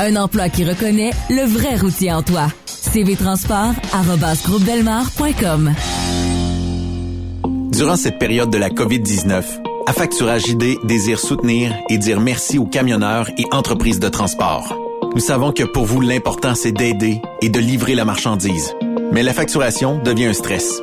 Un emploi qui reconnaît le vrai routier en toi. cvtransport.com Durant cette période de la COVID-19, Affacturage ID désire soutenir et dire merci aux camionneurs et entreprises de transport. Nous savons que pour vous, l'important, c'est d'aider et de livrer la marchandise. Mais la facturation devient un stress.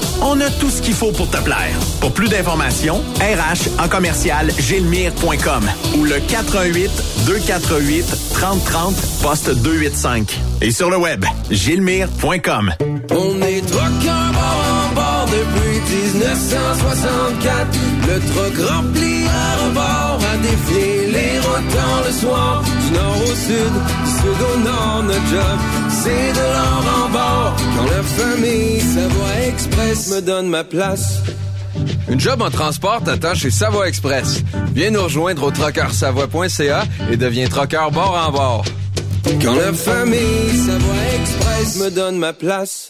On a tout ce qu'il faut pour te plaire. Pour plus d'informations, RH en commercial gilmire.com ou le 418 248 3030 poste 285. Et sur le web, gilmire.com. On est bord en bord depuis 1964. Le truck rempli à rebord a défié les routes le soir. Du nord au sud, du sud au nord, notre job, c'est de l'or en bord. Quand la famille Savoie Express me donne ma place. Une job en transport t'attend chez Savoie Express. Viens nous rejoindre au trockeursavoie.ca et deviens trockeur bord en bord. Quand la famille Savoie Express me donne ma place.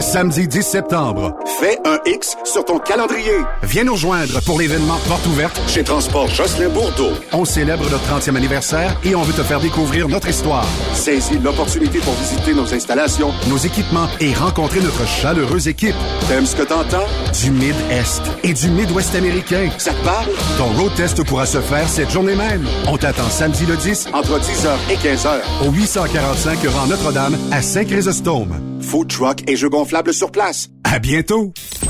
Samedi 10 septembre, fais un X sur ton calendrier. Viens nous rejoindre pour l'événement Porte ouverte chez Transport Jocelyn Bourdeau. On célèbre notre 30e anniversaire et on veut te faire découvrir notre histoire. Saisis l'opportunité pour visiter nos installations, nos équipements et rencontrer notre chaleureuse équipe. T'aimes ce que t'entends? Du Mid-Est et du Mid-Ouest américain. Ça te parle? Ton road test pourra se faire cette journée même. On t'attend samedi le 10 entre 10h et 15h au 845 rang Notre-Dame à Saint-Chrysostome. Food truck et jeux gonflables sur place. À bientôt.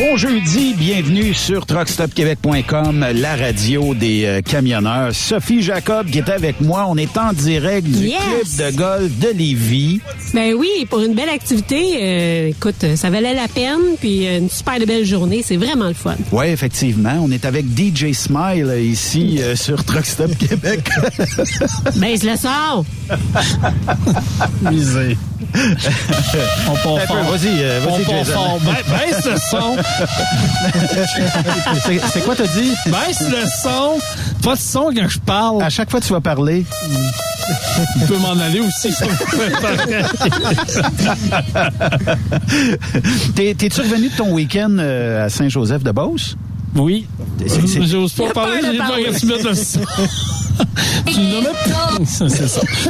Bon jeudi, bienvenue sur truckstopquebec.com, la radio des euh, camionneurs. Sophie Jacob qui est avec moi, on est en direct du Yes. club de golf de Lévis. Ben oui, pour une belle activité, euh, écoute, ça valait la peine, puis euh, une super belle journée, c'est vraiment le fun. Oui, effectivement, on est avec DJ Smile ici euh, sur Truckstop Québec. Baisse le son! Misé. On part fort. Vas-y, euh, On vas-y, part Jason. fort. Ba- Baisse le son. C'est- quoi t'as dit? Baisse le son. Pas de son quand je parle. À chaque fois que tu vas parler, Tu peux m'en aller aussi. t'es-tu revenu de ton week-end euh, à Saint-Joseph-de-Beauce? Oui. J'ose pas parler. peur J'ai pas parler. que tu mettes le. Tu nous as même... Ça.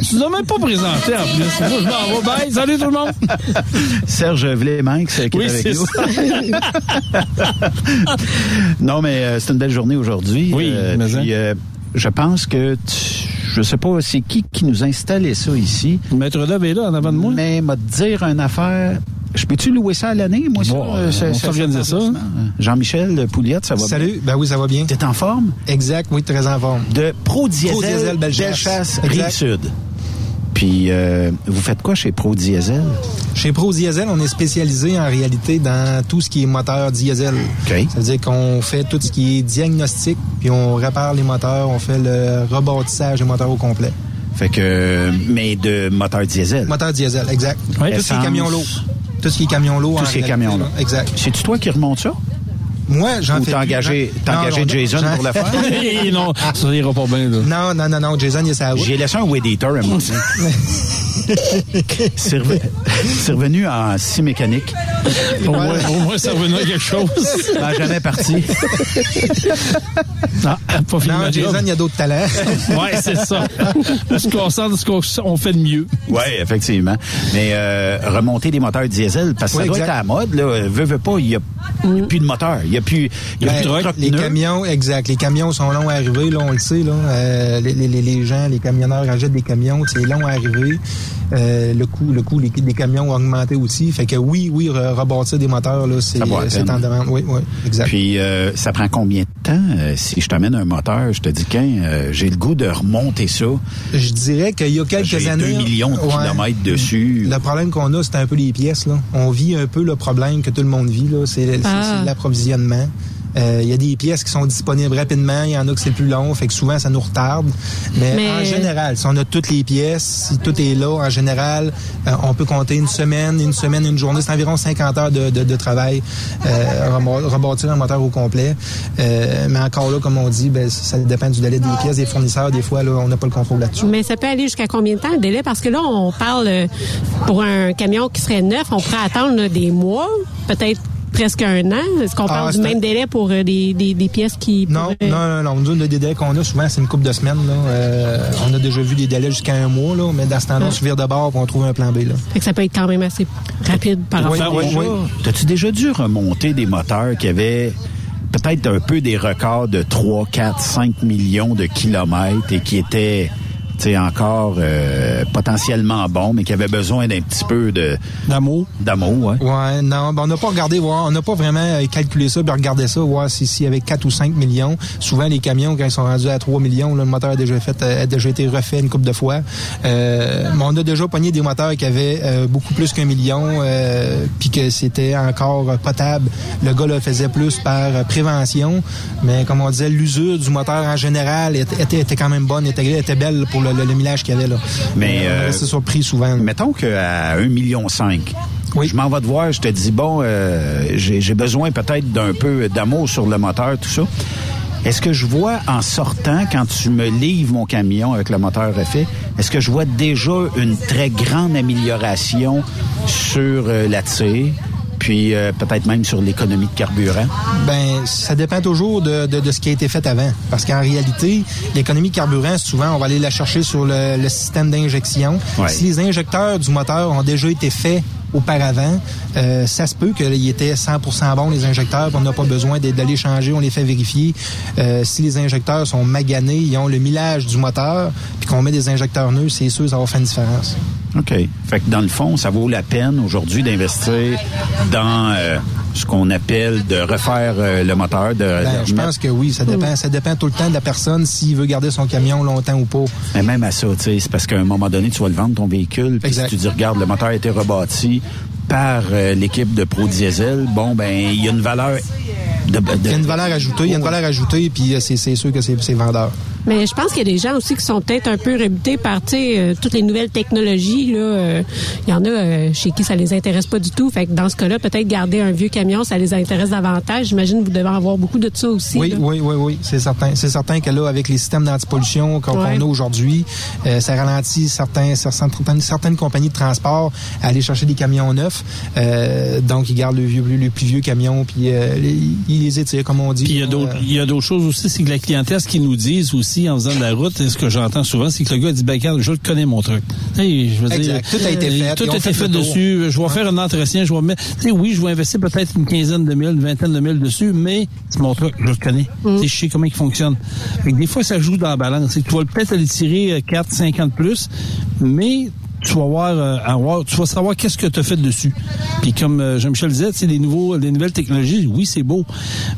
Tu nous as même pas présenté en plus. Moi, je m'en vais. Bye. Salut tout le monde. Serge Vlémanx euh, qui Oui, est avec nous. Non, mais euh, c'est une belle journée aujourd'hui. Oui, Euh, mais puis, hein. euh, je pense que tu- je sais pas c'est qui qui nous a installé ça ici, Maître Dove est là en avant de moi. mais m'a dire une affaire. Je peux-tu louer ça à l'année, moi, ça? Bon, euh, euh, on ça. arrondissement? Jean-Michel Pouliette, ça va bien? Salut, ben oui, ça va bien. T'es en forme? Exact, oui, très en forme. De Pro Diesel, Pro Diesel Bellechasse. Rive-Sud. Puis, euh, vous faites quoi chez Pro Diesel? Chez Pro Diesel, on est spécialisé en réalité dans tout ce qui est moteur diesel. OK. Ça veut dire qu'on fait tout ce qui est diagnostic, puis on répare les moteurs, on fait le rebâtissage des moteurs au complet. Fait que, mais de moteur diesel. Moteur diesel, exact. Ouais, tout ce qui est essence. camion lourd. Tout ce qui est camion lourd. Tout en ce qui est camion lourd. Exact. C'est-tu toi qui remonte ça? Moi, j'en Ou fais t'as plus. engagé, Non, engagé non, Jason pour le faire? Non, ça ira pas bien. Là. Non, non, non, non, Jason, il est sa route. J'ai laissé un weed eater à mon C'est reve- c'est revenu en scie mécanique. Au, moins, au moins, ça revenait à quelque chose. Ben, jamais parti. Ah, pas fini Non, job. Jason, il y a d'autres talents. Ouais, c'est ça. On se concentre sur ce qu'on fait de mieux. Oui, effectivement. Mais euh, remonter des moteurs diesel, parce que Oui, ça doit exact. être à la mode. Là. Veux, veux pas, il n'y a, a plus de moteur. Il n'y a plus, il y a Ben, plus de truck les camions, exact. Les camions sont longs à arriver, là, on le sait. Là. Euh, les, les, les gens, les camionneurs achètent des camions, c'est long à arriver. Euh, le coût, le coût des camions a augmenté aussi. Fait que oui, oui, re- rebâtir des moteurs, là, c'est en demande. Oui, oui, exact. Puis euh, ça prend combien de temps si je t'amène un moteur, je te dis qu'un j'ai le goût de remonter ça? Je dirais qu'il y a quelques J'ai années. 2 millions de ouais, kilomètres dessus. Le problème qu'on a, c'est un peu les pièces. Là. On vit un peu le problème que tout le monde vit. là. C'est c'est- Ah. c'est l'approvisionnement. Euh, Il y a des pièces qui sont disponibles rapidement, il y en a que c'est plus long, fait que souvent ça nous retarde. Mais, Mais- en général, si on a toutes les pièces, si tout est là, en général, euh, on peut compter une semaine, une semaine, une journée, c'est environ 50 heures de, de- de travail, euh, rebâtir un moteur au complet. Euh, mais encore là, comme on dit, ben, ça dépend du délai des pièces, des fournisseurs, des fois, là, on n'a pas le contrôle là-dessus. Mais ça peut aller jusqu'à combien de temps le délai? Parce que là, on parle euh, pour un camion qui serait neuf, on pourrait attendre là, des mois, peut-être presque un an? Est-ce qu'on parle Ah, du c'est même délai pour euh, des, des, des pièces qui Non, pourraient- non, non, non. Nous, le délai qu'on a, souvent, c'est une couple de semaines. Là. Euh, on a déjà vu des délais jusqu'à un mois, là, mais dans ce temps-là, on se vire de bord et on trouve un plan B. Là. Fait que ça peut être quand même assez rapide par Oui, rapport oui, à oui. T'as-tu déjà dû remonter des moteurs qui avaient peut-être un peu des records de 3, 4, 5 millions de kilomètres et qui étaient encore euh, potentiellement bons, mais qui avaient besoin d'un petit peu de d'amour. D'amour, ouais. Ouais, non, ben on n'a pas regardé, voir, on n'a pas vraiment euh, calculé ça, puis regardé ça, voir si s'il y avait 4 ou 5 millions. Souvent, les camions, quand ils sont rendus à 3 millions, là, le moteur a déjà fait, euh, a déjà été refait une couple de fois. Euh, mais on a déjà pogné des moteurs qui avaient euh, beaucoup plus qu'un million, euh, puis que c'était encore potable. Le gars le faisait plus par prévention, mais comme on disait, l'usure du moteur en général était, était, était quand même bonne, était, était belle pour le, le, le millage qu'il y avait là. Mais, on euh, restait surpris souvent. Mettons qu'à 1,5 million, je m'en vais te voir, je te dis, bon, euh, j'ai j'ai besoin peut-être d'un peu d'amour sur le moteur, tout ça. Est-ce que je vois en sortant, quand tu me livres mon camion avec le moteur refait, est-ce que je vois déjà une très grande amélioration sur euh, la tire, puis euh, peut-être même sur l'économie de carburant? Ben, ça dépend toujours de, de, de ce qui a été fait avant. Parce qu'en réalité, l'économie de carburant, souvent, on va aller la chercher sur le, le système d'injection. Ouais. Si les injecteurs du moteur ont déjà été faits auparavant, euh, ça se peut qu'ils étaient 100% bons, les injecteurs, on n'a pas besoin d'aller changer, on les fait vérifier. Euh, si les injecteurs sont maganés, ils ont le millage du moteur, puis qu'on met des injecteurs neufs, c'est sûr, ça va faire une différence. OK. Fait que dans le fond, ça vaut la peine aujourd'hui d'investir dans euh, ce qu'on appelle de refaire euh, le moteur. De, Ben, je pense que oui, ça dépend, ça dépend tout le temps de la personne s'il veut garder son camion longtemps ou pas. Mais même à ça, tu sais, c'est parce qu'à un moment donné, tu vas le vendre ton véhicule. Puis si tu dis, regarde, le moteur a été rebâti par euh, l'équipe de Pro Diesel, bon, ben, il y a une valeur. De, de- Il y a une valeur ajoutée, il y a une valeur ajoutée, puis euh, c'est sûr que c'est vendeur. Mais je pense qu'il y a des gens aussi qui sont peut-être un peu rebutés par tu sais, euh, toutes les nouvelles technologies. Là, euh, il y en a euh, chez qui ça les intéresse pas du tout. Fait que dans ce cas-là, peut-être garder un vieux camion, ça les intéresse davantage. J'imagine que vous devez avoir beaucoup de ça aussi. Oui, là. oui, oui, oui, c'est certain. C'est certain que là, avec les systèmes d'antipollution qu'on Ouais. a aujourd'hui, euh, ça ralentit certains, certaines, certaines compagnies de transport à aller chercher des camions neufs. Euh, donc, ils gardent le, vieux, le plus vieux camion, puis euh, les- ils les étirent, comme on dit. Puis il y a d'autres, il y a d'autres choses aussi, c'est que la clientèle, ce qu'ils nous disent aussi en faisant de la route, et ce que j'entends souvent, c'est que le gars dit, ben, regarde, je le connais mon truc. Tu sais, je veux Exact. dire, Tout a été euh, fait. Tout Ils a ont été fait fait le tour. dessus. Je vais faire un entretien, je vais mettre, tu sais, oui, je vais investir peut-être une quinzaine de mille, une vingtaine de mille dessus, mais c'est mon truc, je le connais. Tu sais, je sais comment il fonctionne. Fait que des fois, ça joue dans la balance. Tu vas peut-être aller tirer euh, 4, 50 plus, mais tu vas voir, euh, avoir, tu vas savoir qu'est-ce que tu as fait dessus. Puis comme euh, Jean-Michel disait, sais, les nouveaux, les nouvelles technologies, oui, c'est beau,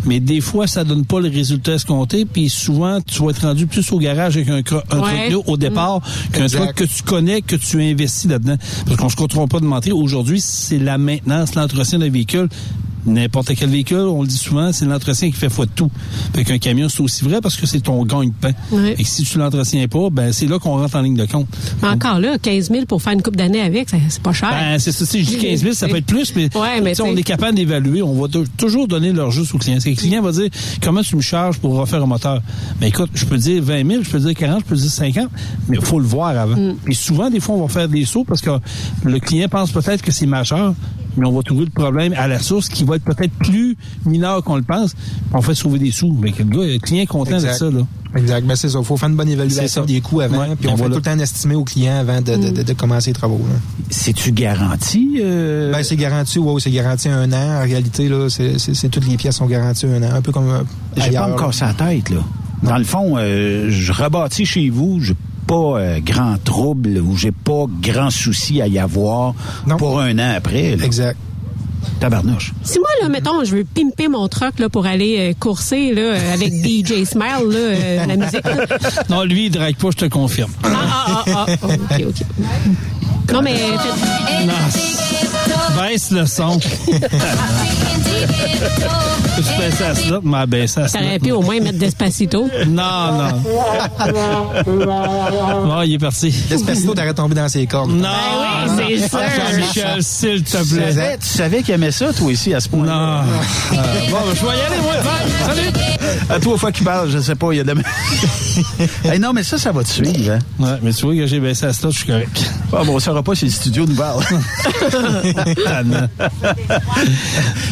mais des fois, ça donne pas le résultat escompté. Puis souvent, tu vas être rendu plus au garage avec un, cro- un Ouais. truc au départ qu'un Exact. truc que tu connais, que tu investis là-dedans. Parce qu'on se comptera pas de mentir. Aujourd'hui, c'est la maintenance, l'entretien d'un véhicule. N'importe quel véhicule, on le dit souvent, c'est l'entretien qui fait foi de tout. Fait qu'un camion, c'est aussi vrai parce que c'est ton gagne-pain. Ouais. Et que si tu l'entretiens pas, ben c'est là qu'on rentre en ligne de compte. Mais encore là, 15 000 pour faire une coupe d'années avec, c'est pas cher. Ben, c'est ça. Si je dis 15 000, ça peut être plus, mais, Ouais, mais on est capable d'évaluer. On va tou- toujours donner leur juste au client. C'est que le client va dire comment tu me charges pour refaire un moteur? Ben écoute, je peux dire 20 000, je peux dire 40, je peux dire 50, mais il faut le voir avant. Mm. Puis souvent, des fois, on va faire des sauts parce que le client pense peut-être que c'est majeur, mais on va trouver le problème à la source qui va être peut-être plus mineur qu'on le pense. Puis on fait sauver des sous. Mais le gars, le client est content Exact. de ça, là. Exact. Ben, c'est ça. Il faut faire une bonne évaluation des coûts avant, Ouais, puis ben on fait voilà. tout le temps un estimé au client avant de, de, de- de commencer les travaux. là. C'est-tu garanti? euh, Ben, c'est garanti, ouais, c'est garanti un an. En réalité, là, c'est, toutes les pièces sont garanties un an. Un peu comme euh, J'ai pas me casser la tête, là. Dans le fond, euh, je rebâtis chez vous, j'ai pas euh, grand trouble ou j'ai pas grand souci à y avoir pour un an après. là. Exact. Tabarnouche. Si moi, là, mettons, je veux pimper mon truck là, pour aller euh, courser là, euh, avec DJ Smile, là, euh, la musique. là. Non, lui, il drague pas, je te confirme. Ah, ah, ah, ah. OK, OK. Non, mais Non. Baisse le son. Slot? m'a baissé la slot. T'aurais pu au moins mettre Despacito. Non, non. Non, il est parti. Despacito, t'aurais tombé dans ses cordes. Non! Ben oui, c'est sûr. Jean-Michel, s'il te Tu plaît. savais, tu savais qu'il aimait ça, toi aussi, à ce point Non. Euh, bon, ben, je vais y aller, moi. Bye. Salut! À toi, fois qu'il parle, je sais pas, il y a de... hey, non, mais ça, ça va te suivre, hein? Ouais, mais tu vois que j'ai baissé la slot, je suis correct. Ah, bon, on saura pas si le studio nous parle. Ah, non.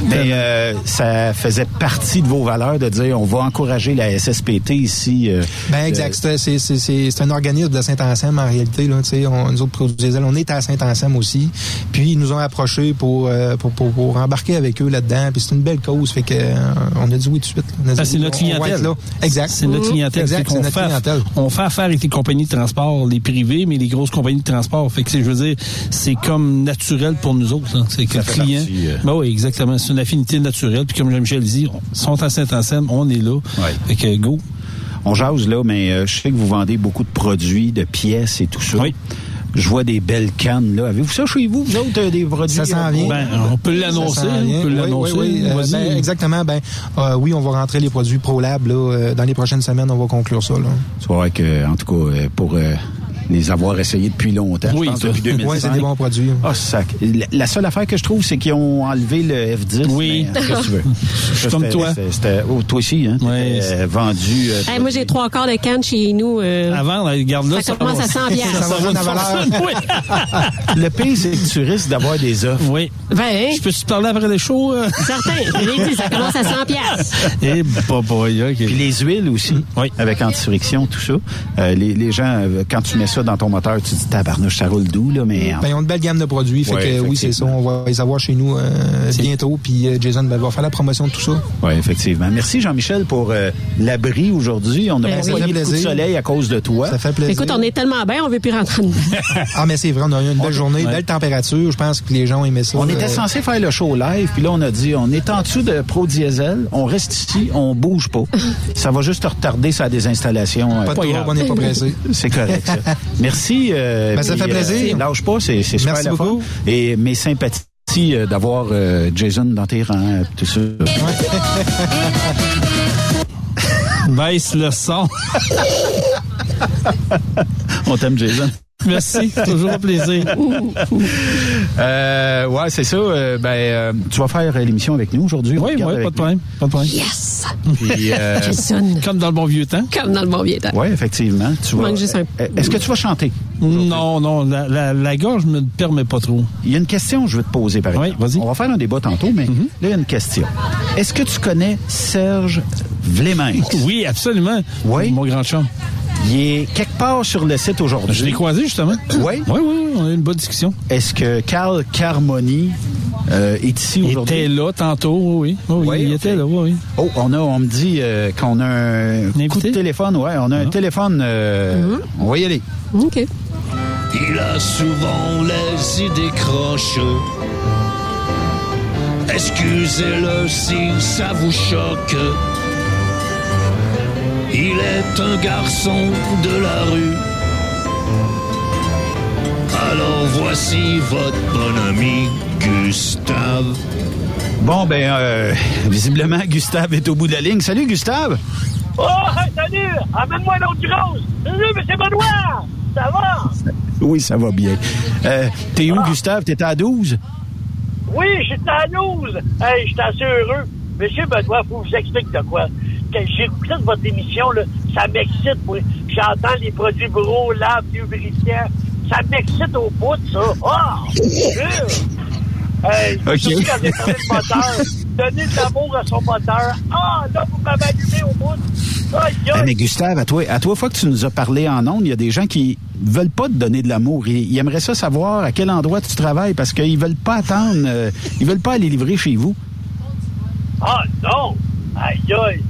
Mais euh, ça faisait partie de vos valeurs de dire on va encourager la SSPT ici. euh, Ben exact. C'est- C'est c'est- c'est- c'est un organisme de Saint-Anselme en réalité. Là, on, nous autres produits on est à Saint-Anselme aussi. Puis ils nous ont approchés pour, euh, pour, pour, pour embarquer avec eux là-dedans. Puis c'est une belle cause. Fait que euh, on a dit oui tout de suite. Ah, c'est notre clientèle. là. Exact. C'est notre Mhm. clientèle. Exact, qu'on c'est notre fait, clientèle. on fait affaire avec les compagnies de transport, les privés, mais les grosses compagnies de transport. Fait que c'est, je veux dire, c'est comme naturel pour nous autres. là. C'est que le client. partie, euh. Ben oui, exactement. C'est une affinité naturelle. Puis comme Jean-Michel dit, ils sont à Saint-Anselme, on est là. Ouais. Fait que go. On jase là, mais euh, je sais que vous vendez beaucoup de produits, de pièces et tout ça. Oui. Je vois des belles cannes là. Avez-vous ça chez vous, vous autres, euh, des produits? Ça s'en vient. Ben, on peut l'annoncer. On peut Oui, l'annoncer. oui, oui. Euh, ben, exactement. Ben, euh, oui, on va rentrer les produits ProLab là, euh, dans les prochaines semaines. On va conclure ça. Là. Tu vois que, en tout cas, euh, pour euh, les avoir essayés depuis longtemps, Oui, je pense ça. depuis 2005. Oui, c'est des bons produits. Ah, sac. La- seule affaire que je trouve, c'est qu'ils ont enlevé le F10. Oui. mais, qu'est-ce que tu veux? Je suis Ça, comme toi. c'était- oh, toi aussi, hein? T'étais, euh, vendu. euh, Hey, moi, j'ai trois quarts de canne chez nous. euh, Avant, là, garde là. Ça commence à 100 piastres. Ça va va la valeur. Le pire, c'est que tu risques d'avoir des offres. Oui. oui. ben, Je peux-tu te parler après les shows? euh? certain. Je l'ai dit, ça commence à 100 piastres. Eh, bah, boy, OK. Puis les huiles aussi, Oui. avec anti-friction, tout ça. Euh, les, les gens, quand tu mets ça dans ton moteur, tu te dis tabarnouche, ça roule doux, là, mais... Ben, ils ont une belle gamme de produits. Fait Ouais, que oui, c'est ça. On va les avoir chez nous euh, bientôt. Puis euh, Jason ben, va faire la promotion de tout ça. Oui, effectivement. Merci Jean-Michel pour euh, l'abri aujourd'hui. On a Ben pas oui. pogné Ça fait beaucoup de soleil à cause de toi. Ça fait plaisir. Écoute, on est tellement bien, on veut plus rentrer dedans. Ah, mais c'est vrai, on a eu une belle journée, Ouais. belle température. Je pense que les gens ont aimé ça. On Euh, était censé faire le show live, puis là, on a dit, on est en dessous de Pro Diesel, on reste ici, on bouge pas. Ça va juste te retarder sa désinstallation. euh, Pas de pas grave. on n'est pas pressé. C'est correct, ça. Merci. euh, Ben, ça puis, fait plaisir. euh, lâche pas, c'est c'est super Merci fun. beaucoup. Et mes sympathies euh, d'avoir euh, Jason dans tes rangs, euh, tout ça. Baisse le son. On t'aime, Jason. Merci. Toujours un plaisir. Euh, ouais, c'est ça. euh, ben, euh, tu vas faire l'émission avec nous aujourd'hui. Oui, oui, pas de problème. Pas de problème. Yes! Puis, euh. Comme dans le bon vieux temps. Comme dans le bon vieux temps. ouais, effectivement. Tu vas, manque juste un- Est-ce que tu vas chanter? Non, non, la, la, la gorge me le permet pas trop. Il y a une question que je veux te poser, par Oui, exemple. vas-y. On va faire un débat tantôt, mais là, il y a une question. Est-ce que tu connais Serge Vlémens? Oui, absolument. Oui. Mon grand chum. Il est quelque part sur le site aujourd'hui. Je l'ai croisé, justement. Oui? Oui, oui, on a eu une bonne discussion. Est-ce que Carl Carmoni euh, est ici Il aujourd'hui? était là tantôt, oui, oui. Il était là, oui. Oh, on a, on me dit euh, qu'on a un coup invité? de téléphone. Ouais, on a un Ah. téléphone. euh, On va y aller. OK. Il a souvent les idées croches. Excusez-le si ça vous choque. Il est un garçon de la rue. Alors voici votre bon ami Gustave. Bon, ben, euh, visiblement, Gustave est au bout de la ligne. Salut, Gustave. Oh, salut! Amène-moi l'autre grosse! Salut, M. Benoît! Ça va? Oui, ça va bien. Euh, T'es où, Gustave? T'étais à 12? Oui, j'étais à 12. Hey, j'étais assez heureux. Monsieur Benoît, faut que je vous explique de quoi. J'écoutais votre émission, là, ça m'excite. J'entends les produits Bro, Lab, lubrifiant. Ça m'excite au bout, ça. Oh! sûr. Hey, Ok. surtout quand j'ai parlé de moteur. Donner de l'amour à son moteur. Ah, là, vous m'avez allumé au bout. Aïe. mais Gustave, à toi, à toi fois que tu nous as parlé en ondes, il y a des gens qui veulent pas te donner de l'amour. Ils, ils aimeraient ça savoir à quel endroit tu travailles parce qu'ils veulent pas attendre, euh, ils veulent pas aller livrer chez vous. Ah non! Aïe aïe!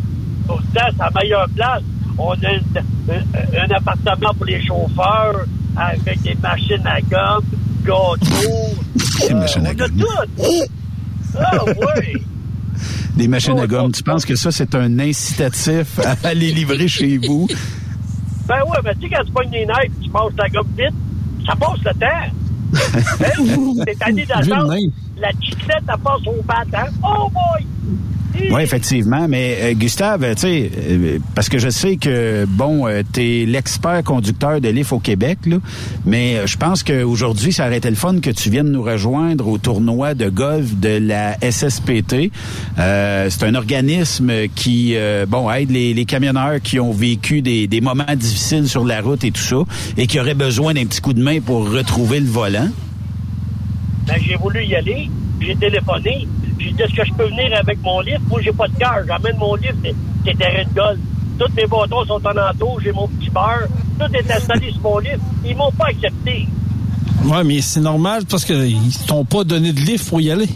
La meilleure place. On a une- un, un appartement pour les chauffeurs avec des machines à gomme, gâteaux. Des machines à on a gomme. tout! Ah oui! Des machines à gomme. Tu penses que ça, c'est un incitatif à aller livrer chez vous? Ben ouais, mais tu sais, quand tu pognes les nerfs et tu passes la gomme vite, ça passe le temps. Hein? T'es le d'attendre. nez. La chiclette, elle passe au battant. Oh boy! Oui, effectivement. Mais euh, Gustave, tu sais, euh, parce que je sais que, bon, euh, tu es l'expert conducteur de l'IF au Québec, là, mais euh, je pense qu'aujourd'hui, ça aurait été le fun que tu viennes nous rejoindre au tournoi de golf de la SSPT. Euh, C'est un organisme qui, euh, bon, aide les, les camionneurs qui ont vécu des, des moments difficiles sur la route et tout ça, et qui auraient besoin d'un petit coup de main pour retrouver le volant. Ben, j'ai voulu y aller. J'ai téléphoné. J'ai dit, est-ce que je peux venir avec mon livre? Moi, j'ai pas de cœur. J'emmène mon livre, c'est terrain de golf. Tous mes bâtons sont en entour. J'ai mon petit beurre. Tout est installé sur mon livre. Ils m'ont pas accepté. Ouais, mais c'est normal parce qu'ils t'ont pas donné de livre pour y aller.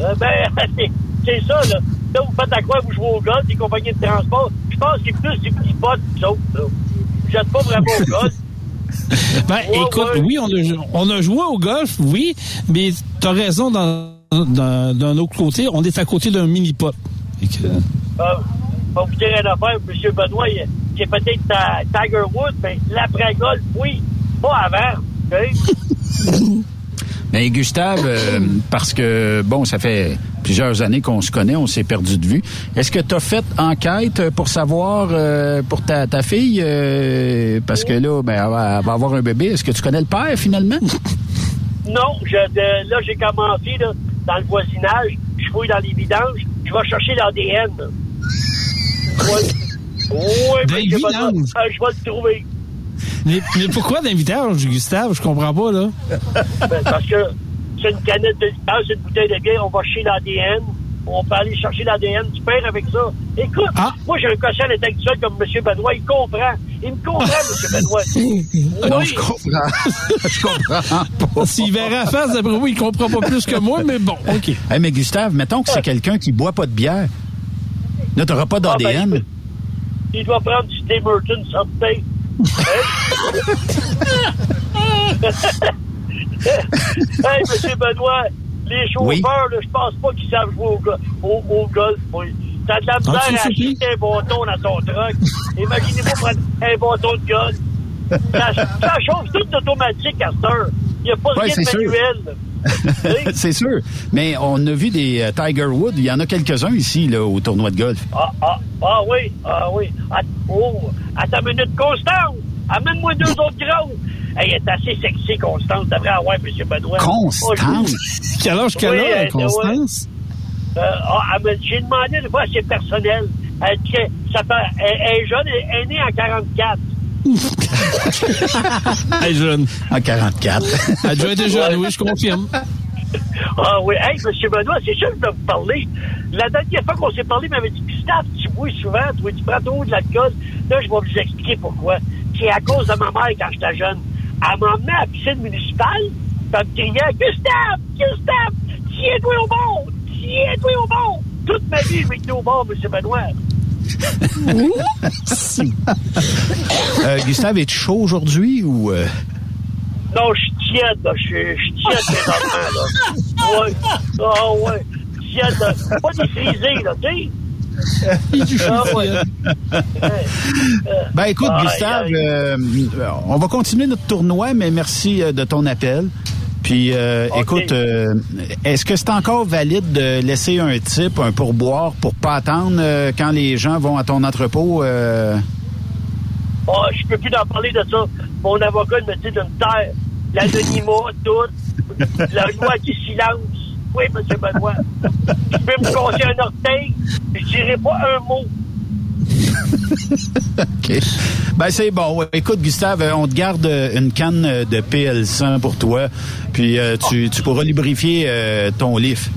Euh, ben, c'est- ça, là. Là, vous faites à quoi? Vous jouez au golf, des compagnies de transport? Je pense que c'est plus des petits potes, vous autres, là. Vous n'êtes pas vraiment au golf. Ben, écoute, oui, on a, on a joué au golf, oui, mais t'as raison dans- d'un autre côté, on est à côté d'un mini-pot. Que- Euh, vais vous dire une affaire, M. Benoît, il, il est peut-être ta- Tiger Woods, mais l'après-golf, oui. Pas avant. OK? Mais Gustave, euh, parce que, bon, ça fait plusieurs années qu'on se connaît, on s'est perdu de vue. Est-ce que tu as fait enquête pour savoir, euh, pour ta, ta fille, euh, parce que là, ben, elle va, elle va avoir un bébé, est-ce que tu connais le père finalement? Non, je, de- là, j'ai commencé là, dans le voisinage. Je fouille dans les vidanges. Je vais chercher l'ADN. Oui. Euh, je vais le trouver. Mais, mais pourquoi d'invitage, Gustave? Je comprends pas, là. Ben, parce que c'est une canette de c'est une bouteille de bière, on va chez l'ADN. On peut aller chercher l'ADN du père avec ça. Écoute, moi, j'ai un quotient intellectuel comme M. Benoît. Il comprend. Il me comprend, M. Benoît. Non, Oui. je comprends. je comprends pas. S'il verrait à face, d'après vous, il comprend pas plus que moi, mais bon, OK. Hey, mais Gustave, mettons que c'est quelqu'un qui boit pas de bière. Là, t'auras pas Ah, ben, d'ADN. il, il doit prendre du Tim Hortons something. hey, M. Benoît, les chauffeurs, là, je pense pas qu'ils savent jouer au, au, au golf. moi. T'as de la misère Ah, c'est à acheter un bâton dans ton truck. Imaginez-vous prendre un bâton de golf. Ça, ça chauffe tout automatique à cette heure. Il n'y a pas de manuel. c'est sûr. Mais on a vu des euh, Tiger Woods. Il y en a quelques-uns ici, là, au tournoi de golf. Ah, ah, ah oui, ah oui. Ah, oh, attends une minute, Constance. Amène-moi deux autres grosses. Hey, elle est assez sexy, Constance. Devrait avoir, M. Benoît. Constance? Quel âge qu'elle Oui, a, elle- Constance? Euh, ah, elle J'ai demandé de voir, c'est personnel. Elle, dit que ça fait, elle, elle est jeune, elle est née en 44. Elle est jeune. En 44. Elle a déjà été jeune, oui, je confirme. Ah oui, hey, M. Benoît, c'est sûr que je dois vous parler. La dernière fois qu'on s'est parlé, il m'avait dit, Gustave, tu bois souvent, toi, tu prends trop de l'alcool. Là, je vais vous expliquer pourquoi. C'est à cause de ma mère quand j'étais jeune. Elle m'a emmené à la piscine municipale, puis elle me criait, Gustave, Gustave, tiens-toi au bord, tiens-toi au bord. Toute ma vie, vais être au bord, M. Benoît. Euh, Gustave, es-tu chaud aujourd'hui ou... euh? Non, je suis tiède, là. Je suis je tiède présentement, là. Ouais. Ah, ouais. Tiède, là. Pas défrisé, là, tu sais. Ben écoute, Gustave, euh, on va continuer notre tournoi, mais merci euh, de ton appel. Puis, euh, écoute, euh, est-ce que c'est encore valide de laisser un type, un pourboire, pour pas attendre quand les gens vont à ton entrepôt? euh? Ah, je peux plus en parler de ça. Mon avocat me dit de me taire. L'anonymat, tout. La loi du silence. Oui, M. Benoît. Je peux me casser un orteil. Je dirai pas un mot. OK. Ben c'est bon. Écoute, Gustave, euh, on te garde euh, une canne euh, de PL100 pour toi. Puis euh, tu, tu pourras lubrifier euh, ton lift.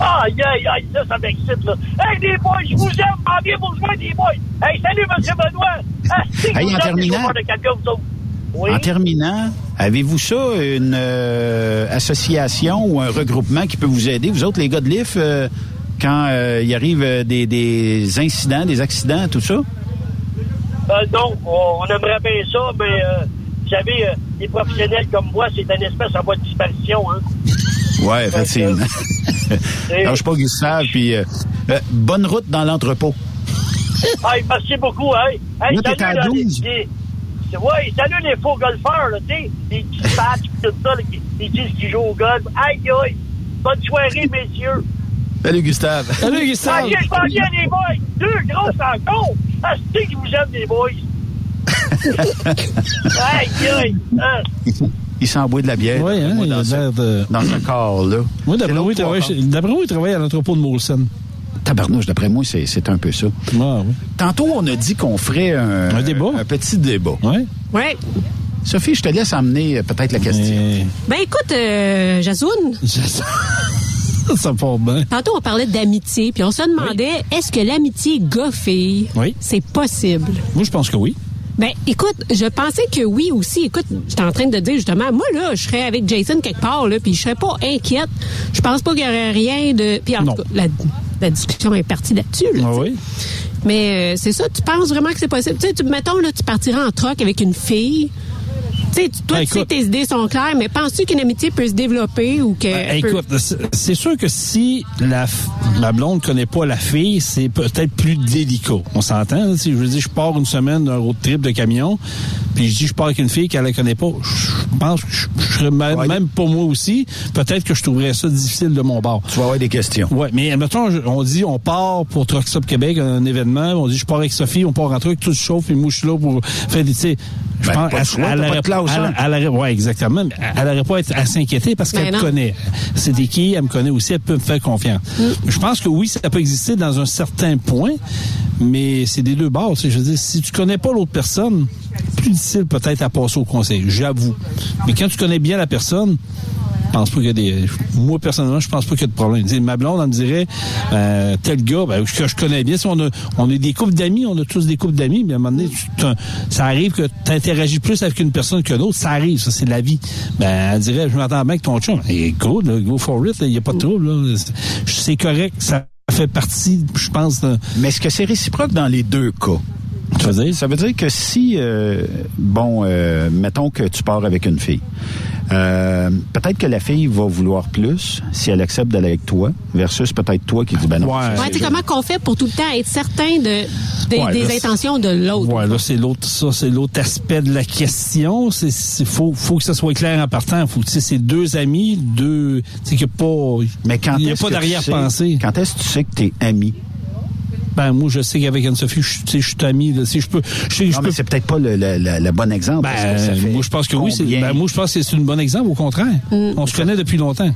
Aïe, aïe, aïe, ça, ça m'excite, là. Hey, les boys, je vous aime. M'en viens pour jouer, les boys. Hey, salut, M. Benoît. Ah, Hey, vous en terminant- vous. Oui? En terminant, avez-vous ça, une euh, association ou un regroupement qui peut vous aider, vous autres, les gars de l'IF, euh, quand euh, il arrive euh, des, des incidents, des accidents, tout ça? Euh, non, on, aimerait bien ça, mais euh, vous savez, euh, les professionnels comme moi, c'est une espèce en voie de disparition. Hein. Oui, effectivement. Lâche pas Gustave, puis bonne route dans l'entrepôt. Hey, merci beaucoup, hein. Hey, Là, t'es salut, à là, 12. les- les- ouais, salut les faux golfeurs, là, tu sais, les petits patchs tout ça, là, qui, qui disent qu'ils jouent au golf. Aïe, aïe. Bonne soirée, messieurs. Salut, Gustave. Salut, Gustave. Ok, je m'en viens, les boys. Deux grosses rencontres. Ah, c'est qui vous aime, les boys. aïe, aïe. Hein? Il s'emboît de la bière. Oui, hein, Moi, il a dans, ce, l'air de... dans ce corps-là. Moi, chez- d'après moi, il travaille à l'entrepôt de Molson. Tabarnouche, d'après moi, c'est c'est un peu ça. Ah, oui. Tantôt, on a dit qu'on ferait un, Un débat? un petit débat. Ouais. Ouais. Sophie, je te laisse amener euh, peut-être la question. Mais... Ben écoute, euh, Jasoun, ça part bien. tantôt on parlait d'amitié, puis on se demandait, est-ce que l'amitié gars-fille, Oui. c'est possible? Moi, je pense que oui. Ben, écoute, je pensais que oui aussi. Écoute, j'étais en train de dire justement, moi là, je serais avec Jason quelque part là, puis je serais pas inquiète. Je pense pas qu'il y aurait rien de. Puis en Non. tout cas, la, la discussion est partie là-dessus. Là, Ah oui. Mais euh, c'est ça, tu penses vraiment que c'est possible? Tu sais, mettons là, tu partiras en troc avec une fille. Tu sais, tu- toi, Ben, tu sais que écoute. tes idées sont claires, mais penses-tu qu'une amitié peut se développer ou que. Ben, écoute, c'est- c'est sûr que si la, la blonde connaît pas la fille, c'est peut-être plus délicat. On s'entend. Si je veux dire, je pars une semaine d'un road trip de camion, puis je dis je pars avec une fille qu'elle la connaît pas, je pense que je, je serais même, même pour moi aussi, peut-être que je trouverais ça difficile de mon bord. Tu vas avoir des questions. Ouais, mais mettons, on dit on part pour Truck Stop Québec, un événement, on dit je pars avec Sophie, on part en truc, tout se chauffe, et moi je suis là pour faire des, tu sais, je Ben, pense, choix, t'as pas elle- hein? elle aurait- ouais, exactement, mais elle aurait pas à être- à s'inquiéter parce Ben qu'elle me connaît. C'était qui, elle me connaît aussi, elle peut me faire confiance. Mm. Je pense que oui, ça peut exister dans un certain point, mais c'est des deux bords, je veux dire, si tu connais pas l'autre personne, plus difficile peut-être à passer au conseil, j'avoue. Mais quand tu connais bien la personne, je pense pas qu'il y a des. Moi, personnellement, je pense pas qu'il y a de problème. Tu sais, ma blonde, elle dirait, euh, tel gars, ben, que je connais bien, si on a, on a des couples d'amis, on a tous des couples d'amis, mais à un moment donné, tu- ça arrive que tu interagis plus avec une personne que l'autre. Ça arrive, ça, c'est la vie. Ben, elle dirait, je m'entends bien avec ton chum. Et good, là, go for it, il n'y a pas de trouble. C'est- correct, ça fait partie, je pense. Mais est-ce que c'est réciproque dans les deux cas? Tu veux dire? Ça veut dire que si, euh, bon, euh, mettons que tu pars avec une fille, euh, peut-être que la fille va vouloir plus si elle accepte d'aller avec toi, versus peut-être toi qui dis ben non. Ouais. ça, Ouais, c'est tu sais, comment qu'on fait pour tout le temps être certain de, des- Ouais, des là, c'est- intentions de l'autre? Ouais, là, c'est l'autre, ça, c'est l'autre aspect de la question. C'est, c'est, faut, faut que ça soit clair en partant. Faut que, tu sais, c'est deux amis, deux, tu sais, qu'il n'y a pas, Mais quand il y a est-ce pas que tu d'arrière-pensée. sais- Quand est-ce que tu sais que t'es ami? Ben, moi, je sais qu'avec Anne-Sophie, je, tu sais, je suis ami, là. Si je peux, je je peux. mais c'est peut-être pas le, le- le- le bon exemple. parce que ça Ben, fait moi, je pense que oui, ben, moi, je pense que c'est un bon exemple, au contraire. On se connaît depuis longtemps.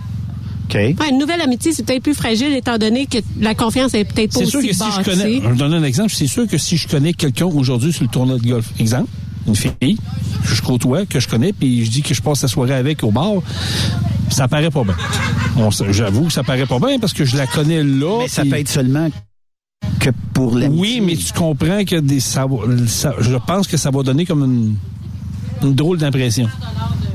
OK. Ouais, une nouvelle amitié, c'est peut-être plus fragile étant donné que la confiance est peut-être pas C'est aussi sûr que si je connais, je vais donner un exemple, c'est sûr que si je connais quelqu'un aujourd'hui sur le tournoi de golf, exemple, une fille que je côtoie, que je connais, puis je dis que je passe la soirée avec au bar, ça paraît pas bien. On s- J'avoue que ça paraît pas bien parce que je la connais là. Mais ça peut être seulement que pour l'amitié. Oui, mais tu comprends que des, ça, je pense que ça va donner comme une, une drôle d'impression.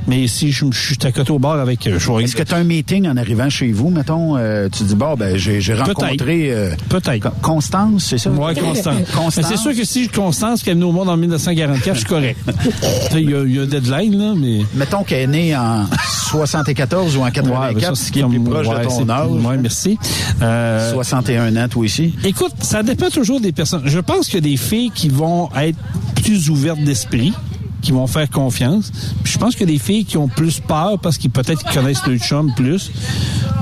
Mais si je, je suis à côté au bar avec... euh, Est-ce que tu as un meeting en arrivant chez vous, mettons, euh, tu dis, bon, ben, j'ai rencontré euh, Peut-être. Con- Constance, c'est ça? Ouais, Constance. Constance. C'est sûr que si Constance qui est venue au monde en 1944, je suis correct. Il y, y a un deadline, là, mais... Mettons qu'elle est née en 74 ou en Ouais, 84, ben ça, ce qui est plus proche ouais, de ton âge. Ouais, merci. Euh, 61 ans, toi aussi. Écoute, ça dépend toujours des personnes. Je pense qu'il y a des filles qui vont être plus ouvertes d'esprit, qui vont faire confiance. Puis je pense qu'il y a des filles qui ont plus peur parce qu'ils peut-être connaissent le chum plus.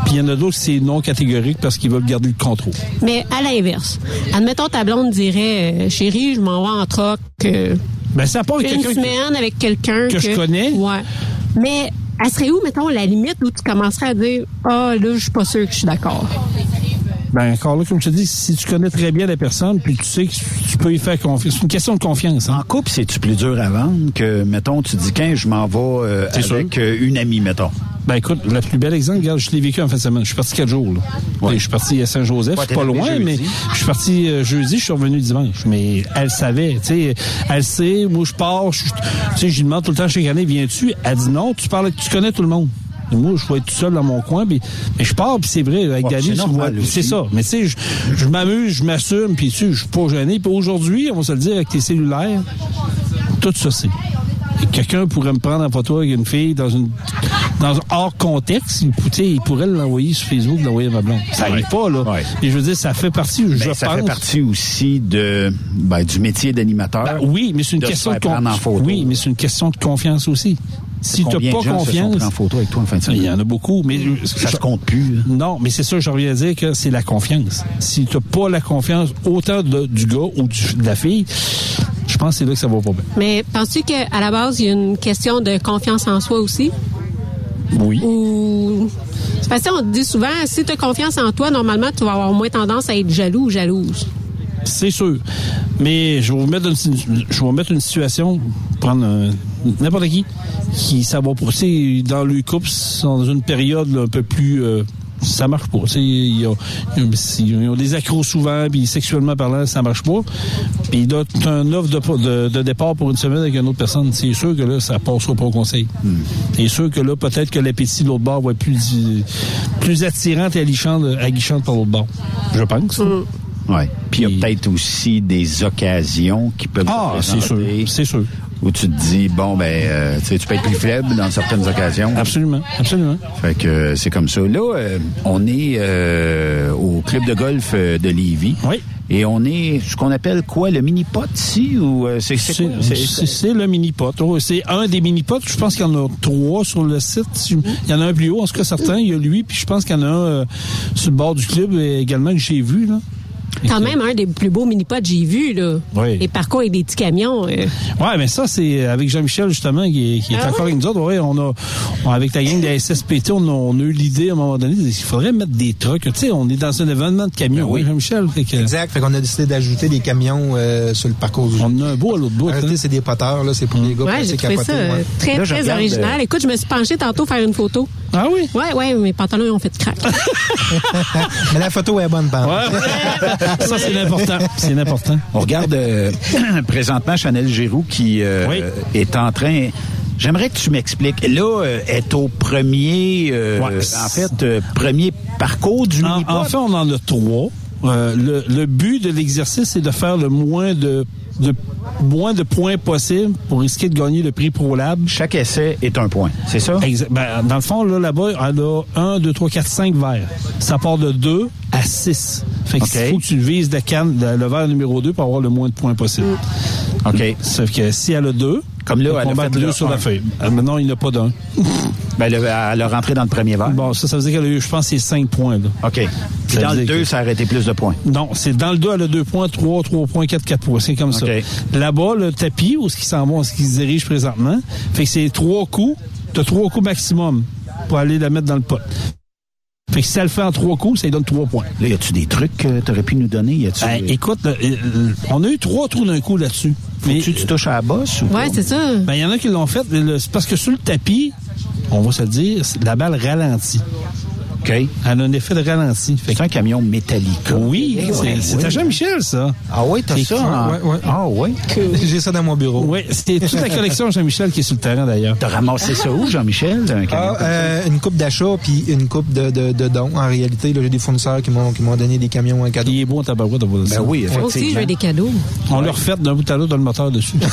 Puis il y en a d'autres qui c'est non catégorique parce qu'ils veulent garder le contrôle. Mais à l'inverse, admettons ta blonde dirait, euh, chérie, je m'en vais en troc euh, Ben ça part une semaine avec quelqu'un que je connais. Ouais. Mais elle serait où, mettons, la limite où tu commencerais à dire, ah, là, je suis pas sûr que je suis d'accord? Ben encore là, comme je te dis, si tu connais très bien la personne, puis tu sais que tu peux y faire confiance. C'est une question de confiance. Hein? En couple, c'est-tu plus dur à vendre que, mettons, tu dis, qu'un, je m'en vais euh, avec euh, une amie, mettons? Ben écoute, le plus bel exemple, regarde, je l'ai vécu en fin de semaine. Je suis parti quatre jours. Là. Je suis parti à Saint-Joseph, Ouais, pas loin, mais je suis parti euh, jeudi, je suis revenu dimanche. Mais elle savait, tu sais, elle sait, moi je pars, je- tu sais, je lui demande tout le temps chaque année, viens-tu? Elle dit non, tu parles, tu connais tout le monde. Moi, je vais être tout seul dans mon coin, puis mais je pars, puis c'est vrai, avec Dani, c'est ça. Mais tu sais, je, je m'amuse, je m'assume, puis tu sais, je suis pas gêné. Puis aujourd'hui, on va se le dire, avec tes cellulaires, tout ça, c'est. Quelqu'un pourrait me prendre en photo avec une fille dans une dans un hors contexte, il, pourrait l'envoyer sur Facebook, l'envoyer à ma blonde. Ça arrive pas, là. Ouais. Et je veux dire, ça fait partie, je Ben, ça pense. fait partie aussi de, ben, du métier d'animateur. Ben oui, mais c'est une question de con- prendre en photo. Oui, mais c'est une question de confiance aussi. Si tu n'as de pas gens se sont confiance. pris en photo avec toi en fin de semaine? Il y en a beaucoup, mais. Ça se compte plus. Non, mais c'est ça, je reviens à dire que c'est la confiance. Si tu n'as pas la confiance autant de- du gars ou du- de la fille, je pense que c'est là que ça va pas bien. Mais penses-tu qu'à la base, il y a une question de confiance en soi aussi? Oui. Ou. C'est parce qu'on dit souvent, si tu as confiance en toi, normalement, tu vas avoir moins tendance à être jaloux ou jalouse. C'est sûr. Mais je vais vous mettre une, je vais vous mettre une situation, prendre un- n'importe qui, qui ça va pousser dans le couple, sont dans une période là, un peu plus. euh, ça marche pas. Tu sais, Ils ont, ils ont des accros souvent, puis sexuellement parlant, ça marche pas. Puis là, tu un offre de, de- de départ pour une semaine avec une autre personne. C'est sûr que là, ça passera pas au conseil. C'est sûr que là, peut-être que l'appétit de l'autre bord va être plus, plus attirant et alléchant, aguichant par l'autre bord. Je pense. Ouais. Puis il y a peut-être aussi des occasions qui peuvent Ah, c'est sûr, présenter c'est sûr. Où tu te dis, bon, ben, euh, tu peux être plus faible dans certaines occasions. Absolument, absolument. Fait que euh, c'est comme ça. Là, euh, on est euh, au club de golf euh, de Lévis. Oui. Et on est ce qu'on appelle quoi, le mini-pot ici? Ou euh, c'est le mini-pot. Oh, C'est un des mini-pots. Je pense qu'il y en a trois sur le site. Si- Il y en a un plus haut, en tout cas certain. Il y a lui, puis je pense qu'il y en a un euh, sur le bord du club également que j'ai vu. Là. Quand même, un des plus beaux mini-pods que j'ai vus, là. Oui. Les parcours avec des petits camions. euh, Ouais, mais ça, c'est avec Jean-Michel, justement, qui est, qui est Ah encore avec nous autres. Ouais, on a, on- avec la gang de la SSPT, on a, on a eu l'idée à un moment donné, il faudrait mettre des trucs. Tu sais, on est dans un événement de camions, oui. Jean-Michel. Fait que, Exact. Fait qu'on a décidé d'ajouter des camions euh, sur le parcours du on a un beau à l'autre bout. En réalité, hein. c'est des poteurs, là. C'est pour les gars Ouais, euh, ouais. très, Là, très regarde, original. euh, Écoute, je me suis penchée tantôt faire une photo. Ah oui? Ouais, ouais, mes pantalons ils ont fait crack. Mais la photo est bonne, par Ouais, ça, c'est l'important. C'est l'important. On regarde euh, présentement Chanel Giroux qui euh, Oui. est en train. J'aimerais que tu m'expliques. Là, euh, est au premier, euh, Ouais. en fait, euh, premier parcours du En, en fait, on en a trois. Euh, le, le but de l'exercice, c'est de faire le moins de, de moins de points possible pour risquer de gagner le prix ProLab. Chaque essai est un point, c'est ça? Exa- ben, dans le fond, là, là-bas, elle a 1, 2, 3, 4, 5 verres. Ça part de 2 à 6. Fait que OK. il faut que tu vises la canne, le, le verre numéro 2 pour avoir le moins de points possible. OK. Sauf que si elle a 2, Comme là, elle a fait deux sur la feuille. Euh, Maintenant, il n'y en a pas d'un. Ben, elle a, elle a rentré dans le premier verre. Bon, ça, ça veut dire qu'elle a eu, je pense, c'est 5 points. Là. OK. Puis Ça dans le dire 2, que- ça a arrêté plus de points. Non, c'est dans le 2, elle a 2 points, 3, 3 points, 4, 4 points. C'est comme ça. OK. Là-bas, le tapis, où ce qui s'en va, où ce qui se dirige présentement, fait que c'est trois coups. Tu as trois coups maximum pour aller la mettre dans le pot. Fait que si elle le fait en trois coups, ça lui donne trois points. Là, y a-tu des trucs que tu aurais pu nous donner? Y a-tu, Ben, écoute, là, on a eu trois trous d'un coup là-dessus. Mais tu, tu touches à la bosse ou Ouais, c'est ça. ben, il y en a qui l'ont fait. mais le- C'est parce que sur le tapis, on va se le dire, la balle ralentit. OK. Elle a un effet de ralenti. Fait C'est un camion Metallica. oui, Eh c'est ouais, c'est à Jean-Michel, ça. Ah oui, t'as ça? en- ouais, ouais. Ah oui? J'ai ça dans mon bureau. Oui, c'était toute la collection Jean-Michel qui est sur le terrain d'ailleurs. T'as ramassé ça où, Jean-Michel? Un camion Ah, euh, une coupe d'achat puis une coupe de, de, de dons. En réalité, là, j'ai des fournisseurs qui m'ont qui m'ont donné des camions en cadeau. Il est bon tabarouette de voir ça. Ben oui, Moi aussi, je effectivement. veux des cadeaux. On l'a refait d'un bout à l'autre dans le moteur dessus.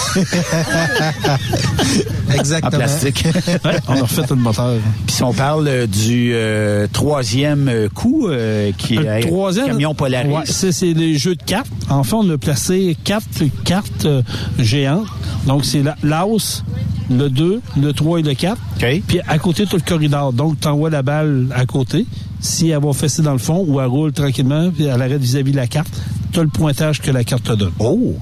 En Exactement. plastique. ouais, on a refait le moteur. Puis si on parle euh, du euh, troisième euh, coup, euh, qui est troisième, camion Polaris. Ouais, c'est c'est les jeux de cartes. En fait, on a placé quatre cartes euh, géantes. Donc, c'est la- l'as, le 2, le 3 et le 4. OK. Puis à côté, tu as le corridor. Donc, tu envoies la balle à côté. Si elle va fesser dans le fond ou elle roule tranquillement, puis elle arrête vis-à-vis de la carte, tu as le pointage que la carte te donne. Oh!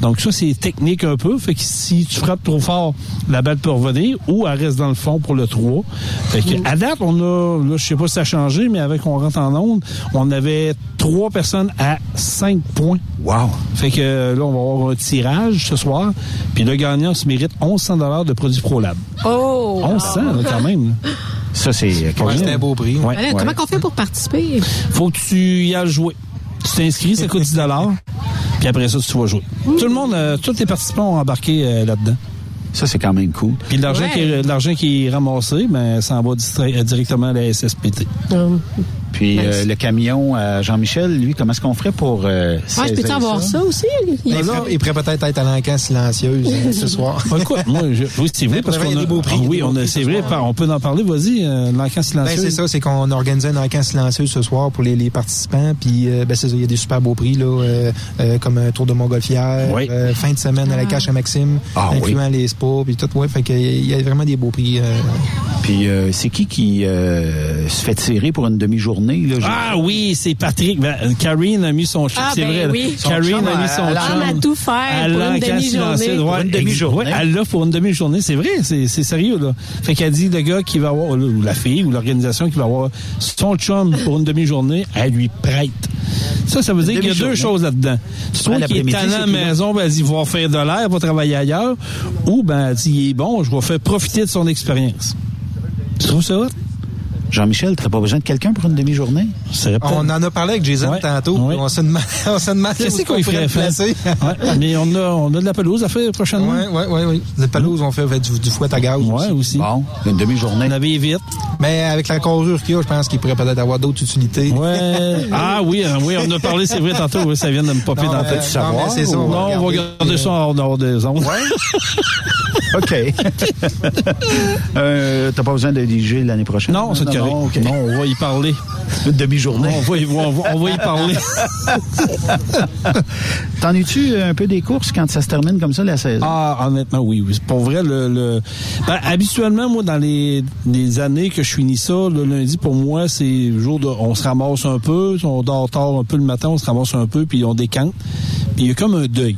Donc ça, c'est technique un peu. Fait que si tu frappes trop fort, la balle peut revenir ou elle reste dans le fond pour le 3. Fait que à date, on a, là, je sais pas si ça a changé, mais avec on rentre en onde, on avait trois personnes à 5 points. Wow! Fait que là, on va avoir un tirage ce soir. Puis le gagnant se mérite 1100 dollars de produits ProLab. Oh! 1100 là, quand même. Ça, c'est... Un beau prix. Ouais. Alors, Comment qu'on fait pour participer? Faut que tu y ailles jouer. Tu t'inscris, ça coûte 10 dollars. Puis après ça, tu vas jouer. Tout le monde, euh, tous les participants ont embarqué euh, là-dedans. Ça, c'est quand même cool. Puis l'argent Ouais. qui est, l'argent qui est ramassé, ben, ça en va euh, directement à la SSPT. Hum. Puis Nice. euh, le camion à Jean-Michel, lui, comment est-ce qu'on ferait pour euh, Ouais, je peux-tu saisir avoir ça, aussi? Il, pourrait- il pourrait peut-être être à l'encan silencieuse euh, ce soir. Ouais, quoi? Moi, je- oui, c'est vrai, parce qu'on a des beaux prix, Ah oui, on a, c'est ce vrai, soir. on peut en parler, vas-y, euh, l'encan Ben, silencieux. c'est ça, c'est qu'on a organisé un encan silencieux ce soir pour les, les participants. Puis, euh, ben, c'est ça, il y a des super beaux prix, là, euh, euh, comme un tour de Montgolfière, Oui. euh, fin de semaine à la cache à Maxime, Ah, incluant les spas, puis tout. Ouais, fait qu'il y a- il y a vraiment des beaux prix. euh. Puis euh, c'est qui qui euh, se fait tirer pour une demi-journée? Là, Ah oui, c'est Patrick. Ben, Karine a mis son chum. Ah, c'est ben vrai. oui. Son Karine chum a mis son la- chum. Femme à tout faire pour une demi-journée. Ouais, une demi-journée. ouais, elle l'offre pour une demi-journée, c'est vrai, c'est sérieux là. Fait qu'elle dit le gars qui va avoir ou la fille ou l'organisation qui va avoir son chum pour une demi-journée, elle lui prête. Ça, ça veut dire qu'il y a deux choses là-dedans. Soit qu'il est talent à la maison, ben, elle dit, il va faire de l'air, il va travailler ailleurs, ou ben, elle dit, il est bon, je vais faire profiter de son expérience. Tu trouves ça hot? Jean-Michel, t'as pas besoin de quelqu'un pour une demi-journée? On en a parlé avec Jason Ouais, tantôt. ouais. puis On se demande, on se demande où Qu'est-ce est-ce qu'on ferait placer. Ouais, mais on a, on a de la pelouse à faire prochainement. Oui, oui, oui, oui. Les pelouses, on fait, fait du, du fouet à gaz. Ouais, aussi. Bon, une demi-journée. On avait vite. Mais avec la carrure qu'il y a, je pense qu'il pourrait peut-être avoir d'autres utilités. Ouais. Ah oui, hein, oui, on a parlé, c'est vrai, tantôt, oui, ça vient de me popper Non, dans la tête. non, savoir, mais ça, on va Non, on va regarder. garder ça en dehors des ondes. OK. euh, t'as pas besoin de DJ l'année prochaine? Non, c'est correct. ok. Non, on va y parler. Une demi-journée. On va y, on va, on va y parler. T'en es-tu un peu des courses quand ça se termine comme ça, la saison? Ah, honnêtement, oui. oui. Pour vrai, le, le- ben, habituellement, moi, dans les, les années que je finis ça, le lundi, pour moi, c'est le jour de, on se ramasse un peu, on dort tard un peu le matin, on se ramasse un peu, puis on décante. Puis il y a comme un deuil.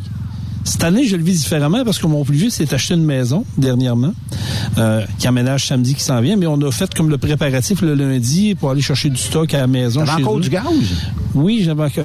Cette année, je le vis différemment parce que mon plus vieux s'est acheté une maison dernièrement, euh, qui aménage samedi qui s'en vient, mais on a fait comme le préparatif le lundi pour aller chercher du stock à la maison. T'avais encore du gaz? Oui, j'avais encore.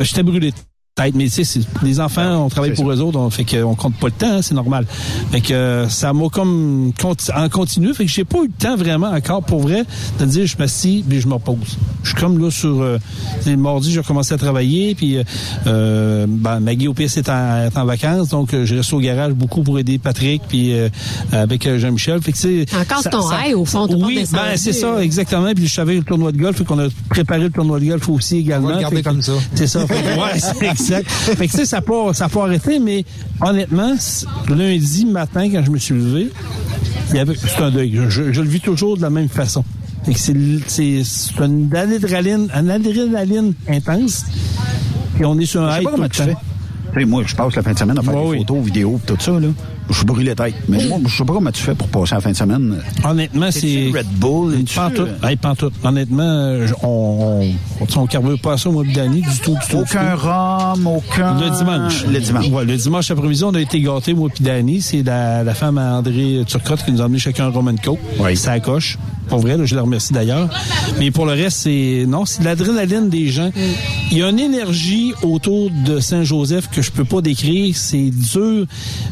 J'étais brûlé de tête, mais tu sais, c'est- les enfants, on travaille pour eux autres, on fait qu'on compte pas le temps, hein, c'est normal. Fait que euh, ça m'a comme en continu, fait que j'ai pas eu le temps vraiment encore pour vrai de dire je m'assis puis je me repose. Je suis comme là sur euh, c'est le mardi, j'ai commencé à travailler puis euh, euh, ben, Maggie au pire est en, est en vacances, donc euh, je reste au garage beaucoup pour aider Patrick puis euh, avec Jean-Michel. Fait que c'est Encore ça- ton ça- high, au fond, pas Oui, ben c'est ça exactement. Puis je savais le tournoi de golf, fait qu'on a préparé le tournoi de golf aussi également. On va le garder comme ça. c'est ça. Fait ouais, exact. Fait que, tu sais, ça n'a pas, ça pas arrêté, mais honnêtement, lundi matin, quand je me suis levé, il y avait, c'est un deuil. Je, je le vis toujours de la même façon. Fait que c'est, c'est, c'est une adrénaline, une adrénaline intense. Puis on est sur un high tout le tu temps. moi, je passe la fin de semaine à faire des oui. photos, vidéos, tout ça, là. Je suis brûlé tête. Mais moi, je sais pas comment tu fais pour passer la fin de semaine. Honnêtement, c'est. Red Bull, Pantoute. Hey, pantoute. Honnêtement, euh, on, on, on, on carbure pas ça au mois du tout, du tout. Aucun rhum, aucun... Le dimanche. Le dimanche. Ouais, le dimanche après-midi, on a été gâtés, moi puis Danny. C'est la, la femme à André Turcotte qui nous a amené chacun un Roman Coke. Oui. Ça coche. Pour vrai, là, je la remercie d'ailleurs. Mais pour le reste, c'est non, c'est de l'adrénaline des gens. Il y a une énergie autour de Saint-Joseph que je peux pas décrire. C'est dur.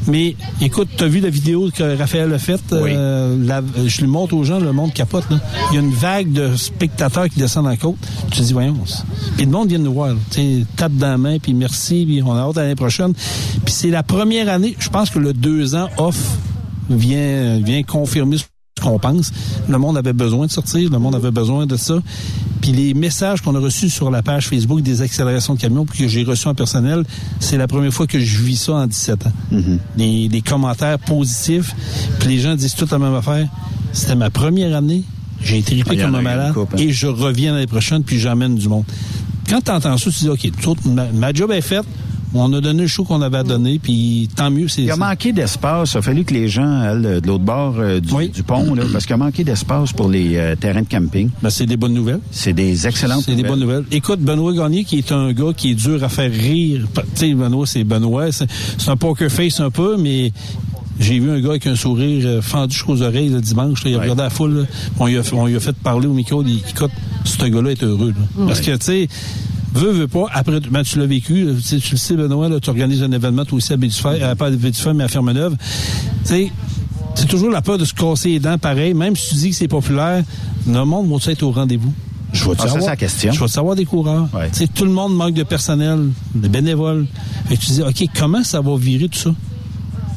Mais écoute, tu as vu la vidéo que Raphaël a faite? Oui. euh, la- je lui montre aux gens, le monde capote. Là. Il y a une vague de spectateurs qui descendent en côte. Tu te dis, voyons. Puis le monde vient nous voir. Tu tape dans la main, puis merci, puis on a hâte à l'année prochaine. Puis c'est la première année, je pense que le deux ans off vient, vient confirmer qu'on pense. Le monde avait besoin de sortir, le monde avait besoin de ça. Puis les messages qu'on a reçus sur la page Facebook des accélérations de camions, puis que j'ai reçus en personnel, c'est la première fois que je vis ça en 17 ans. les, les commentaires positifs, puis les gens disent toute la même affaire. C'était ma première année, j'ai été Ah, comme un malade, hein. et je reviens l'année prochaine, puis j'emmène du monde. Quand tu entends ça, tu dis, OK, ma job est faite, on a donné le show qu'on avait à donner, puis tant mieux. c'est Il a manqué d'espace. Il a fallu que les gens aillent de l'autre bord euh, du, du pont, là, parce qu'il a manqué d'espace pour les euh, terrains de camping. Ben, c'est des bonnes nouvelles. C'est des excellentes C'est des bonnes nouvelles. Écoute, Benoît Gagné, qui est un gars qui est dur à faire rire. Tu sais, Benoît, c'est Benoît. C'est un poker face un peu, mais j'ai vu un gars avec un sourire euh, fendu jusqu'aux oreilles le dimanche. là. il a regardé la foule. là. On, lui a, fait- on lui a fait parler au micro. Il dit, écoute, ce gars-là est heureux. là. Parce que, tu sais, veux, veux pas, après, ben, tu l'as vécu. là, tu sais, tu le sais, Benoît, tu organises un événement, toi aussi, à Bédufay, euh, pas à Bédufay, mais à Fermeneuve. Tu sais, c'est toujours la peur de se casser les dents pareil. Même si tu dis que c'est populaire, le monde va être au rendez-vous? Je vais Ah, ça, savoir, c'est la question. Je vais savoir des coureurs? Ouais. Tu sais, tout le monde manque de personnel, de bénévoles. Que tu dis, OK, comment ça va virer tout ça?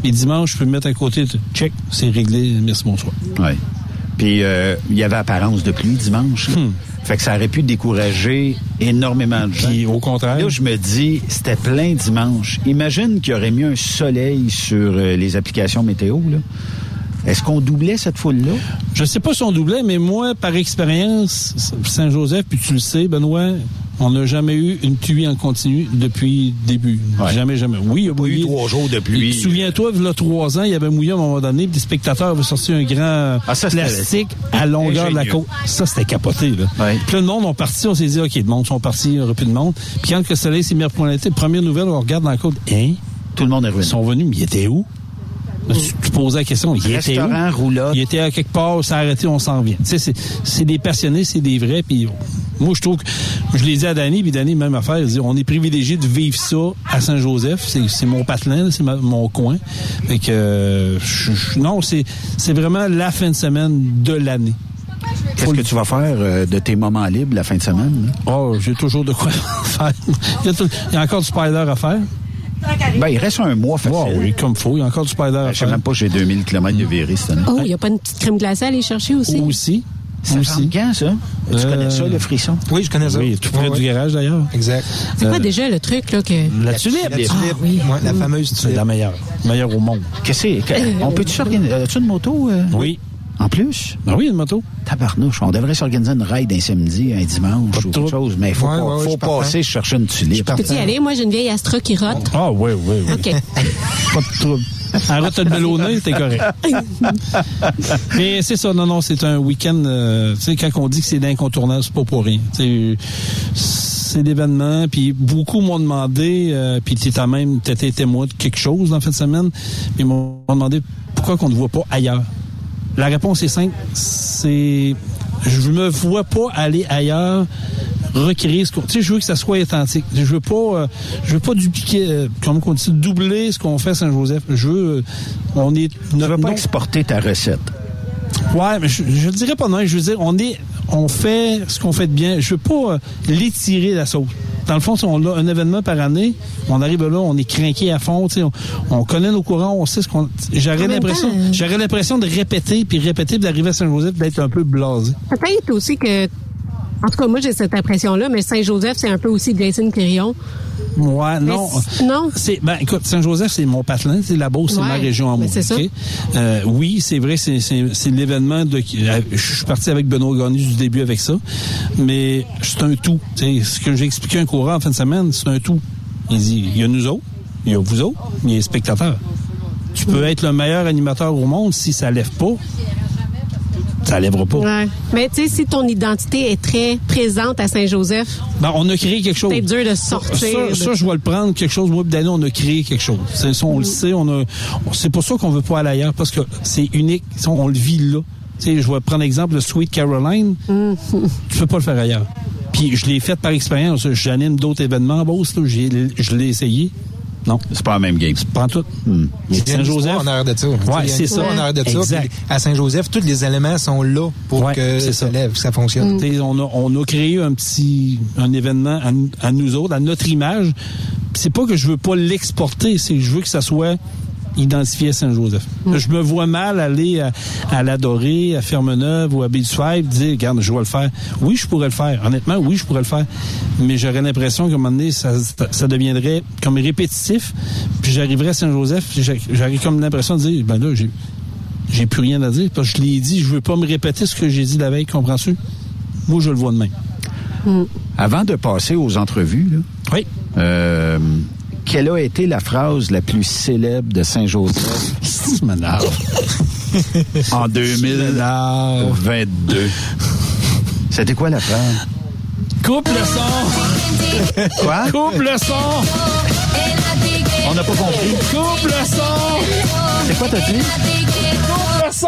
Et dimanche, je peux me mettre à côté, check, c'est réglé, merci, bonsoir. Ouais. Puis euh, il y avait apparence de pluie dimanche. là. Fait que ça aurait pu décourager énormément de gens. Puis au contraire. Là, je me dis, c'était plein dimanche. Imagine qu'il y aurait mis un soleil sur euh, les applications météo. Là. Est-ce qu'on doublait cette foule-là? Je sais pas si on doublait, mais moi, par expérience, Saint-Joseph, puis tu le sais, Benoît, on n'a jamais eu une pluie en continu depuis le début. Jamais, jamais. Oui, il y a mouillé. trois jours de pluie. Souviens-toi, il y a trois ans, il y avait mouillé à un moment donné, puis des spectateurs avaient sorti un grand Ah, ça, plastique à longueur de la côte. Ça, c'était capoté, là. Puis là, le monde ont parti, on s'est dit, OK, le monde sont partis, il n'y aura plus de monde. Puis quand le soleil s'est mis à pointer, première nouvelle, on regarde dans la côte, hein? Tout le monde est revenu. Ils sont venus, mais ils étaient où? Tu, posais la question, il était où? Restaurant, roulotte. Il était à quelque part, a arrêté, on s'en vient. Tu sais, c'est- c'est des passionnés, c'est des vrais. Puis moi, je trouve que je l'ai dit à Danny, puis Danny, même affaire, il dit, on est privilégié de vivre ça à Saint-Joseph. C'est c'est mon patelin, c'est mon coin. Fait que euh, je- je- non, c'est c'est vraiment la fin de semaine de l'année. Qu'est-ce que tu vas faire euh, de tes moments libres la fin de semaine? là? Oh, j'ai toujours de quoi faire. Il y, a tout- il y a encore du spider à faire. Ben, il reste un mois facile. Oui, comme faut. Il y a encore du spider à Je sais même pas, j'ai 2000 km de virée cette année. Oh, il n'y a pas une petite crème glacée à aller chercher aussi? Aussi. Ça aussi. quand, ça? Tu Euh, connais ça, le frisson? Oui, je connais ça. Oui, tout près Ouais, du garage d'ailleurs. Exact. C'est quoi Euh, déjà le truc, là, que... La tulipe. La tulipe. Ouais, la fameuse C'est tulipe. la meilleure. Meilleure au monde. Qu'est-ce que c'est? Que- On peut-tu s'organiser? As-tu une moto? euh? Oui. En plus? Ben oui, une moto. Tabarnouche, on devrait s'organiser une ride un samedi, un dimanche ou quelque trouble. chose, mais il faut, Ouais, pas- ouais, faut passer chercher une tulipe. Peux-tu y aller? Moi, j'ai une vieille Astra qui rote. Ah, oui, oui, oui. OK. Pas de trouble. Arrête de le ballonner, t'es correct. Mais c'est ça, non, non, c'est un week-end. euh, tu sais, quand on dit que c'est d'incontournable, c'est pas pour rien. Tu c'est l'événement, puis beaucoup m'ont demandé, euh, puis t'étais même, t'étais témoin de quelque chose dans la fin de semaine, ils m'ont demandé pourquoi qu'on ne voit pas ailleurs. La réponse est simple, c'est je me vois pas aller ailleurs recréer ce qu'on tu sais je veux que ça soit authentique je veux pas euh, je veux pas dupliquer euh, comme on dit doubler ce qu'on fait à Saint-Joseph je veux euh, on est Tu ne veux pas exporter ta recette. Ouais, mais je, je dirais pas non. Je veux dire, on est, on fait ce qu'on fait de bien. Je veux pas euh, l'étirer la sauce. Dans le fond, si on a un événement par année, on arrive là, on est craqué à fond. tu sais, On, on connaît nos courants, on sait ce qu'on. J'aurais l'impression, euh, j'aurais l'impression de répéter puis répéter puis d'arriver à Saint-Joseph d'être un peu blasé. Peut-être aussi que... En tout cas, moi, j'ai cette impression-là, mais Saint-Joseph, c'est un peu aussi Jason Quirion. Mais non. non. C'est ben écoute, Saint-Joseph, c'est mon patelin, c'est la Beauce, c'est Ouais, ma région à moi. mais c'est ça. Euh, oui, c'est vrai, c'est c'est c'est l'événement de euh, je suis parti avec Benoît Gagné du début avec ça, mais c'est un tout. Tu sais, ce que j'ai expliqué à un courant en fin de semaine, c'est un tout. Il dit il y a nous autres, il y a vous autres, il y a les spectateurs. Tu peux être le meilleur animateur au monde si ça lève pas. Ça lèvera pas. Ouais. Mais tu sais, si ton identité est très présente à Saint-Joseph, Ben, on a créé quelque chose. c'est dur de sortir. Ça, de- ça, je vais le prendre quelque chose. Moi, Danny, on a créé quelque chose. Ça, on le sait. On a. C'est pour ça qu'on veut pas aller ailleurs parce que c'est unique. Ça, On le vit là. Tu sais, je vais prendre l'exemple de Sweet Caroline. Tu peux pas le faire ailleurs. Puis je l'ai fait par expérience. J'anime d'autres événements à Beauce. là. Je l'ai essayé. Non. C'est pas la même game. Pas en tout. Hmm. A Saint-Joseph. en arrière de ça. Ouais, a c'est ça. en arrière de ça. Exact. À Saint-Joseph, tous les éléments sont là pour Ouais, que c'est ça ça. lève, que ça fonctionne. On a, on a créé un petit un événement à, nous- à nous autres, à notre image. C'est pas que je veux pas l'exporter, c'est que je veux que ça soit identifié à Saint-Joseph. Je me vois mal aller à, à l'Adoré, à Fermeneuve ou à Beach Five, dire, regarde, je vais le faire. Oui, je pourrais le faire. Honnêtement, oui, je pourrais le faire. Mais j'aurais l'impression qu'à un moment donné, ça, ça deviendrait comme répétitif. Puis j'arriverais à Saint-Joseph, j'aurais comme l'impression de dire, ben là, j'ai j'ai plus rien à dire parce que je l'ai dit, je veux pas me répéter ce que j'ai dit la veille, comprends-tu? Moi, je le vois de même. Avant de passer aux entrevues, là, Oui. euh, quelle a été la phrase la plus célèbre de Saint-Joseph? En 2022? C'était quoi la phrase? Coupe le son! Quoi? Coupe le son! On n'a pas compris. Coupe le son! C'est quoi t'as dit? Son!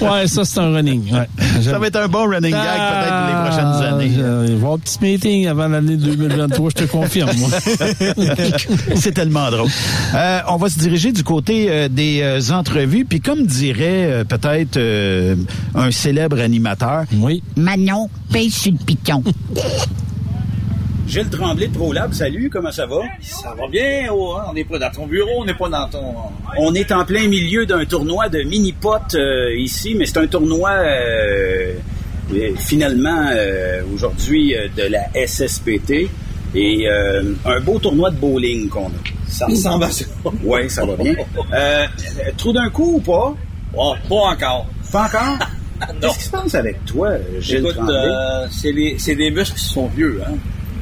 ouais, ça, c'est un running. Ouais. Ça va être un bon running gag peut-être pour les prochaines années. Il va y avoir un petit meeting avant l'année 2023, je te confirme, moi. C'est tellement drôle. Euh, on va se diriger du côté euh, des euh, entrevues, puis comme dirait euh, peut-être euh, un célèbre animateur, oui. Manon, paye sur le piton. Gilles Tremblay de ProLab, salut, comment ça va? Ça va bien, oh, hein, on n'est pas dans ton bureau, on n'est pas dans ton... On est en plein milieu d'un tournoi de mini-pot euh, ici, mais c'est un tournoi euh, euh, finalement euh, aujourd'hui de la SSPT et un beau tournoi de bowling qu'on a. Ça ressemble à ça. Oui, ça va bien. Trou d'un coup ou pas? Oh, pas encore. Pas encore? Qu'est-ce qui se passe avec toi, Gilles Écoute, c'est les- c'est des muscles qui sont vieux, hein.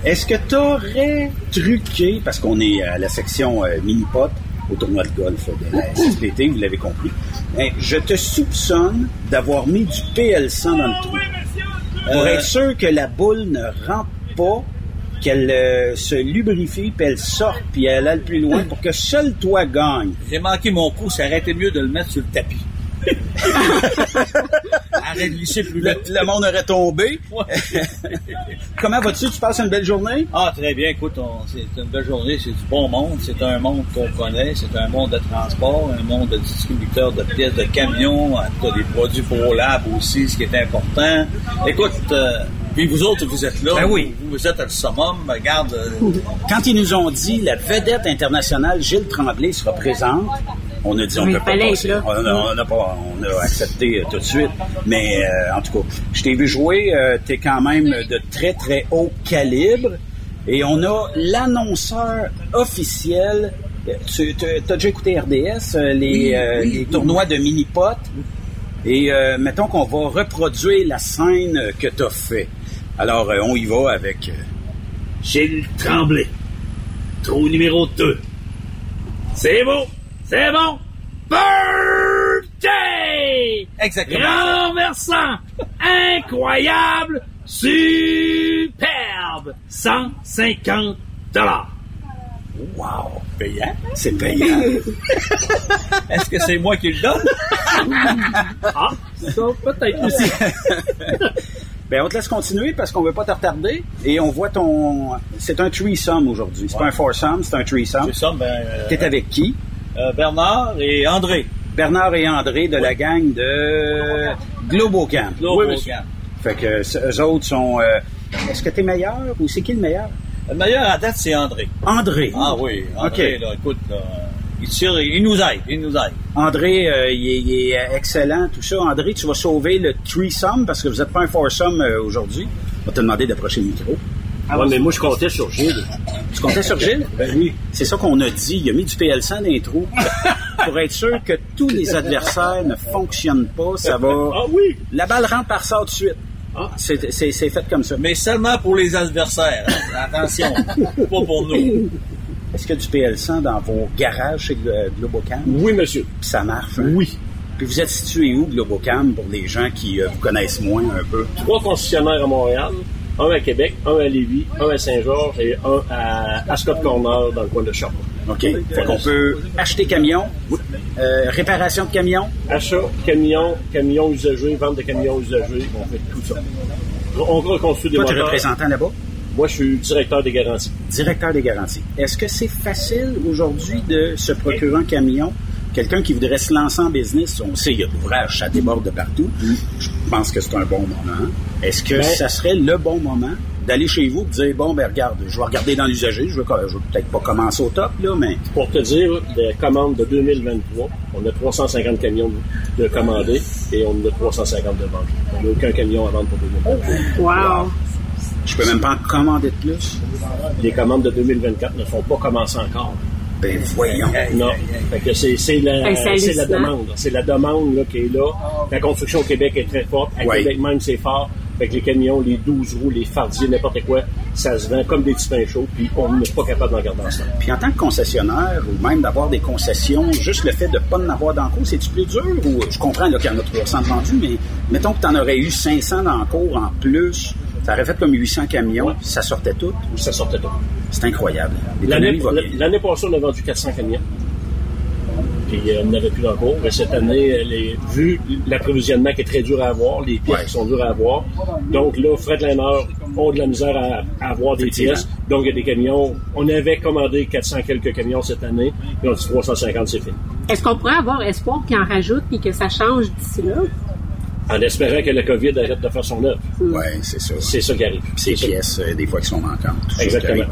Est-ce que tu aurais truqué, parce qu'on est à la section euh, mini-pot au tournoi de golf de la SSPT, vous l'avez compris, hein, je te soupçonne d'avoir mis du PL100 dans le trou. Pour Euh, être sûr que la boule ne rentre pas, qu'elle euh, se lubrifie, puis elle sorte, puis elle aille plus loin pour que seul toi gagne. J'ai manqué mon coup, ça aurait été mieux de le mettre sur le tapis. Arrête de glisser plus Le, vite. le monde aurait tombé. Comment vas-tu? Tu passes une belle journée? Ah, très bien. Écoute, c'est une belle journée, c'est du bon monde. C'est un monde qu'on connaît. C'est un monde de transport, un monde de distributeurs de pièces, de camions, en tout cas des produits pour lab aussi, ce qui est important. Écoute, euh, puis vous autres, vous êtes là. Ben oui. Vous, vous êtes à le summum. Regarde, euh, Quand ils nous ont dit la vedette internationale Gilles Tremblay sera présente, on a dit on Oui, peut pas passer. On a, on a pas, on a accepté euh, tout de suite. Mais euh, en tout cas, je t'ai vu jouer. euh, T'es quand même de très très haut calibre. Et on a l'annonceur officiel. Tu as déjà écouté RDS, euh, les, euh, les tournois de mini-pot? Et euh, mettons qu'on va reproduire la scène que tu as fait. Alors, euh, on y va avec... euh, Gilles Tremblay. Trou numéro 2. C'est bon. C'est bon. Birthday! Exactement. Renversant. Incroyable. Superbe. 150 dollars. Wow! Payant? C'est payant. est-ce que c'est moi qui le donne? Ah, ça peut-être aussi. ben, on te laisse continuer parce qu'on veut pas te retarder. Et on voit ton... C'est un threesome aujourd'hui. C'est pas un foursome, c'est un threesome. Ben... euh, T'es avec qui? Euh, Bernard et André. Bernard et André de la gang de Globocamp. Globo Camp. Fait que eux autres sont... euh, Est-ce que t'es meilleur ou c'est qui le meilleur? Le meilleur à date, c'est André. André. Ah oui, André, OK. là, écoute, là, il tire, il nous aide, il nous aide. André, euh, il, est, il est excellent, tout ça. André, tu vas sauver le threesome parce que vous n'êtes pas un foursome euh, aujourd'hui. On va te demander d'approcher le micro. Ouais, mais moi, je comptais sur Gilles. Tu comptais sur Gilles? Ben oui. C'est ça qu'on a dit. Il a mis du PL100 dans les trous pour être sûr que tous les adversaires ne fonctionnent pas. Ça va... Ah oui! La balle rentre par ça tout de suite. Ah. C'est c'est- c'est fait comme ça. Mais seulement pour les adversaires. hein. Attention, pas pour nous. Est-ce qu'il y a du PL100 dans vos garages chez Glo- Globocam? Oui, monsieur. Puis ça marche? hein? Oui. Puis vous êtes situé où, Globocam, pour les gens qui euh, vous connaissent moins un peu? Trois concessionnaires à Montréal. Un à Québec, un à Lévis, un à Saint-Georges et un à Ascot Corner dans le coin de Sherbrooke. OK. Fait qu'on peut acheter camion, euh, réparation de camion, Achat, camions, camions usagés, vente de camions usagers, on fait tout ça. On reconstruit des Toi, tu es représentant là-bas? Moi, je suis directeur des garanties. Directeur des garanties. Est-ce que c'est facile aujourd'hui de se procurer un camion? Quelqu'un qui voudrait se lancer en business, on sait, il y a de l'ouvrage, ça déborde de partout. Je pense que c'est un bon moment. Est-ce que Ben- ça serait le bon moment d'aller chez vous et de dire, bon, ben regarde, je vais regarder dans l'usager, je vais, je vais peut-être pas commencer au top, là, mais Pour te dire, les commandes de 2023, on a 350 camions de commandés et on a 350 de vendus. On n'a aucun camion à vendre pour 2023. Wow! je peux même pas en commander de plus. Les commandes de 2024 ne sont pas commencées encore. Ben voyons. Non. Fait que c'est, c'est la, Hey, c'est la demande. C'est la demande là, qui est là. La construction au Québec est très forte. À Ouais. Québec même, c'est fort. Fait que les camions, les 12 roues, les fardiers, n'importe quoi, ça se vend comme des petits pains chauds, puis on n'est pas capable d'en garder en stock. Puis en tant que concessionnaire, ou même d'avoir des concessions, juste le fait de pas en avoir dans le cours, c'est-tu plus dur? Ou je comprends là, qu'il y en a 300 vendus, mais mettons que tu en aurais eu 500 dans le cours en plus, ça aurait fait comme 800 camions, puis ça sortait tout. Ça sortait tout. C'est incroyable. L'année, passée, on a vendu 400 camions. Puis euh, on n'avait plus dans le cours. Mais cette année, les, vu l'approvisionnement qui est très dur à avoir, les pièces Ouais. qui sont dures à avoir, donc là, Fred Liner ont de la misère à, à avoir des pièces. Donc il y a des camions. On avait commandé 400 quelques camions cette année, et on dit 350, c'est fini. Est-ce qu'on pourrait avoir espoir qu'ils en rajoutent et que ça change d'ici là? En espérant que le COVID arrête de faire son œuvre. Oui, c'est ça. C'est ça qui arrive. Ces pièces, euh, des fois, qui sont manquantes. Exactement.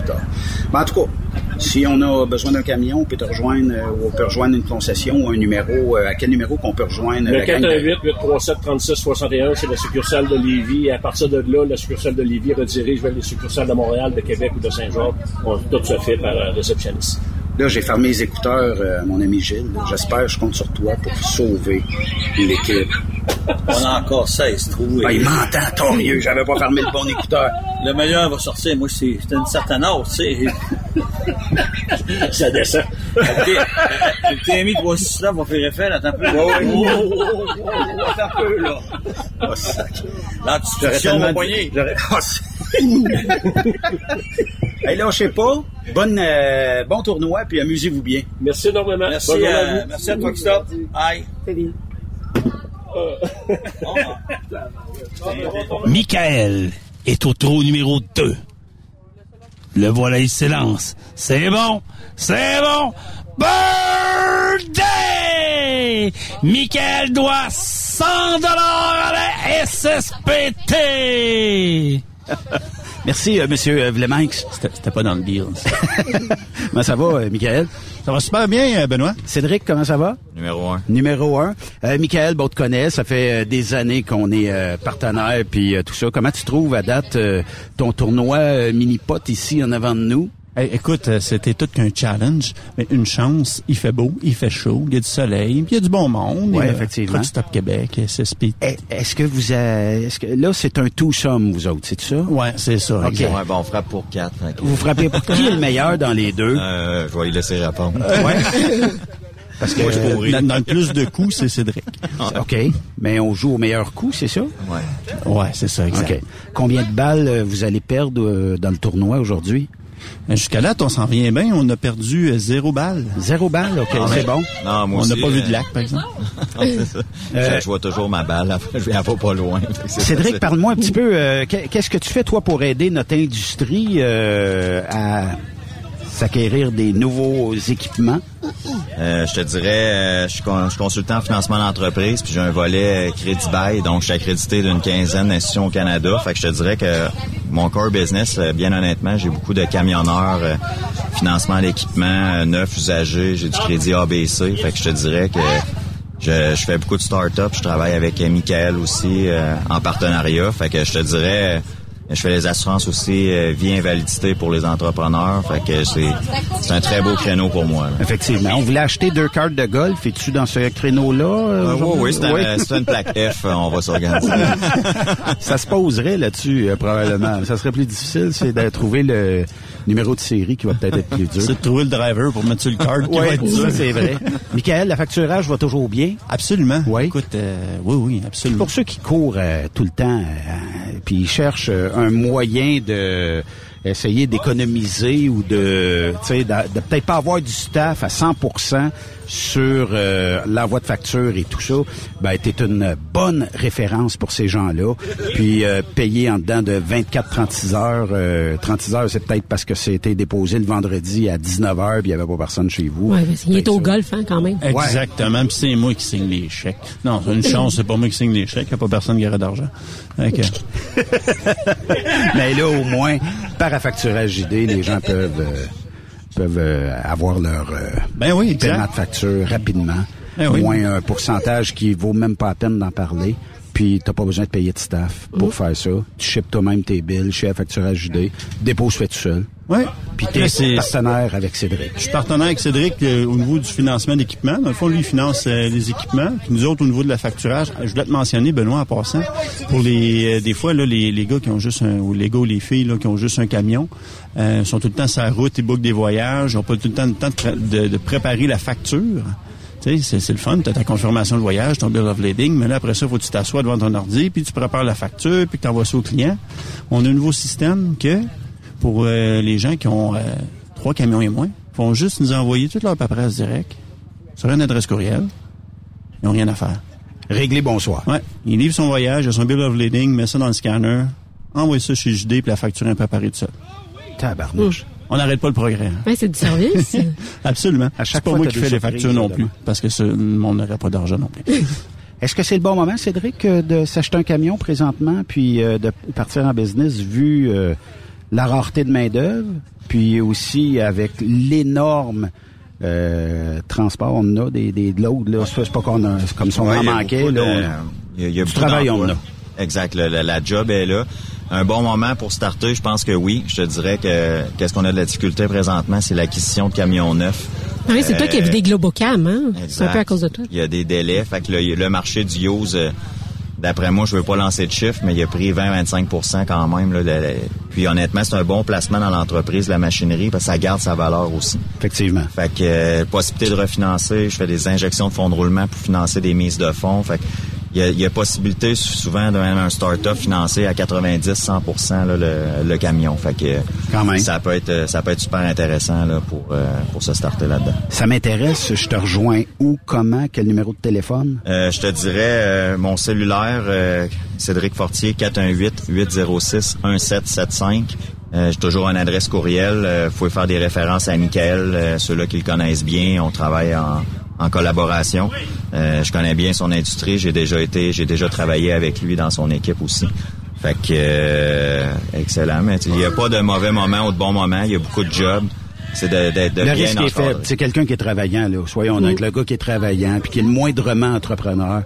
Ben, en tout cas, si on a besoin d'un camion, on peut te rejoindre, euh, ou on peut rejoindre une concession ou un numéro. euh, à quel numéro qu'on peut rejoindre Le la gang de- 418-837-3661, c'est la succursale de Lévis. À partir de là, la succursale de Lévis redirige vers les succursales de Montréal, de Québec ou de Saint-Georges. On- Tout se fait par réceptionniste. Là, j'ai fermé les écouteurs, euh, mon ami Gilles. J'espère, je compte sur toi pour sauver l'équipe. On a encore 16 trous. Ah, il m'entend, torieux. J'avais pas fermé le bon écouteur. Le meilleur va sortir. Moi, c'est c'est une certaine âge, tu sais. Ça descend. Le TMI 369 là va faire effet, là, attends un peu. Oh, oh, oh, oh, attends un peu, là. Oh, sac. Là, tu te tellement j'aurais- hey, là, je sais pas. Bonne, euh, bon tournoi, puis amusez-vous bien. Merci énormément. Merci, à euh, vous. merci à toi, Christophe. Aïe. Michael est au trou numéro 2. Le voilà, il s'élance. C'est bon! C'est bon! Birthday! Michael doit 100 dollars à la SSPT! Merci, euh, monsieur euh, Vlemanx. C'était pas dans le deal. comment ça va, euh, Michael? Ça va super bien, euh, Benoît. Cédric, comment ça va? Numéro un. Numéro un. Euh, Michael, bon, on te connaît. Ça fait euh, des années qu'on est euh, partenaire, puis euh, tout ça. Comment tu trouves à date euh, ton tournoi euh, mini-pot ici en avant de nous? Hey, écoute, euh, c'était tout qu'un challenge, mais une chance. Il fait beau, il fait chaud, il y a du soleil, puis il y a du bon monde. Ouais, euh, effectivement. Truck Stop Québec, SSP. Eh, Est-ce que vous avez, est-ce que là c'est un tout somme vous autres, c'est ça? Ouais, c'est ça. Ok. Ouais, bon, on frappe pour quatre. Vous frappez pour qui est le meilleur dans les deux? Euh, je vais y laisser répondre. Parce que Moi, je pourrais. dans, dans le plus de coups, c'est Cédric. OK, mais on joue au meilleur coup, c'est ça? Ouais. Ouais, c'est ça, exact. OK. Combien de balles euh, vous allez perdre euh, dans le tournoi aujourd'hui? Jusqu'à là, on s'en vient bien. On a perdu euh, zéro balle. Zéro balle, OK, Ah, c'est bon. Non, moi On n'a pas vu euh, de lac, par exemple. non, ça. Euh, je, vois toujours ma balle. Après, je viens pas pas loin. Cédric, parle-moi un petit peu, euh, qu'est- qu'est-ce que tu fais, toi, pour aider notre industrie euh, à s'acquérir des nouveaux équipements? Euh, je te dirais, euh, je suis consultant en financement d'entreprise, puis j'ai un volet euh, crédit bail, donc je suis accrédité d'une quinzaine d'institutions au Canada. Fait que je te dirais que mon core business, bien honnêtement, j'ai beaucoup de camionneurs, financement d'équipement, euh, neuf usagers, j'ai du crédit ABC. Fait que je te dirais que je, je fais beaucoup de start-up, je travaille avec Michael aussi en partenariat. Fait que je te dirais, je fais les assurances aussi euh, vie invalidité pour les entrepreneurs. Fait que c'est c'est un très beau créneau pour moi. là. Effectivement. On voulait acheter deux cartes de golf. Es-tu dans ce créneau-là? euh, Euh, oui, oui, c'est un- Oui. c'est une plaque F, euh, on va s'organiser. ça se poserait là-dessus, euh, probablement. Ça serait plus difficile, c'est de trouver le numéro de série qui va peut-être être plus dur. C'est de trouver le driver pour mettre sur le card qui va Oui, être dur. ça c'est vrai. Michael, la facturage va toujours bien? Absolument. Oui. Écoute, euh, oui, oui, absolument. Pour ceux qui courent euh, tout le temps, euh, puis ils cherchent euh, un moyen de essayer d'économiser ou de, tu sais, de, de peut-être pas avoir du staff à 100% sur euh, l'envoi de factures et tout ça, ben t'es une bonne référence pour ces gens-là. Puis euh, payer en dedans de 24-36 heures, euh, 36 heures c'est peut-être parce que c'était déposé le vendredi à 19 heures puis il y avait pas personne chez vous. Ouais, il est au golf, hein, quand même. Exactement. Puis c'est moi qui signe les chèques. Non, c'est une chance, c'est pas moi qui signe les chèques. Il n'y a pas personne qui aurait d'argent. Fait que- Mais là, au moins, par affacturage JD, les gens peuvent euh, peuvent euh, avoir leur euh, Ben oui, exact. paiement de facture rapidement. Ben oui. Moins un pourcentage qui vaut même pas la peine d'en parler. Puis t'as pas besoin de payer de staff pour faire ça. Tu ships toi-même tes bills chez affacturage JD. Dépose fait tout seul. Oui. Puis t'es partenaire avec Cédric. Je suis partenaire avec Cédric euh, au niveau du financement d'équipements. Dans le fond, lui, il finance euh, les équipements. Puis nous autres, au niveau de la facturage, je voulais te mentionner, Benoît, en passant, pour les euh, des fois, là, les, les gars qui ont juste un, ou les gars ou les filles là, qui ont juste un camion, euh, sont tout le temps sur la route, ils bookent des voyages, ils n'ont pas tout le temps le temps de- de préparer la facture. Tu sais, c'est, le fun, tu as ta confirmation de voyage, ton bill of lading, mais là, après ça, faut que tu t'assoies devant ton ordi, puis tu prépares la facture, puis que tu envoies ça au client. On a un nouveau système que, pour euh, les gens qui ont euh, trois camions et moins, font juste nous envoyer toute leur paperasse direct sur une adresse courriel. Ils n'ont rien à faire. Réglé, bonsoir. Ouais. Il livre son voyage, il a son bill of lading, met ça dans le scanner, envoie ça chez JD, puis la facture est préparée tout seul. Tabarnouche. On n'arrête pas le progrès. hein. Ouais, c'est du service. Absolument. À chaque C'est pas fois, moi qui fais les factures non plus, parce que ce, on n'aurait pas d'argent non plus. Est-ce que c'est le bon moment, Cédric, euh, de s'acheter un camion présentement, puis euh, de partir en business vu euh, la rareté de main-d'œuvre, puis aussi avec l'énorme euh, transport, on a des, des de l'autre, là. C'est pas qu'on a, comme si on Ouais, en il y a manquait, beaucoup là. de- on- il y a- y a du travail, on a. Exact. le- la job est là. Un bon moment pour starter, je pense que oui. Je te dirais que qu'est-ce qu'on a de la difficulté présentement, c'est l'acquisition de camions neufs. Ah Oui, c'est toi Euh, qui as vu des Globocam, hein? C'est un peu à cause de toi. Il y a des délais. Fait que le, le marché du use, euh, d'après moi, je veux pas lancer de chiffres, mais il a pris 20-25% quand même. Là, Le- le- puis honnêtement, c'est un bon placement dans l'entreprise, la machinerie, parce que ça garde sa valeur aussi. Effectivement. Fait que euh, possibilité de refinancer, je fais des injections de fonds de roulement pour financer des mises de fonds. Fait que il y a, y a possibilité souvent même un start-up financer à 90-100 là, le, le camion. Fait que Quand même. ça peut être ça peut être super intéressant là, pour euh, pour se starter là-dedans. Ça m'intéresse, je te rejoins où, comment, quel numéro de téléphone? Euh, je te dirais euh, mon cellulaire, euh, Cédric Fortier, 418-806-1775. Euh, J'ai toujours une adresse courriel. Euh, vous pouvez faire des références à Michael, euh, ceux-là qui le connaissent bien. On travaille en, en collaboration. Euh, je connais bien son industrie. J'ai déjà été, j'ai déjà travaillé avec lui dans son équipe aussi. Fait que euh, excellent. Mais tu sais, il n'y a pas de mauvais moment ou de bon moment. Il y a beaucoup de jobs. C'est de, d'être de le bien risque est faible. C'est quelqu'un qui est travaillant, là. Soyons honnêtes. Le gars qui est travaillant, puis qui est le moindrement entrepreneur.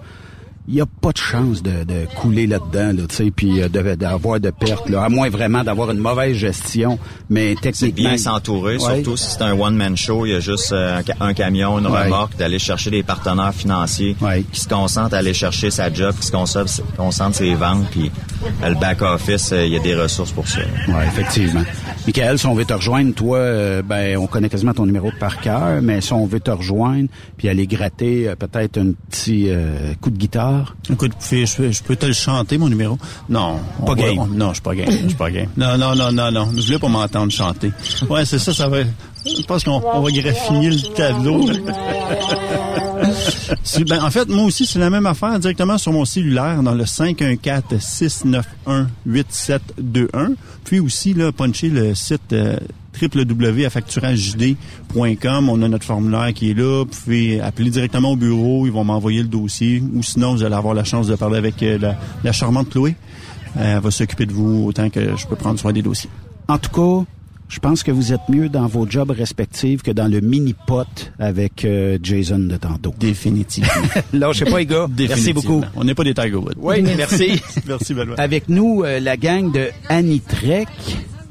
Il n'y a pas de chance de, de couler là-dedans, là, tu sais, puis euh, de- d'avoir de, pertes, là, à moins vraiment d'avoir une mauvaise gestion, mais techniquement... bien s'entourer, Ouais. surtout si c'est un one-man show, il y a juste euh, un, un camion, une Ouais. remorque, d'aller chercher des partenaires financiers qui se concentrent à aller chercher sa job, qui se concentrent, concentrent ses ventes, puis euh, le back-office, il y a des ressources pour ça. Oui, effectivement. Michael, si on veut te rejoindre, toi, euh, ben, on connaît quasiment ton numéro par cœur, mais si on veut te rejoindre, puis aller gratter euh, peut-être un petit euh, coup de guitare. Écoute, je peux, je peux te le chanter, mon numéro? Non. on Pas game. on- non, je suis pas game. Je suis pas game. Non, non, non, non, non. Je voulais pas m'entendre chanter. Ouais, c'est ça, ça va... Je pense qu'on on va graffiner le tableau. Ben, en fait, moi aussi, c'est la même affaire directement sur mon cellulaire dans le 514-691-8721. Puis aussi, là, puncher le site euh, www.affacturagejd.com. On a notre formulaire qui est là. Vous pouvez appeler directement au bureau. Ils vont m'envoyer le dossier. Ou sinon, vous allez avoir la chance de parler avec euh, la, la charmante Chloé. Elle va s'occuper de vous autant que je peux prendre soin des dossiers. En tout cas, je pense que vous êtes mieux dans vos jobs respectifs que dans le mini-pot avec euh, Jason de tantôt. Définitivement. Lâchez pas, les gars. Merci beaucoup. On n'est pas des Tiger Woods. Oui, merci. merci, Benoît. Avec nous, euh, la gang de Annie Trek.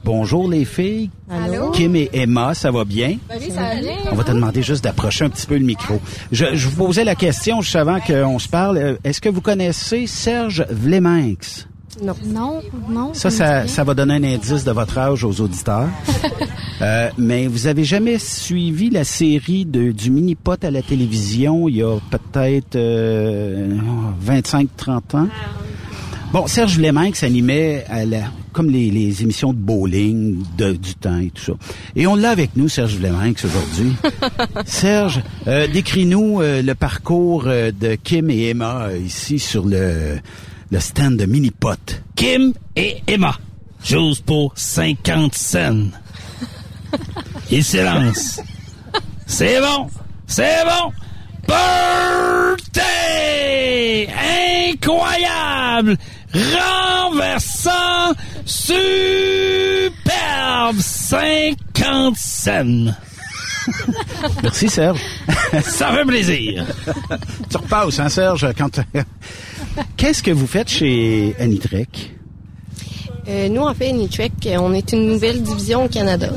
Bonjour les filles. Allô? Kim et Emma, ça va bien? Oui, ça va bien. On va te demander juste d'approcher un petit peu le micro. Je, je vous posais la question juste avant qu'on se parle. Euh, Est-ce que vous connaissez Serge Vleminx? Non. Non, non. Ça, ça, ça va donner un indice de votre âge aux auditeurs. Euh, mais vous avez jamais suivi la série de, du mini-pot à la télévision il y a peut-être euh, 25-30 ans? Bon, Serge Vleminx animait à la, comme les, les émissions de bowling de, du temps et tout ça. Et on l'a avec nous, Serge Vleminx, aujourd'hui. Serge, euh, décris-nous euh, le parcours euh, de Kim et Emma ici sur le, le stand de mini-pot. Kim et Emma. J'ose pour 50 cents. Et silence. C'est bon. C'est bon. Birthday! Incroyable! Renversant! Superbe! 50 cents. Merci, Serge. Ça fait plaisir. tu repasses, hein, Serge, quand... Qu'est-ce que vous faites chez Anitrek? Euh, nous, en fait, Nitrek, on est une nouvelle division au Canada.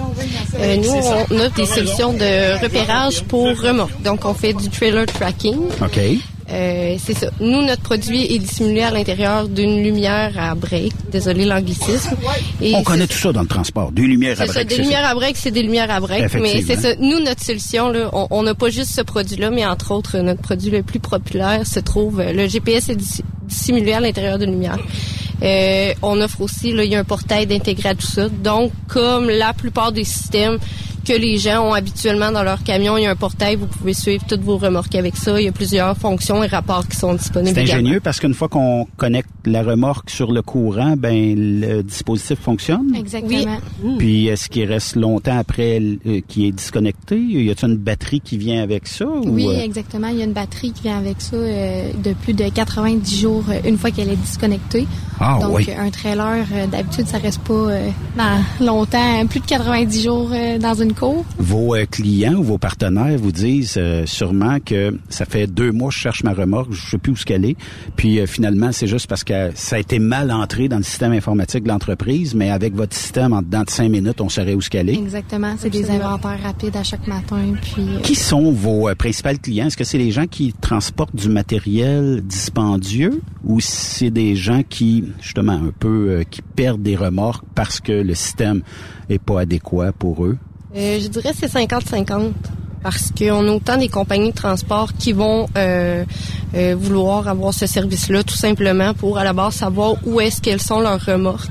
Euh, nous, on offre des solutions de repérage pour remorques. Donc, on fait du trailer tracking. OK. Euh, c'est ça. Nous, notre produit est dissimulé à l'intérieur d'une lumière à break. Désolé l'anglicisme. On connaît tout ça dans le transport. Des lumières à ça, break. des lumières à break, c'est des lumières à break. Mais c'est ça. Nous, notre solution, là, on- n'a pas juste ce produit-là, mais entre autres, notre produit le plus populaire se trouve, euh, le GPS est dis- dissimulé à l'intérieur d'une lumière. Euh, on offre aussi, là, il y a un portail d'intégrer à tout ça. Donc, comme la plupart des systèmes que les gens ont habituellement dans leur camion. Il y a un portail, vous pouvez suivre toutes vos remorques avec ça. Il y a plusieurs fonctions et rapports qui sont disponibles. C'est également. ingénieux parce qu'une fois qu'on connecte la remorque sur le courant, ben le dispositif fonctionne. Exactement. Puis est-ce qu'il reste longtemps après euh, qu'il est disconnecté? Y a-t-il une batterie qui vient avec ça ou, Oui, euh, exactement. Il y a une batterie qui vient avec ça euh, de plus de 90 jours euh, une fois qu'elle est disconnectée. Ah, Donc, oui. un trailer, euh, d'habitude, ça reste pas euh, dans longtemps, hein, plus de 90 jours euh, dans une cour. Vos euh, clients ou vos partenaires vous disent euh, sûrement que ça fait deux mois que je cherche ma remorque, je sais plus où ce qu'elle est. Puis euh, finalement, c'est juste parce que ça a été mal entré dans le système informatique de l'entreprise, mais avec votre système, en dedans de cinq minutes, on saurait où ce qu'elle est. Exactement. C'est des inventaires rapides à chaque matin. Puis, euh, Qui sont vos euh, principaux clients? Est-ce que c'est les gens qui transportent du matériel dispendieux ou c'est des gens qui, justement, un peu, euh, qui perdent des remorques parce que le système est pas adéquat pour eux? Euh, je dirais que c'est 50-50 parce qu'on a autant des compagnies de transport qui vont euh, euh, vouloir avoir ce service-là tout simplement pour à la base savoir où est-ce qu'elles sont leurs remorques.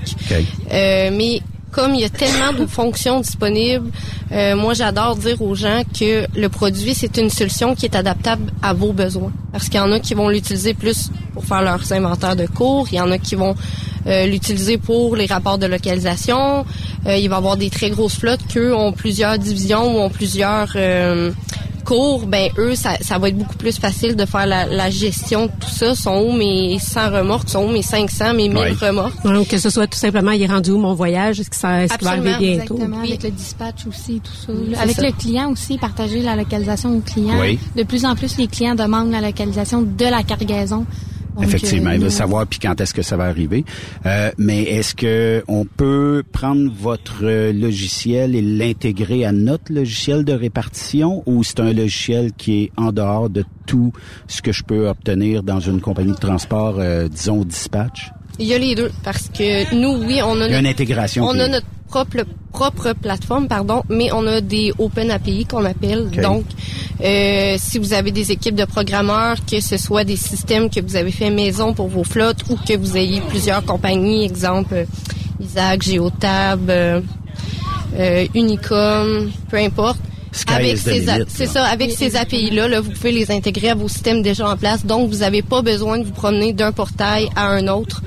Euh, mais comme il y a tellement de fonctions disponibles, euh, moi j'adore dire aux gens que le produit c'est une solution qui est adaptable à vos besoins. Parce qu'il y en a qui vont l'utiliser plus pour faire leurs inventaires de cours, il y en a qui vont euh, l'utiliser pour les rapports de localisation. Euh, il va y avoir des très grosses flottes qui eux, ont plusieurs divisions ou ont plusieurs cours. Ben eux, ça, ça va être beaucoup plus facile de faire la, la gestion de tout ça. Sont où mes 100 remorques, sont où mes 500, mes 1000 Ouais. remorques? Donc, que ce soit tout simplement, il est rendu où mon voyage? Est-ce qu'il va Absolument, arriver bientôt? Exactement, avec le dispatch aussi, tout ça. Avec ça. le client aussi, partager la localisation au client. Oui. De plus en plus, les clients demandent la localisation de la cargaison. Donc, Effectivement, il veut nous- savoir puis quand est-ce que ça va arriver. Euh, mais est-ce que on peut prendre votre logiciel et l'intégrer à notre logiciel de répartition ou c'est un logiciel qui est en dehors de tout ce que je peux obtenir dans une compagnie de transport, euh, disons dispatch? Il y a les deux parce que nous, oui, on a Il y a une notre- intégration On a notre propre propre plateforme, pardon, mais on a des Open API qu'on appelle. Donc, euh, si vous avez des équipes de programmeurs, que ce soit des systèmes que vous avez fait maison pour vos flottes ou que vous ayez plusieurs compagnies, exemple euh, Isaac, Geotab, euh, euh, Unicom, peu importe. Sky avec ces, c'est là. ça, avec ces API-là, là, vous pouvez les intégrer à vos systèmes déjà en place. Donc, vous n'avez pas besoin de vous promener d'un portail à un autre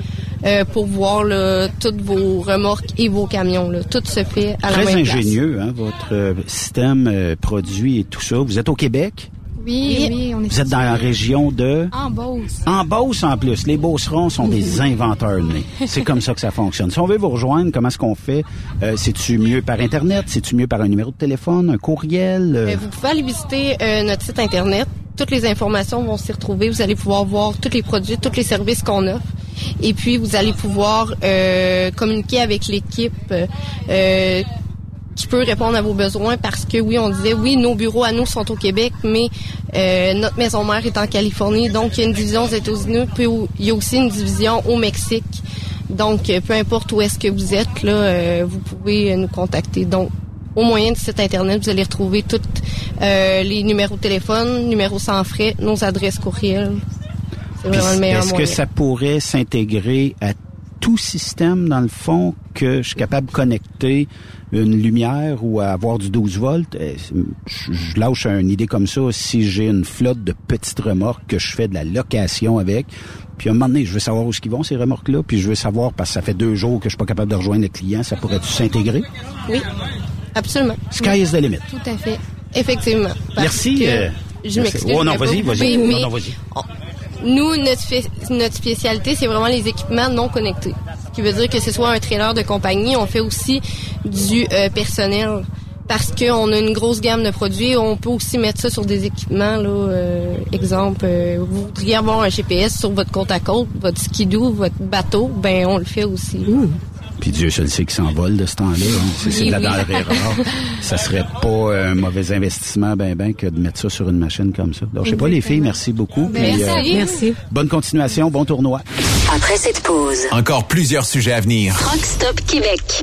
euh, pour voir là, toutes vos remorques et vos camions. Là. Tout se fait à la Très même place. ingénieux, hein, votre euh, système euh, produit et tout ça. Vous êtes au Québec? Oui, oui, on est Vous êtes dans la région de... En Beauce. En Beauce, en plus. Les Beaucerons sont des inventeurs nés. C'est comme ça que ça fonctionne. Si on veut vous rejoindre, comment est-ce qu'on fait? Euh, C'est-tu mieux par Internet? C'est-tu mieux par un numéro de téléphone? Un courriel? Euh, vous pouvez aller visiter euh, notre site Internet. Toutes les informations vont s'y retrouver. Vous allez pouvoir voir tous les produits, tous les services qu'on offre. Et puis, vous allez pouvoir euh, communiquer avec l'équipe euh, euh, qui peut répondre à vos besoins parce que, oui, on disait, oui, nos bureaux à nous sont au Québec, mais euh, notre maison mère est en Californie. Donc, il y a une division aux États-Unis, puis il y a aussi une division au Mexique. Donc, euh, peu importe où est-ce que vous êtes, là, euh, vous pouvez euh, nous contacter. Donc, au moyen du site Internet, vous allez retrouver tous les numéros de téléphone, numéros sans frais, nos adresses courriels. C'est puis vraiment le meilleur Est-ce que ça pourrait s'intégrer à tout système, dans le fond, que je suis capable de connecter une lumière ou à avoir du 12 volts? Euh, Je, lâche une idée comme ça si j'ai une flotte de petites remorques que je fais de la location avec. Puis à un moment donné, je veux savoir où est-ce qu'ils vont, ces remorques-là. Puis je veux savoir, parce que ça fait deux jours que je suis pas capable de rejoindre le client, ça pourrait-tu s'intégrer? Oui, absolument. Sky is the limit. Tout à fait. Effectivement. Parce Merci, que- euh, je m'excuse. Oh non, vas-y, vas-y. Oh vas-y. Nous, notre, spé- notre spécialité, c'est vraiment les équipements non connectés. Ce qui veut dire que ce soit un trailer de compagnie, on fait aussi du euh, personnel. Parce qu'on a une grosse gamme de produits, on peut aussi mettre ça sur des équipements. Là, euh, exemple, euh, vous voudriez avoir un GPS sur votre compte à côte, votre skidoo, votre bateau, ben on le fait aussi. Puis Dieu seul sait qu'il s'envole de ce temps-là. hein. C'est c'est de la denrée rare. Ça serait pas un mauvais investissement ben ben que de mettre ça sur une machine comme ça. Donc, je sais pas les filles, merci beaucoup. Puis, merci. Merci. Bonne continuation, bon tournoi. Après cette pause, Encore plusieurs sujets à venir. Rockstop Québec.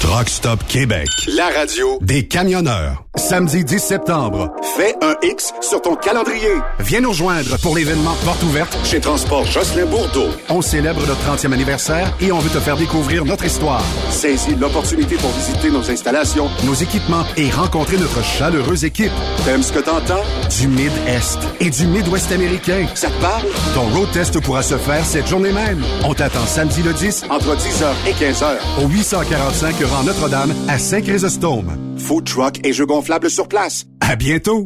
Truck Stop Québec. La radio des camionneurs. Samedi 10 septembre, fais un X sur ton calendrier. Viens nous rejoindre pour l'événement Porte ouverte chez Transport Jocelyn Bourdeau. On célèbre notre 30e anniversaire et on veut te faire découvrir notre histoire. Saisis l'opportunité pour visiter nos installations, nos équipements et rencontrer notre chaleureuse équipe. T'aimes ce que t'entends? Du Mid-Est et du Mid-Ouest américain. Ça te parle? Ton road test pourra se faire cette journée même. On t'attend samedi le 10 entre 10h et 15h au 845 rang Notre-Dame à Saint-Chrysostome. Food truck et jeux gonflables sur place. À bientôt!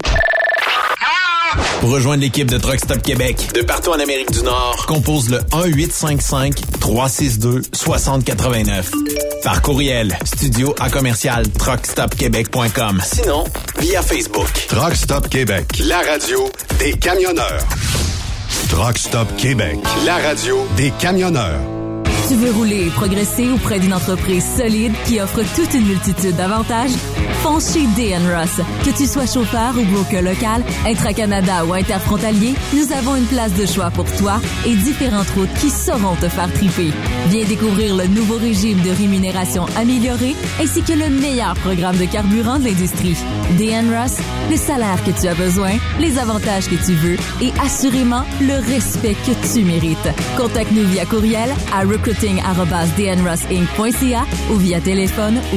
Pour rejoindre l'équipe de Truck Stop Québec, De partout en Amérique du Nord, compose le 1-855-362-6089. Par courriel, studio à commercial truckstopquebec.com. sinon, via Facebook. Truck Stop Québec. La radio Des camionneurs. Truck Stop Québec. La radio Des camionneurs. Tu veux rouler et progresser auprès d'une entreprise solide qui offre toute une multitude d'avantages? Fonce chez DN Ross. Que tu sois chauffeur ou broker local, intra-Canada ou interfrontalier, nous avons une place de choix pour toi et différentes routes qui sauront te faire triper. Viens découvrir le nouveau régime de rémunération amélioré ainsi que le meilleur programme de carburant de l'industrie. DN Ross, le salaire que tu as besoin, les avantages que tu veux et assurément le respect que tu mérites. Contacte-nous via courriel à recruiting@dnrossinc.ca ou via téléphone ou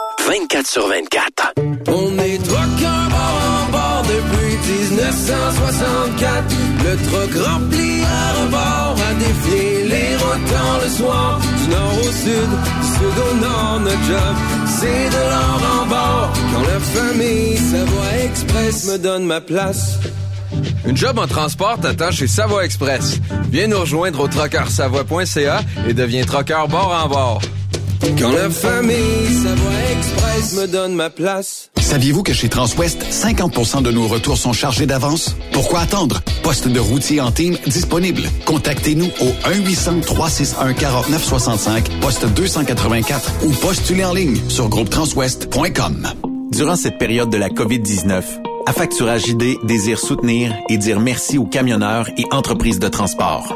24 sur 24. On est truckers bord en bord depuis 1964. Le truck rempli à rebord a défié les rotants le soir. Du nord au sud, du sud au nord, notre job, c'est de l'or en bord. Quand la famille Savoie Express me donne ma place. Une job en transport t'attend chez Savoie Express. Viens nous rejoindre au trockeursavoie.ca et deviens trockeur bord en bord. Quand la famille Savoie Express me donne ma place. Saviez-vous que chez Transwest, 50% de nos retours sont chargés d'avance? Pourquoi attendre? Poste de routier en team disponible. Contactez-nous au 1-800-361-4965, poste 284 ou postulez en ligne sur groupetranswest.com. Durant cette période de la COVID-19, Affacturage ID désire soutenir et dire merci aux camionneurs et entreprises de transport.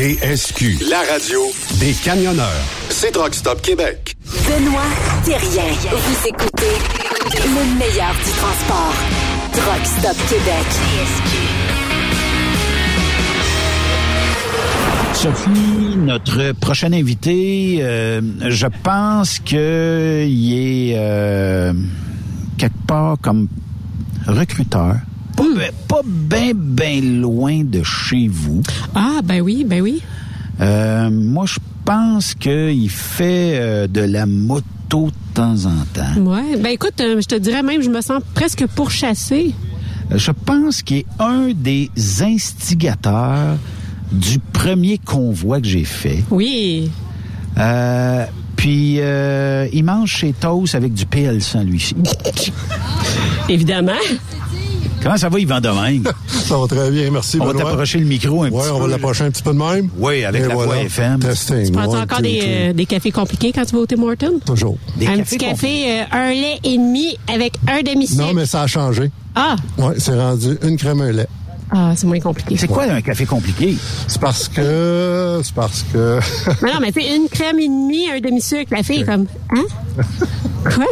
TSQ, la radio des camionneurs. C'est Truck Stop Québec. Benoît Thérien. Vous écoutez le meilleur du transport. Truck Stop Québec. Sophie, notre prochain invité, euh, je pense qu'il est euh, quelque part comme recruteur. Pas, pas bien, bien loin de chez vous. Ah, ben oui, ben oui. Euh, moi, je pense qu'il fait euh, de la moto de temps en temps. Ouais. Ben écoute, euh, je te dirais même, je me sens presque pourchassée. Euh, Je pense qu'il est un des instigateurs du premier convoi que j'ai fait. Oui. Euh, puis, euh, il mange chez Toast avec du PL100, lui-ci. Évidemment. Comment ça va, Yvan Domingue? Ça va très bien, merci. On va t'approcher le micro un Ouais, petit on peu. va l'approcher un petit peu de même. Oui, avec Et la voilà. voix FM. Testing. Prends-tu One, encore two, des, three. euh, des cafés compliqués quand tu vas au Tim Hortons? Toujours. un petit café, euh, un lait et demi avec un demi-sucre. Non, mais ça a changé. Ah! Oui, c'est rendu une crème, un lait. Ah, c'est moins compliqué. C'est quoi un café compliqué? C'est parce que... C'est parce que... Mais non, mais c'est une crème et demie, un demi-sucre. La fille est comme, hein? Quoi?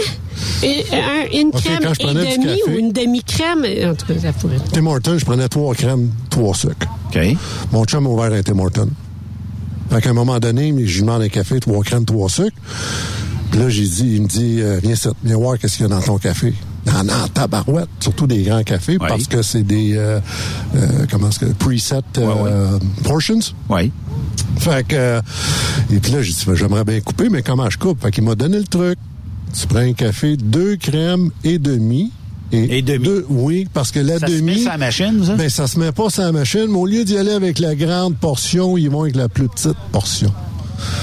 Une, un- une crème et prenais du demi café- ou une demi-crème? En tout cas, ça pourrait. Tim Hortons, je prenais trois crèmes, trois sucres. OK. Mon chum a ouvert un Tim Hortons. Fait qu'à un moment donné, je lui demande un café, trois crèmes, trois sucres. Puis là, j'ai dit, il me dit, euh, viens, ça, viens voir qu'est-ce qu'il y a dans ton café. En en tabarouette, surtout des grands cafés, parce que c'est des, euh, euh, comment est-ce que, preset euh, portions. Oui. Fait que, euh, et puis là, j'ai dit, Ben, j'aimerais bien couper, mais comment je coupe? Fait qu'il m'a donné le truc. Tu prends un café, deux crèmes et demi. Et, demi? oui, parce que la Ça se demi... met sur la machine, ça? Ben, ça se met pas sur la machine, mais au lieu d'y aller avec la grande portion, ils vont avec la plus petite portion.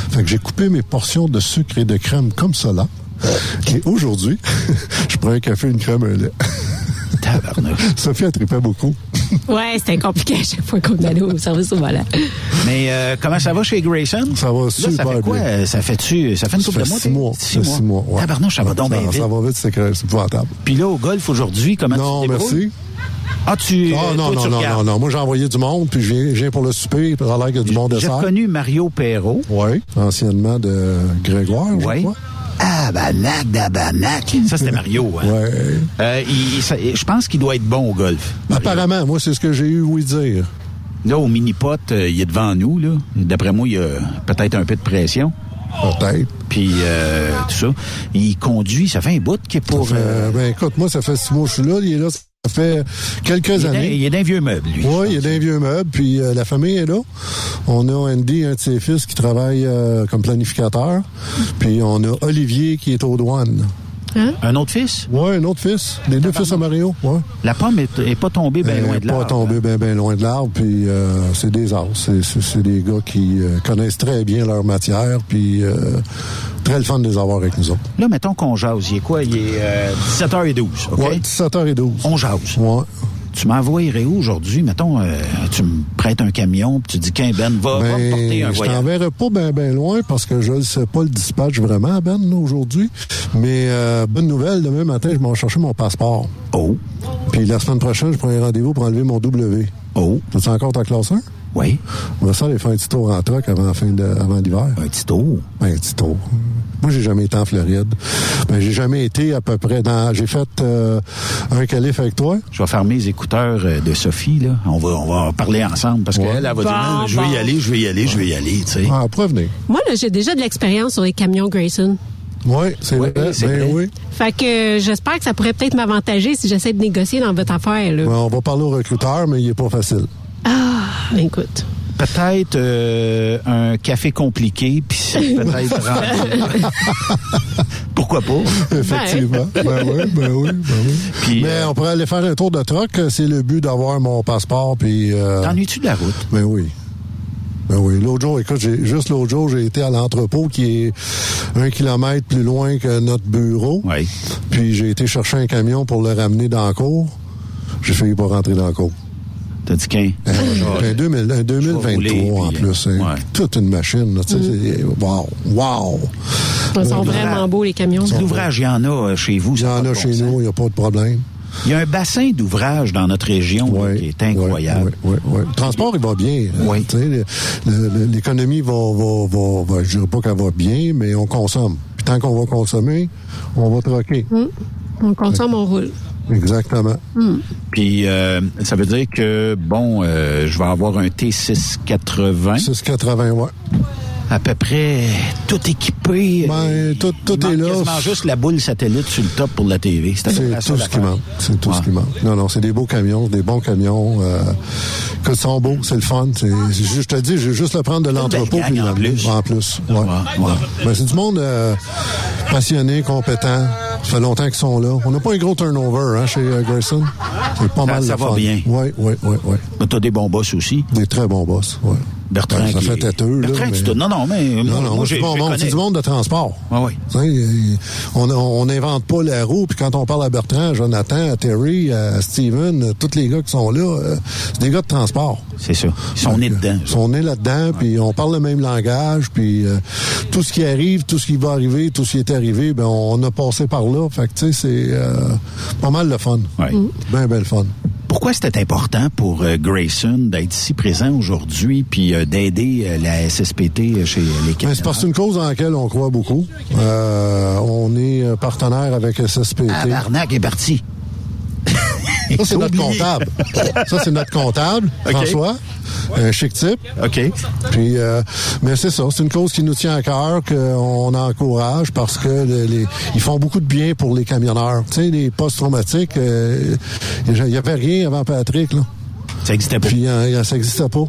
Fait que j'ai coupé mes portions de sucre et de crème comme cela. Et aujourd'hui, je prends un café, une crème, un lait. Sophie a trippé beaucoup. Ouais, c'était compliqué à chaque fois qu'on allait au service au volant. Mais euh, comment ça va chez Grayson? Ça va Là, super ça fait quoi? bien. Ça fait-tu, ça fait une Ça couple de fait mois? six mois. Six Ça fait mois. six mois, ouais. Tabarnouche, ça va donc bien Ça, vite. ça va vite, c'est que- c'est épouvantable. Puis là, au golf aujourd'hui, comment Non, tu te débrouilles? merci. Ah, tu. Ah, euh, non, toi, non, tu non, non, non. Moi, j'ai envoyé du monde, puis je viens, je viens pour le souper, puis ça a l'air qu'il y a du monde de J'ai ça. reconnu Mario Perrault. Oui, anciennement de Grégoire, je Oui. crois. Ah, banac, d'abanac. Ça, c'était Mario. Hein? Ouais. Euh, il- il- ça- je pense qu'il doit être bon au golf. Apparemment, moi, c'est ce que j'ai eu oui dire. Là, au mini-pot, euh, il est devant nous. là. D'après moi, il y a peut-être un peu de pression. Peut-être. Puis, euh, tout ça. Il conduit, ça fait un bout qui est pour... Ça fait- euh, ben écoute, moi, ça fait six mois que je suis là. Il est là, ça fait quelques il, années. il est dans un vieux meuble, lui. Oui, il est dans un vieux meuble, puis euh, la famille est là. On a Andy, un de ses fils, qui travaille euh, comme planificateur. Puis on a Olivier qui est aux douanes. Un autre fils? Oui, un autre fils. Les deux fils à Mario, ouais. La pomme est, est pas tombée bien loin de là. pas tombé bien ben loin de l'arbre, puis euh, c'est des arts. C'est, c'est, c'est des gars qui euh, connaissent très bien leur matière, puis euh, très le fun de les avoir avec nous autres. Là, mettons qu'on jase. Il est quoi? Il est euh, 17h12, OK? Ouais, 17h12. On jase. Ouais. Tu m'envoyerais où aujourd'hui? Mettons, euh, tu me prêtes un camion, puis tu dis qu'un Ben va, va me porter un je voyage. t'enverrai pas bien ben loin parce que je ne sais pas le dispatch vraiment, Ben, aujourd'hui. Mais euh, bonne nouvelle, demain matin, je vais chercher mon passeport. Oh. Puis la semaine prochaine, je prends un rendez-vous pour enlever mon W. Oh. As-tu encore ta classe 1? Oui. On va ça aller faire un petit tour en truck avant, la fin de, avant l'hiver. Un petit tour? Ben, un petit tour. Moi, j'ai jamais été en Floride. Ben, j'ai jamais été à peu près dans... J'ai fait euh, un calife avec toi. Je vais fermer les écouteurs euh, de Sophie, là. On va, on va parler ensemble parce Ouais. qu'elle, elle va dire, Bon, Non, je vais y aller, je vais y aller, je vais y aller, tu sais. Ah, venir? Moi, là, j'ai déjà de l'expérience sur les camions Grayson. Oui, c'est Ouais, vrai. c'est ben vrai. oui. Fait que euh, j'espère que ça pourrait peut-être m'avantager si j'essaie de négocier dans votre affaire, là. Ben, on va parler au recruteur, mais il est pas facile. Ah, écoute. Peut-être euh, un café compliqué, puis c'est peut-être Pourquoi pas? Effectivement. Ben, oui, ben oui, ben oui. Puis, Mais euh, on pourrait aller faire un tour de truck. C'est le but d'avoir mon passeport. Puis. Euh, T'ennuies-tu de la route? Ben oui. Ben oui. L'autre jour, écoute, juste l'autre jour, j'ai été à l'entrepôt qui est un kilomètre plus loin que notre bureau. Oui. Puis j'ai été chercher un camion pour le ramener dans la cour. J'ai failli pas rentrer dans la cour. T'as dit qu'un? Un, 2000 un 2023 en plus. hein. Toute une machine. Sais, c'est- Wow! Wow! Ils sont vraiment beaux, les camions. L'ouvrage, il y en a euh, chez vous. Il y en a chez nous, il n'y a pas de problème. Il y a un bassin d'ouvrage dans notre région là, qui est incroyable. Oui, oui. Le transport, il va bien. Oui. L'économie va, va, va, va- je dirais pas qu'elle va bien, mais on consomme. Puis tant qu'on va consommer, on va troquer. Hum. On consomme, on roule. Exactement. Hum. Puis euh, ça veut dire que, bon, euh, je vais avoir un T680. 680, ouais. À peu près tout équipé. Ben, tout, tout Il est là. quasiment juste la boule satellite sur le top pour la TV. C'est tout ce qui manque. C'est tout ce qui manque. Non, non, c'est des beaux camions, des bons camions. Euh, que sont beaux, c'est le fun. Je te dis, je vais juste le prendre de l'entrepôt puis en plus. En plus. Ouais. Ouais. Ben, c'est du monde euh, passionné, compétent. Ça fait longtemps qu'ils sont là. On n'a pas un gros turnover hein, chez euh, Grayson. C'est pas Ça- mal ça le va fun. bien. Oui, oui, oui, oui. Mais t'as des bons boss aussi. Des très bons boss, oui. Bertrand Ben, ça qui fait est- têteux, là. Bertrand, mais- non, non, mais Non, non, moi, bon je monde. connais. C'est du monde de transport. Ah oui. On n'invente pas la roue, puis quand on parle à Bertrand, à Jonathan, à Terry, à Steven, tous les gars qui sont là, euh, c'est des gars de transport. C'est ça. Ils sont nés dedans. Ils sont nés là-dedans, puis on parle le même langage, puis euh, tout ce qui arrive, tout ce qui va arriver, tout ce qui est arrivé, ben on a passé par là. Fait que tu sais, c'est euh, pas mal le fun. Ben, ben le fun. Pourquoi c'était important pour euh, Grayson d'être ici présent aujourd'hui puis euh, d'aider euh, la SSPT chez les Ben, c'est parce que c'est une cause dans laquelle on croit beaucoup. Euh, on est partenaire avec SSPT. Ah, Barnac est parti. Ça, c'est notre comptable. Ça, c'est notre comptable. François. Un chic type. OK. Puis, euh, mais c'est ça, c'est une cause qui nous tient à cœur, qu'on encourage parce que le- les, ils font beaucoup de bien pour les camionneurs. Tu sais, les post-traumatiques, euh, il n'y avait rien avant Patrick, là. Ça n'existait pas. Puis, euh, ça n'existait pas.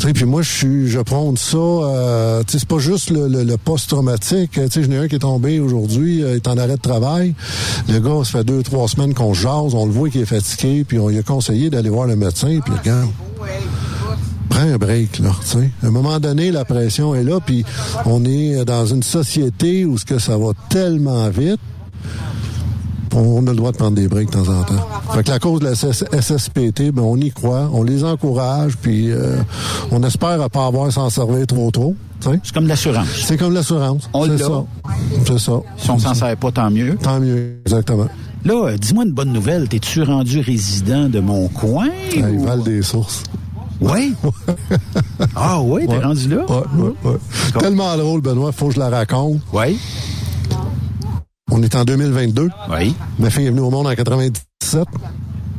Sais, puis moi, je suis, je ça. Euh, c'est pas juste le, le- le post-traumatique. Tu sais, j'en ai un qui est tombé aujourd'hui, euh, il est en arrêt de travail. Le gars, ça fait deux, trois semaines qu'on se jase, on le voit qu'il est fatigué, puis on lui a conseillé d'aller voir le médecin, puis regarde. Prends un break, là, tu sais. À un moment donné, la pression est là, puis on est dans une société où ce que ça va tellement vite, on a le droit de prendre des breaks de temps en temps. Fait que la cause de la SS SSPT, ben, on y croit, on les encourage, puis euh, on espère à pas avoir à s'en servir trop trop. C'est comme l'assurance. C'est comme l'assurance. C'est ça. C'est ça. Si on s'en sert pas, tant mieux. Tant mieux, exactement. Là, euh, dis-moi une bonne nouvelle. T'es-tu rendu résident de mon coin? Hey, Val des Sources. Oui? ah oui, t'es Ouais. rendu là? Ouais, ouais, ouais. Tellement drôle, Benoît, faut que je la raconte. Oui. On est en 2022. Oui. Ma fille est venue au monde en 97.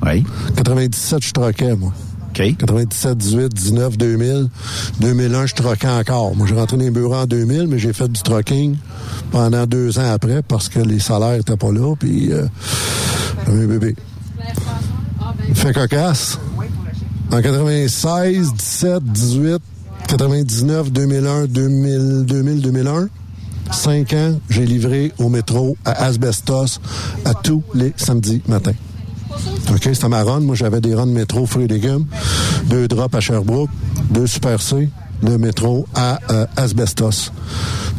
Oui. 97, je troquais, moi. OK. 97, 18, 19, 2000. 2001, je troquais encore. Moi, j'ai rentré dans les bureaux en 2000, mais j'ai fait du trucking pendant deux ans après parce que les salaires étaient pas là, puis euh, j'avais un bébé. Fait cocasse. En 96, 17, 18, 99, 2001, 2000, 2000, 2001, cinq ans, j'ai livré au métro à Asbestos à tous les samedis matins. OK, c'était ma run. Moi, j'avais des runs de métro, fruits et légumes, deux drops à Sherbrooke, deux Super C, de métro à euh, Asbestos.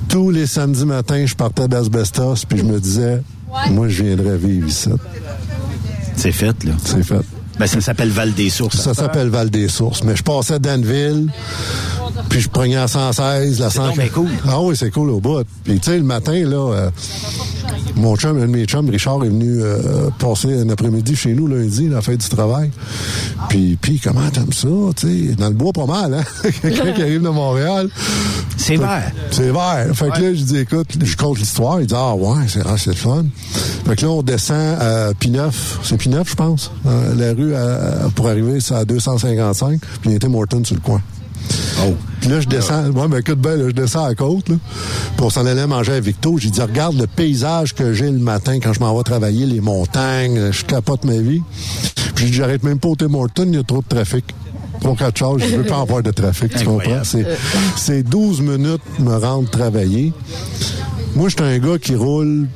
Tous les samedis matins, je partais d'Asbestos, puis je me disais, moi, je viendrais vivre ici. C'est fait, là. C'est fait. Ben, ça s'appelle Val des Sources. Ça s'appelle Val des Sources. Mais je passais Danville, puis je prenais la 116, la 100. donc bien cool. Ah oui, c'est cool au bout. Puis tu sais, le matin, là, euh, mon chum, un de mes chums, Richard, est venu euh, passer un après-midi chez nous lundi, la fête du travail. Puis, puis comment t'aimes ça, tu sais? Dans le bois, pas mal, hein? Quelqu'un qui arrive de Montréal. C'est vert. C'est vert. Fait que là, je dis, écoute, je compte l'histoire. Il dit, ah ouais, c'est ah, c'est le fun. Fait que là, on descend à Pineuf. C'est Pineuf, je pense. euh, la rue à- pour arriver, c'est à 255. Puis il était Morton sur le coin. Oh. Puis là, je descends. Ouais, mais écoute bien, là, je descends à la côte, là. On s'en allait manger à Victo. J'ai dit, regarde le paysage que j'ai le matin quand je m'en vais travailler, les montagnes, je capote ma vie. Puis j'ai dit, j'arrête même pas au Tim Hortons, il y a trop de trafic. Trop quatre choses, je veux pas avoir de trafic, tu comprends? C'est 12 minutes me rendre travailler. Moi, je suis un gars qui roule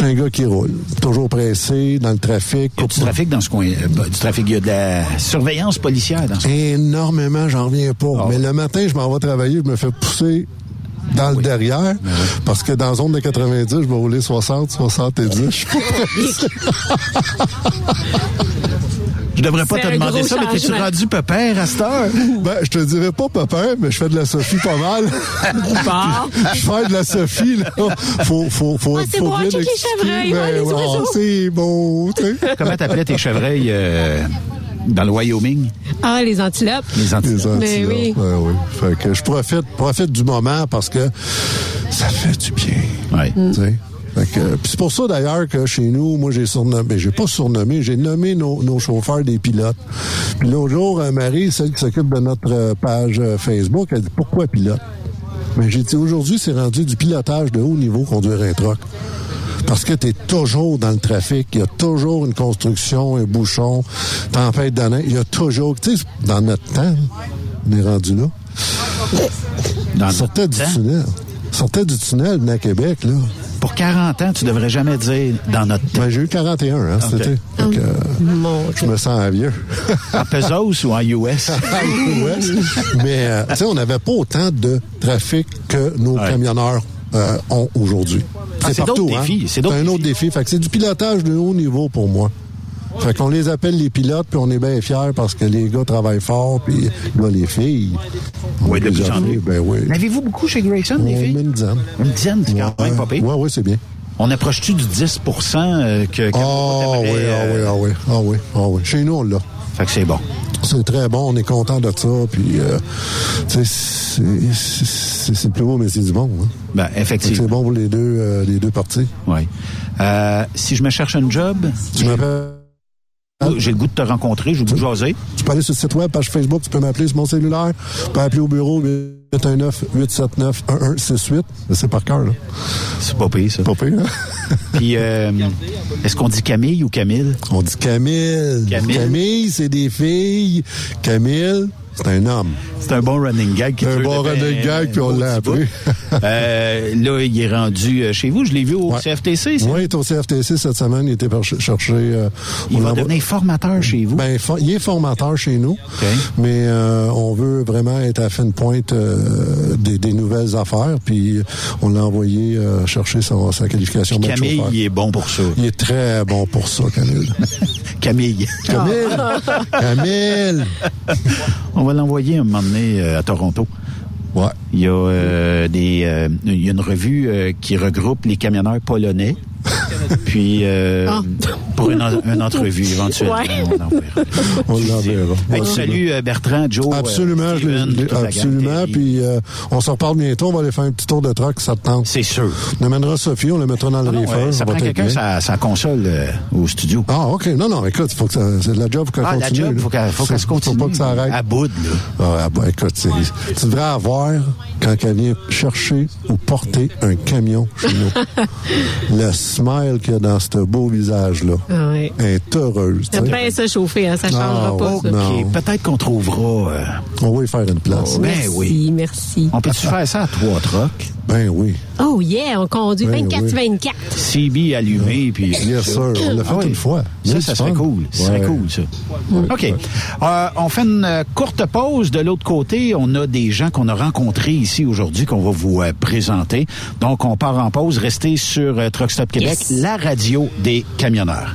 Un gars qui roule, toujours pressé, dans le trafic. Il y a du trafic dans ce coin. euh, bah, du trafic, il y a de la surveillance policière dans ce coin. Énormément, j'en reviens pas. Mais le matin, je m'en vais travailler, je me fais pousser dans le derrière, parce que dans la zone de 90, je vais rouler 60, 70. Je suis pas Je devrais pas te demander ça, mais t'es-tu rendu pépère à cette heure? Ben, je te dirais pas papa, mais je fais de la Sophie pas mal. je fais de la Sophie, là. Faut, faut, faut, Ah, c'est faut bon, check les chevreuils, Ben, ouais, les c'est beau, tu sais. Comment t'appelais tes chevreuils euh, dans le Wyoming? Ah, les antilopes. Les antilopes. Mais oui. Ouais, oui. Fait que je profite, profite du moment parce que ça fait du bien. Ouais. Tu c'est pour ça d'ailleurs que chez nous, moi j'ai surnommé, ben, j'ai pas surnommé, j'ai nommé nos, nos chauffeurs des pilotes. Puis l'autre jour, euh, Marie, celle qui s'occupe de notre euh, page euh, Facebook, elle dit pourquoi pilote? Mais j'ai dit aujourd'hui, c'est rendu du pilotage de haut niveau conduire un truck. Parce que tu es toujours dans le trafic, il y a toujours une construction, un bouchon, tempête neige, il y a toujours, tu sais, dans notre temps, on est rendu là. Dans sortait du tunnel. Sortait du tunnel, venait à Québec, là. Pour 40 ans, tu devrais jamais dire dans notre temps. Ben, j'ai eu 41, hein, cet été. Fait que, euh, je me sens vieux. En pesos ou en US? US. Mais, euh, tu sais, on n'avait pas autant de trafic que nos camionneurs euh, ont aujourd'hui. Ah, c'est partout, hein. c'est C'est d'autres un autre défi. Fait que c'est du pilotage de haut niveau pour moi. Fait qu'on les appelle les pilotes, puis on est bien fiers parce que les gars travaillent fort, puis là, les filles. Oui, de plus en plus. Ben oui. N'avez-vous beaucoup chez Grayson, les filles? une dizaine. Une dizaine, c'est quand même pas pire. Oui, oui, c'est bien. On approche-tu du 10 euh, que, que Ah oui, ah oui, euh, ah oui, ah oui, ah oui. Chez nous, on l'a. Fait que c'est bon. C'est très bon, on est content de ça, puis euh, tu sais, c'est- c'est c'est le plus beau métier du monde. Hein. Ben, effectivement. C'est bon pour les deux, euh, les deux parties. Oui. Euh, si je me cherche un job, Tu m'appelles? J'ai le goût de te rencontrer, j'ai le goût de jaser. Tu peux aller sur le site web, page Facebook, tu peux m'appeler sur mon cellulaire. Tu peux appeler au bureau 819-879-1168. C'est par cœur, là. C'est pas pire, ça. Pas pire, hein? Puis, euh, est-ce qu'on dit Camille ou Camille? On dit Camille. Camille. Camille, c'est des filles. Camille, c'est un homme. C'est un bon running gag. qui Un bon running gag, puis on l'a appris. Euh, là, il est rendu euh, chez vous. Je l'ai vu au Ouais. CFTC. Oui, il est au CFTC cette semaine. Il était chercher. euh, Il va devenir formateur chez vous. Ben, for- il est formateur chez nous, mais euh, on veut vraiment être à fine pointe euh, des, des nouvelles affaires, puis on l'a envoyé euh, chercher sa, sa qualification Puis Camille, il est bon pour ça. Il est très bon pour ça, Camille. Camille. Camille! Camille! On va l'envoyer un moment donné euh, à Toronto. Ouais. Il y a euh, des, euh, il y a une revue euh, qui regroupe les camionneurs polonais. Puis euh, Ah. Pour une, une entrevue éventuellement. Ouais. on enverra. On l'enverra. Hey, salut euh, Bertrand, Joe. euh, Absolument, Steven, je la absolument. Puis euh, on se reparle bientôt. On va aller faire un petit tour de truck, ça te tente. C'est sûr. On amènera Sophie, on la mettra dans le Ah non, reefer. ouais, ça prend être quelqu'un sa, sa console euh, au studio. Ah, OK. Non, non, écoute, faut que ça, c'est de la job qu'elle Ah, la continue. job, là. faut qu'elle faut qu'elle se Faut continue. pas que ça arrête. À bout, là. Ah, ah, bah, écoute, c'est- tu devrais avoir, quand elle vient chercher ou porter un camion chez nous, le smile qu'il y a dans ce beau visage-là. Ah ouais. Elle est heureuse. ça chauffé, hein, ça changera Ah, pas, oh, ça. non. OK, peut-être qu'on trouvera... euh, On va y faire une place. ben merci, oui. merci. On peut-tu faire ça à trois trocs? Ben oui. Oh yeah, on conduit Ben 24-24. CB allumé, puis... Bien sûr. On l'a fait Ah oui. une fois. Ça, Bien ça serait fun. cool. Ça serait cool, ça. OK. Euh, on fait une euh, courte pause. De l'autre côté, on a des gens qu'on a rencontrés ici aujourd'hui qu'on va vous euh, présenter. Donc, on part en pause. Restez sur euh, Truck Stop Québec, Yes. la radio des camionneurs.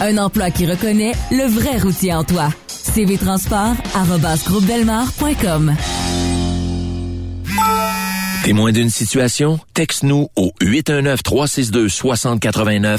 Un emploi qui reconnaît le vrai routier en toi. cvtransport.com Témoin d'une situation? Texte-nous au 819-362-6089,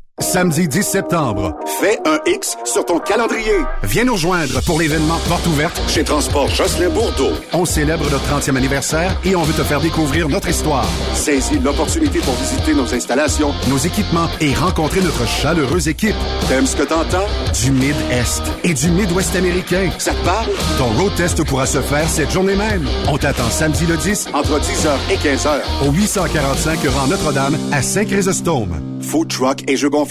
Samedi 10 septembre, fais un X sur ton calendrier. Viens nous rejoindre pour l'événement Porte ouverte chez Transport Jocelyn Bourdeau. On célèbre notre 30e anniversaire et on veut te faire découvrir notre histoire. Saisis l'opportunité pour visiter nos installations, nos équipements et rencontrer notre chaleureuse équipe. T'aimes ce que t'entends? Du Mid-Est et du Mid-Ouest américain. Ça te parle? Ton road test pourra se faire cette journée même. On t'attend samedi le 10 entre 10h et 15h au 845 rang Notre-Dame à Saint-Chrysostome. Food truck et jeux gonflables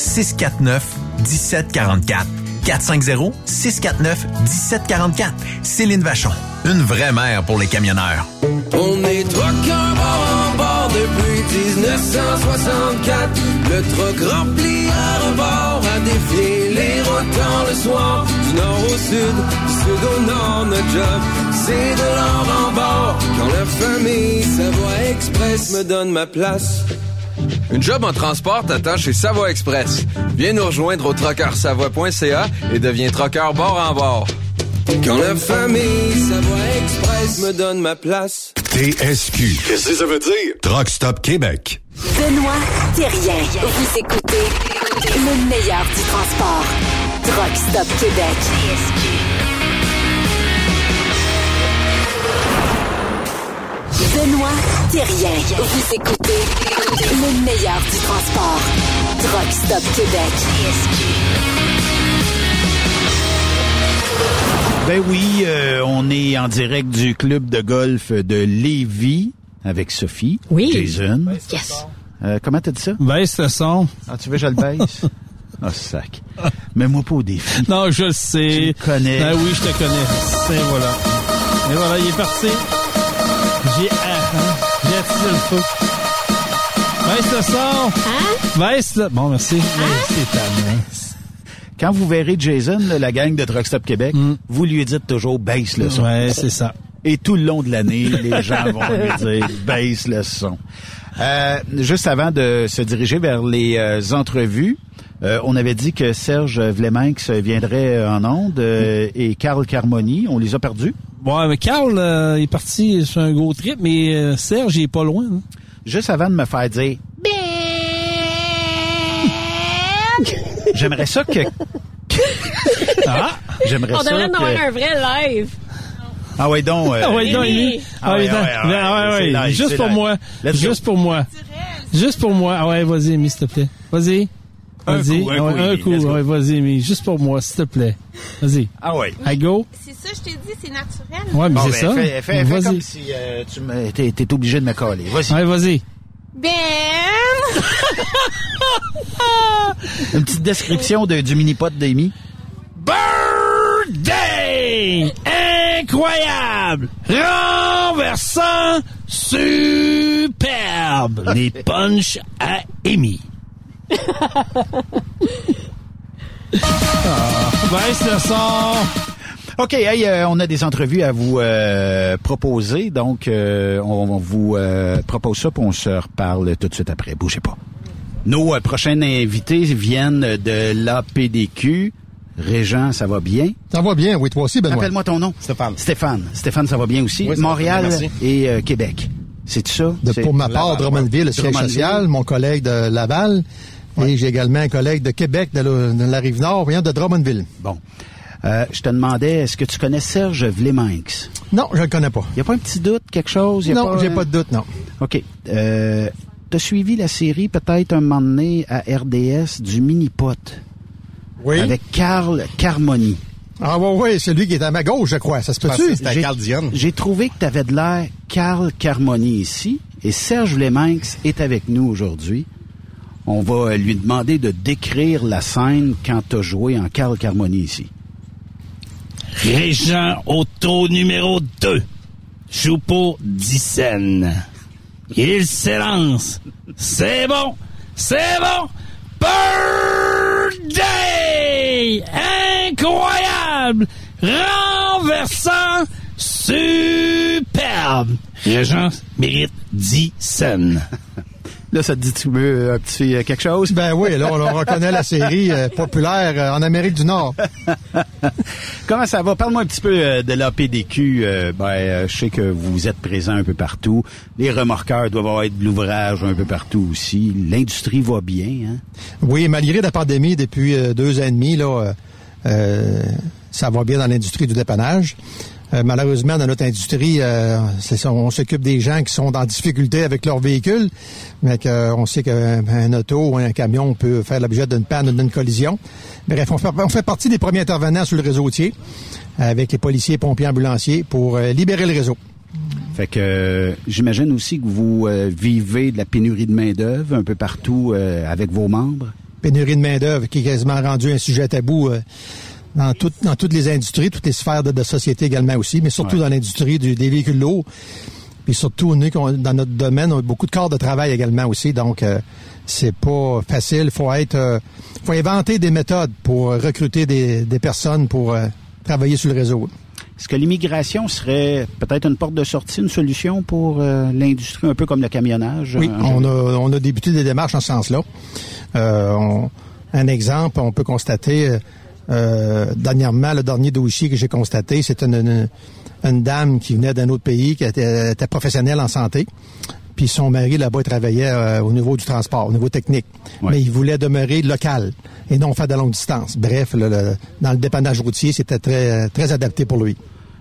649 1744. 450-649-1744. Céline Vachon. Une vraie mère pour les camionneurs. On est truckers bord en bord depuis 1964. Le truck rempli à rebord a défié les routants le soir. Du nord au sud, du sud au nord, notre job, c'est de l'or en bord. Quand la famille Savoie Express me donne ma place. Une job en transport t'attend chez Savoie Express. Viens nous rejoindre au trockeursavoie.ca et deviens trockeur bord en bord. Quand la famille Savoie Express me donne ma place. TSQ. Qu'est-ce que ça veut dire? Truck Stop Québec. Benoît Thérien. Vous écoutez le meilleur du transport. Truck Stop Québec. Benoît Thérien. Vous écoutez le meilleur du transport. Truck Stop Québec. Ben oui, euh, on est en direct du club de golf de Lévis avec Sophie, Oui. Jason. Yes. Euh, comment t'as dit ça? Baisse le son. Ah, tu veux que je le baisse? Ah, sac. Mets-moi pas au défi. Non, je le sais. Tu me connais. Ben oui, je te connais. Et voilà. Et voilà, il est parti. J'ai hein, j'ai le feu. Baisse le son. Hein? Baisse le... Bon, merci. Merci, ta mince. Quand vous verrez Jason, la gang de Truck Stop Québec, vous lui dites toujours baisse le son. Mm. Ouais, c'est ça. Et tout le long de l'année, les gens vont lui dire baisse le son. Euh, juste avant de se diriger vers les euh, entrevues, euh, on avait dit que Serge Vleminx viendrait en onde euh, et Carl Carmoni, on les a perdus. Ouais, mais Carl euh, est parti sur un gros trip, mais euh, Serge, il est pas loin. hein. Juste avant de me faire dire J'aimerais ça que Ah! j'aimerais On ça devrait en avoir que un vrai live. Ah ouais donc euh, Ah ouais, non, oui. Ah ouais, ah ouais, ah ouais, ah ouais, c'est ouais. live, Juste pour live. moi. Let's go. Juste pour moi. Juste pour moi. Ah ouais, vas-y, Amy, s'il te plaît. Vas-y. Vas-y. un coup. Ouais, vas-y, Amy. Juste pour moi, s'il te plaît. Vas-y. Ah ouais. I go. C'est ça, je t'ai dit, c'est naturel. Ouais, mais Bon, c'est ben, ça. Fais, fais- fais Vas-y. comme si euh, tu t'es obligé de me coller. Vas-y. Ouais, vas-y. Ben! Une petite description de, du mini-pot d'Amy. Birthday! Incroyable! Renversant! Superbe! Les punchs à Amy. Baisse le son. OK, hey, euh, on a des entrevues à vous euh, proposer, donc euh, on, on vous euh, propose ça, puis on se reparle tout de suite après. Bougez pas. Nos euh, prochains invités viennent de l'APDQ. Régent, ça va bien? Ça va bien, oui, toi aussi, Benoît. Rappelle-moi ton nom. Stéphane. Stéphane. Stéphane, ça va bien aussi? Oui, Montréal et euh, Québec. C'est ça? De- pour ma part, Drummondville, le siège social, mon collègue de Laval, et j'ai également un collègue de Québec, de la, de la Rive-Nord, vient de Drummondville. Bon. Euh, je te demandais, est-ce que tu connais Serge Vleminx? Non, je le connais pas. Il n'y a pas un petit doute, quelque chose? Y a Non, j'ai euh, pas de doute, non. OK. Euh, T'as suivi la série peut-être un moment donné à RDS du mini-pot. Oui. Avec Carl Carmoni. Ah oui, oui, c'est lui qui est à ma gauche, je crois. Ça se peut-tu? J'ai- J'ai trouvé que tu avais de l'air Carl Carmoni ici et Serge Vleminx est avec nous aujourd'hui. On va euh, lui demander de décrire la scène quand tu as joué en Carl Carmoni ici. Régent Auto numéro 2. Joue pour 10 scènes. Il s'élance. C'est bon. C'est bon. Birthday! Incroyable! Renversant! Superbe! Régent mérite 10 scènes. Là, ça te veux un petit quelque chose? Ben oui, là, on reconnaît la série euh, populaire euh, en Amérique du Nord. Comment ça va? Parle-moi un petit peu euh, de l'APDQ. Euh, ben, je sais que vous êtes présents un peu partout. Les remorqueurs doivent avoir de l'ouvrage un peu partout aussi. L'industrie va bien, hein? Oui, malgré la pandémie depuis deux ans et demi, là, ça va bien dans l'industrie du dépannage. Euh, malheureusement, dans notre industrie, euh, ça, on s'occupe des gens qui sont en difficulté avec leur véhicule, mais que, on sait qu'un un auto ou un camion peut faire l'objet d'une panne ou d'une collision. Bref, on fait, on fait partie des premiers intervenants sur le réseau routier avec les policiers, pompiers, ambulanciers pour euh, libérer le réseau. Fait que euh, j'imagine aussi que vous euh, vivez de la pénurie de main-d'œuvre un peu partout euh, avec vos membres. Pénurie de main-d'œuvre qui est quasiment rendu un sujet tabou euh, dans, tout- dans toutes les industries, toutes les sphères de, de société également aussi, mais surtout Ouais. dans l'industrie du- des véhicules lourds. Puis surtout, nous, dans notre domaine, on a beaucoup de corps de travail également aussi. Donc, euh, c'est pas facile. Il faut être, euh, faut inventer des méthodes pour recruter des, des personnes pour euh, travailler sur le réseau. Est-ce que l'immigration serait peut-être une porte de sortie, une solution pour euh, l'industrie, un peu comme le camionnage? Oui, en on a, on a débuté des démarches en ce sens-là. Euh, un exemple, on peut constater, euh, dernièrement, le dernier dossier que j'ai constaté, c'est une, une, une dame qui venait d'un autre pays, qui était, était professionnelle en santé. Puis son mari, là-bas, il travaillait euh, au niveau du transport, au niveau technique. Mais il voulait demeurer local et non faire de longue distance. Bref, le- le- dans le dépannage routier, c'était très, très adapté pour lui.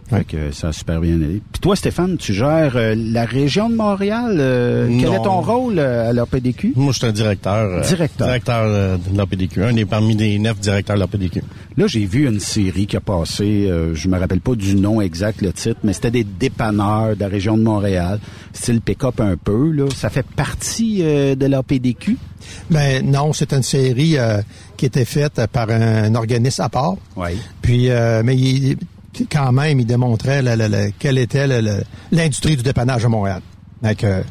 Fait que ça a super bien allé. Puis toi, Stéphane, tu gères euh, la région de Montréal. euh, quel est ton rôle euh, à l'APDQ? Moi, je suis un directeur. euh, Directeur. Directeur euh, de l'APDQ. Un des parmi des neuf directeurs de l'APDQ. Là, j'ai vu une série qui a passé, euh, je me rappelle pas du nom exact, le titre, mais c'était des dépanneurs de la région de Montréal, style pick-up un peu. Là. Ça fait partie euh, de l'APDQ? Ben non, c'est une série euh, qui était faite par un, organisme à part. Oui. Puis, euh, mais il- quand même, il démontrait la- la- la- quelle était l'industrie du dépannage à Montréal. Donc, euh,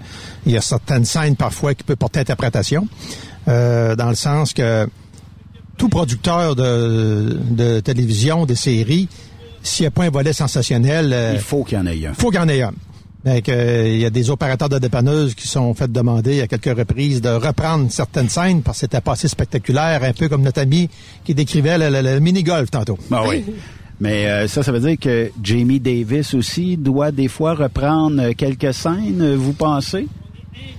il y a certaines scènes parfois qui peuvent porter interprétation, euh, dans le sens que tout producteur de, de télévision, de séries, s'il n'y a pas un volet sensationnel... euh, Il faut qu'il y en ait un. faut qu'il y en ait un. Donc, euh, il y a des opérateurs de dépanneuses qui sont fait demander à quelques reprises de reprendre certaines scènes parce que c'était pas assez spectaculaire, un peu comme notre ami qui décrivait le, le- le mini-golf tantôt. Ben oui. Mais euh, ça, ça veut dire que Jamie Davis aussi doit des fois reprendre euh, quelques scènes, euh, vous pensez?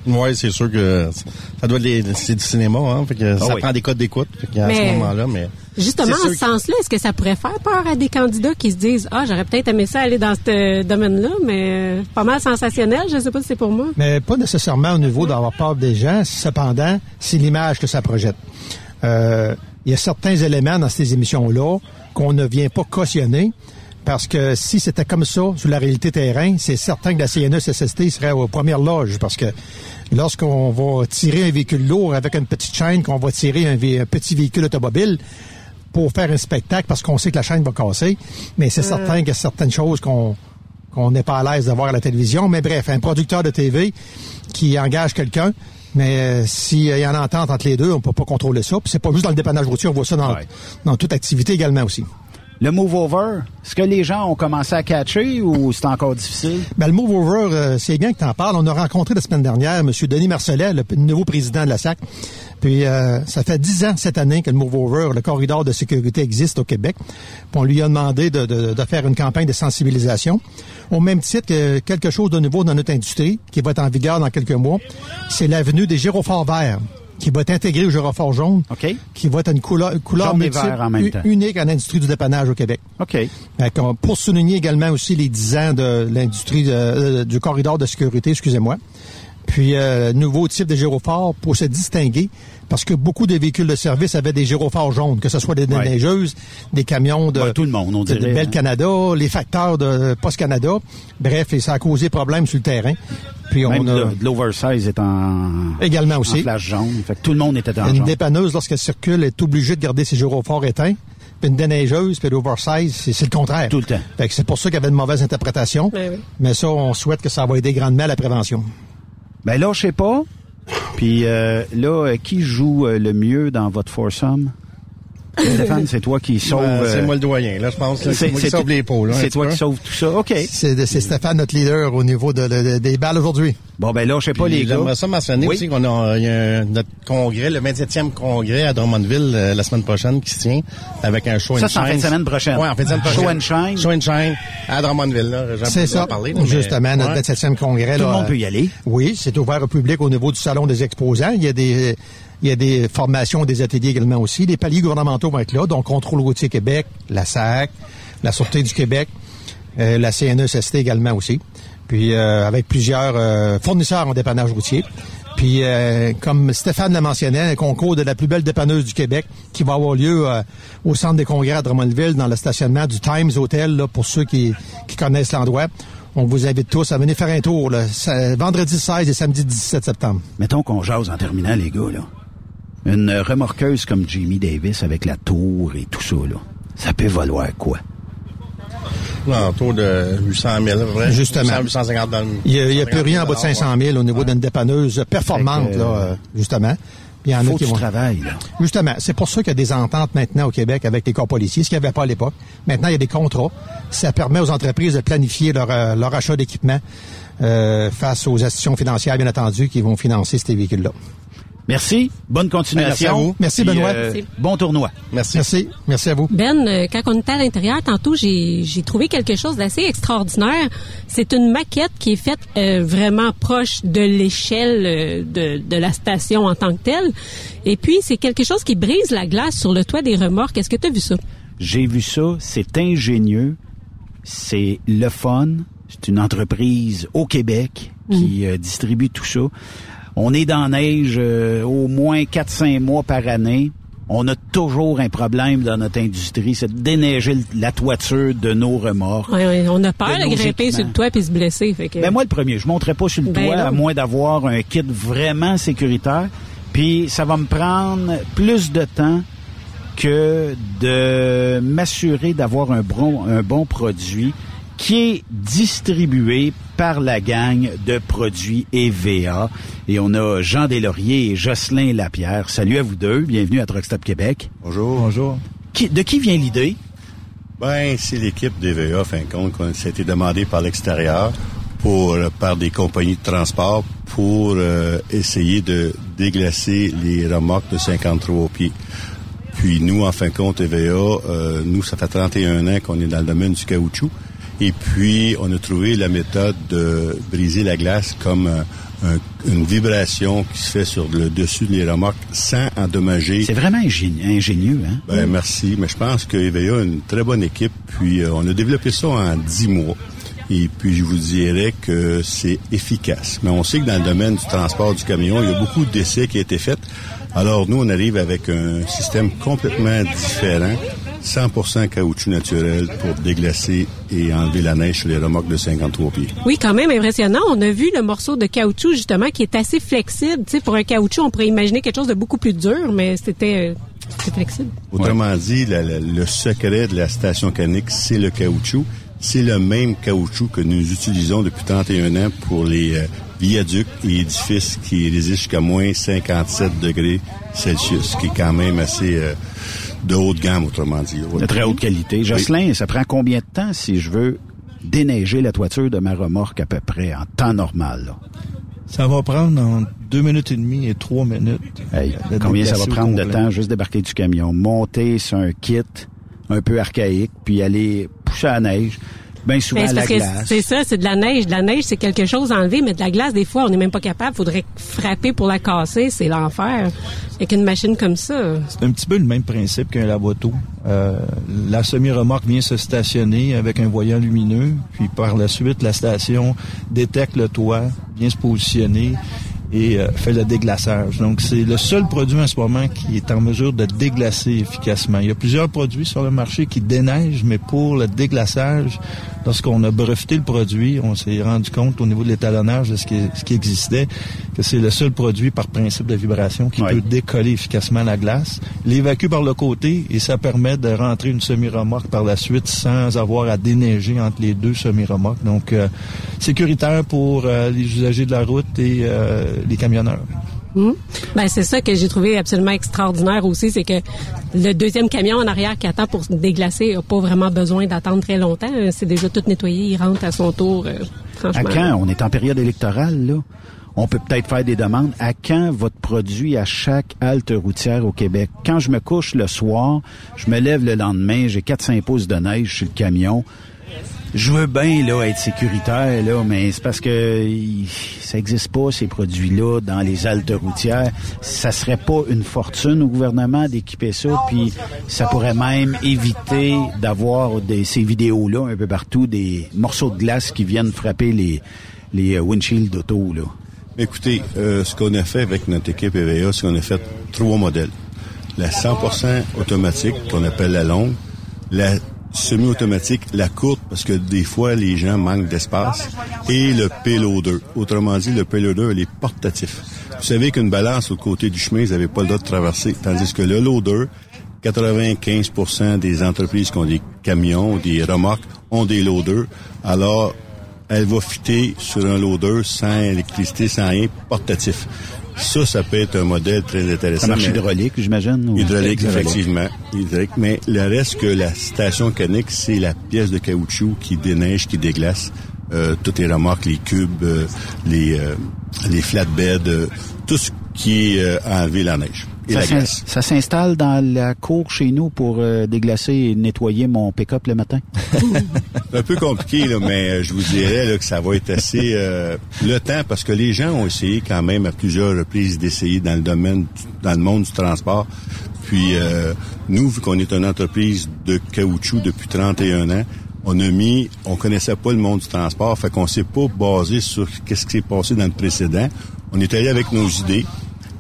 Oui, c'est sûr que ça doit être c'est du cinéma, hein. Fait que Ah ça oui. prend des codes d'écoute. Fait qu'à Mais- ce moment-là, mais. Justement, en ce sens-là, est-ce que ça pourrait faire peur à des candidats qui se disent Ah, j'aurais peut-être aimé ça aller dans ce domaine-là, mais euh, pas mal sensationnel, je sais pas si c'est pour moi. Mais pas nécessairement au niveau d'avoir peur des gens. Cependant, c'est l'image que ça projette. Euh, il y a certains éléments dans ces émissions-là qu'on ne vient pas cautionner. Parce que si c'était comme ça sur la réalité terrain, c'est certain que la CNES-SST serait aux premières loges. Parce que lorsqu'on va tirer un véhicule lourd avec une petite chaîne, qu'on va tirer un, vé- un petit véhicule automobile pour faire un spectacle parce qu'on sait que la chaîne va casser, mais c'est Euh. certain qu'il y a certaines choses qu'on qu'on n'est pas à l'aise de voir à la télévision. Mais bref, un producteur de TV qui engage quelqu'un, mais euh, s'il y a une entente entre les deux, on peut pas contrôler ça. Puis c'est pas juste dans le dépannage routier, on voit ça dans, dans toute activité également aussi. Le move over, est-ce que les gens ont commencé à catcher ou c'est encore difficile? Ben, le Move Over, euh, c'est bien que tu en parles. On a rencontré la semaine dernière M. Denis Marcellet, le nouveau président de la SAC. Puis euh, ça fait dix ans cette année que le Move Over, le corridor de sécurité existe au Québec. Puis on lui a demandé de, de- de faire une campagne de sensibilisation. Au même titre que quelque chose de nouveau dans notre industrie, qui va être en vigueur dans quelques mois, c'est l'avenue des gyrophares verts qui va être intégré au gyrophare jaune, qui va être une couleur, une multiple, en même temps. unique à l'industrie du dépannage au Québec. OK. Qu'on- pour souligner également aussi les 10 ans de l'industrie euh, du corridor de sécurité, excusez-moi. Puis, euh, nouveau type de gyrophare pour se distinguer, parce que beaucoup de véhicules de service avaient des gyrophares jaunes, que ce soit des Ouais. neigeuses, des camions de, tout le monde, on de Bell hein. Canada, les facteurs de Post Canada. Bref, et ça a causé problème sur le terrain. Puis on Même a de, de l'oversize est en, également aussi. en flash jaune. Fait que tout le monde était en Une jaune. dépanneuse, lorsqu'elle circule, est obligée de garder ses gyrophares éteints. Puis une déneigeuse, puis l'oversize, c'est c'est le contraire. Tout le temps. Fait que c'est pour ça qu'il y avait une mauvaise interprétation. Ben oui. Mais ça, on souhaite que ça va aider grandement à la prévention. Ben là, je sais pas. Puis euh, là, euh, qui joue euh, le mieux dans votre foursome? Stéphane, c'est toi qui sauve... Ben, c'est euh, moi le doyen, là, je pense. C'est moi qui sauve les pôles. C'est toi qui sauve tout ça. OK. C'est Stéphane, notre leader, au niveau de, de- de- des balles aujourd'hui. Bon, ben là, je sais pas, Puis les gars. J'aimerais ça mentionner Oui. aussi qu'on a, il y a un- notre congrès, le 27e congrès à Drummondville euh, la semaine prochaine qui se tient avec un show Ça, and c'est en fin de shine. semaine prochaine. Ouais, en fin de semaine Show prochaine. and shine. Show and shine à Drummondville, C'est ça, en parler, là, mais- justement, notre Ouais. 27e congrès. Tout le monde peut y aller. Oui, c'est ouvert au public au niveau du salon des exposants. Il y a des, il y a des formations, des ateliers également aussi. Les paliers gouvernementaux vont être là, donc Contrôle routier Québec, la SAC, la Sûreté du Québec. euh, la CNESST également aussi. Puis euh, avec plusieurs euh, fournisseurs en dépannage routier. Puis, euh, comme Stéphane l'a mentionné, un concours de la plus belle dépanneuse du Québec qui va avoir lieu euh, au centre des congrès à Drummondville dans le stationnement du Times Hotel, là, pour ceux qui, qui connaissent l'endroit. On vous invite tous à venir faire un tour, là, vendredi 16 et samedi 17 septembre. Mettons qu'on jase en terminant, les gars, là. Une remorqueuse comme Jamie Davis avec la tour et tout ça, là. Ça peut valoir quoi? Autour de 800 000, vrai? Justement. 800, 850 dans le- Il n'y a, plus rien en bas de 500 000 au niveau d'une dépanneuse performante, là, euh, justement. Puis il y en a qui vont- travail, là. Justement, c'est pour ça qu'il y a des ententes maintenant au Québec avec les corps policiers, ce qu'il n'y avait pas à l'époque. Maintenant, il y a des contrats. Ça permet aux entreprises de planifier leur, euh, leur achat d'équipement euh, face aux institutions financières, bien entendu, qui vont financer ces véhicules-là. Merci. Bonne continuation. Merci à vous. Merci, Puis, Benoît. euh, Merci. Bon tournoi. Merci. Merci. Merci à vous. Ben, euh, quand on était à l'intérieur, tantôt, j'ai j'ai trouvé quelque chose d'assez extraordinaire. C'est une maquette qui est faite euh, vraiment proche de l'échelle euh, de, de la station en tant que telle. Et puis, c'est quelque chose qui brise la glace sur le toit des remorques. Est-ce que tu as vu ça? J'ai vu ça, c'est ingénieux, c'est le fun, c'est une entreprise au Québec qui euh, distribue tout ça. On est dans la neige euh, au moins 4-5 mois par année. On a toujours un problème dans notre industrie, c'est de déneiger la toiture de nos ouais, on a peur De grimper sur le toit puis se blesser. Fait que... Ben moi le premier, je monterai pas sur le Ben toit non. à moins d'avoir un kit vraiment sécuritaire. Puis ça va me prendre plus de temps que de m'assurer d'avoir un bon, un bon produit qui est distribué par la gang de produits EVA. Et on a Jean Deslauriers et Jocelyn Lapierre. Salut à vous deux. Bienvenue à Truck Stop Québec. Bonjour. Bonjour. Qui- de qui vient l'idée? Ben, c'est l'équipe d'EVA, fin de compte, qu'on- ça a été demandé par l'extérieur pour euh, par des compagnies de transport pour euh, essayer de déglacer les remorques de 53 pieds. Puis nous, en fin de compte, EVA, euh, nous, ça fait 31 ans qu'on est dans le domaine du caoutchouc. Et puis, on a trouvé la méthode de briser la glace comme euh, un- une vibration qui se fait sur le dessus des remorques sans endommager. C'est vraiment ingénieux, ingénieux hein? Ben, merci, mais je pense que EVA a une très bonne équipe, puis euh, on a développé ça en dix mois. Et puis, je vous dirais que c'est efficace. Mais on sait que dans le domaine du transport du camion, il y a beaucoup d'essais qui ont été faits. Alors, nous, on arrive avec un système complètement différent, 100% caoutchouc naturel pour déglacer et enlever la neige sur les remorques de 53 pieds. Oui, quand même impressionnant. On a vu le morceau de caoutchouc, justement, qui est assez flexible. Tu sais, pour un caoutchouc, on pourrait imaginer quelque chose de beaucoup plus dur, mais c'était euh, flexible. Autrement dit, la- la- le secret de la station canique, c'est le caoutchouc. C'est le même caoutchouc que nous utilisons depuis 31 ans pour les euh, viaducs et édifices qui résistent jusqu'à moins 57 degrés Celsius, qui est quand même assez euh, de haute gamme, autrement dit. de très haute qualité. Jocelyn, ça prend combien de temps si je veux déneiger la toiture de ma remorque à peu près en temps normal? là? Ça va prendre en deux minutes et demie et trois minutes. Hey, combien ça va prendre de temps juste débarquer du camion, monter sur un kit un peu archaïque, puis aller pousser à la neige, bien souvent Ben, à c'est la parce que glace. c'est ça, c'est de la neige. De la neige, c'est quelque chose à enlever, mais de la glace, des fois, on n'est même pas capable. Faudrait frapper pour la casser. C'est l'enfer. Avec une machine comme ça. C'est un petit peu le même principe qu'un lavoto. Euh, la semi-remorque vient se stationner avec un voyant lumineux, puis par la suite, la station détecte le toit, vient se positionner et euh, fait le déglaçage. Donc, c'est le seul produit en ce moment qui est en mesure de déglacer efficacement. Il y a plusieurs produits sur le marché qui déneigent, mais pour le déglaçage, lorsqu'on a breveté le produit, on s'est rendu compte au niveau de l'étalonnage de ce qui, ce qui existait, que c'est le seul produit par principe de vibration qui peut décoller efficacement la glace, l'évacue par le côté et ça permet de rentrer une semi-remorque par la suite sans avoir à déneiger entre les deux semi-remorques. Donc, euh, sécuritaire pour euh, les usagers de la route et euh, les camionneurs. Hmm. Ben, c'est ça que j'ai trouvé absolument extraordinaire aussi, c'est que le deuxième camion en arrière qui attend pour se déglacer n'a pas vraiment besoin d'attendre très longtemps. C'est déjà tout nettoyé, il rentre à son tour. euh, À quand? On est en période électorale, là. On peut peut-être faire des demandes. À quand votre produit à chaque halte routière au Québec? Quand je me couche le soir, je me lève le lendemain, j'ai 4-5 pouces de neige sur le camion. Je veux bien là être sécuritaire là, mais c'est parce que ça existe pas ces produits-là dans les haltes routières. Ça serait pas une fortune au gouvernement d'équiper ça, puis ça pourrait même éviter d'avoir ces vidéos-là un peu partout, des morceaux de glace qui viennent frapper les les euh, windshields d'auto là. Écoutez, euh, ce qu'on a fait avec notre équipe EVA, c'est qu'on a fait trois modèles. La 100% automatique, qu'on appelle la longue, la semi-automatique, la courte, parce que des fois, les gens manquent d'espace, et le payloader. Autrement dit, le payloader, il est portatif. Vous savez qu'une balance au côté du chemin, vous n'avez pas le droit de traverser, tandis que le loader, 95% des entreprises qui ont des camions, des remorques, ont des loaders. Alors, elle va fitter sur un loader sans électricité, sans rien, portatif. Ça, ça peut être un modèle très intéressant. Ça marche hydraulique, j'imagine. ou- Hydraulique, effectivement. Hydraulique. Mais le reste que la station conique, c'est la pièce de caoutchouc qui déneige, qui déglace. Euh, toutes les remorques, les cubes, euh, les, euh, les flatbeds, euh, tout ce qui est euh, à enlever la neige Ça s'installe dans la cour chez nous pour euh, déglacer et nettoyer mon pick-up le matin. C'est un peu compliqué, là, mais euh, je vous dirais là, que ça va être assez euh, le temps parce que les gens ont essayé quand même à plusieurs reprises d'essayer dans le domaine, dans le monde du transport. Puis euh, nous, vu qu'on est une entreprise de caoutchouc depuis 31 ans, on a mis, on connaissait pas le monde du transport, fait qu'on s'est pas basé sur qu'est-ce qui s'est passé dans le précédent. On est allé avec nos idées.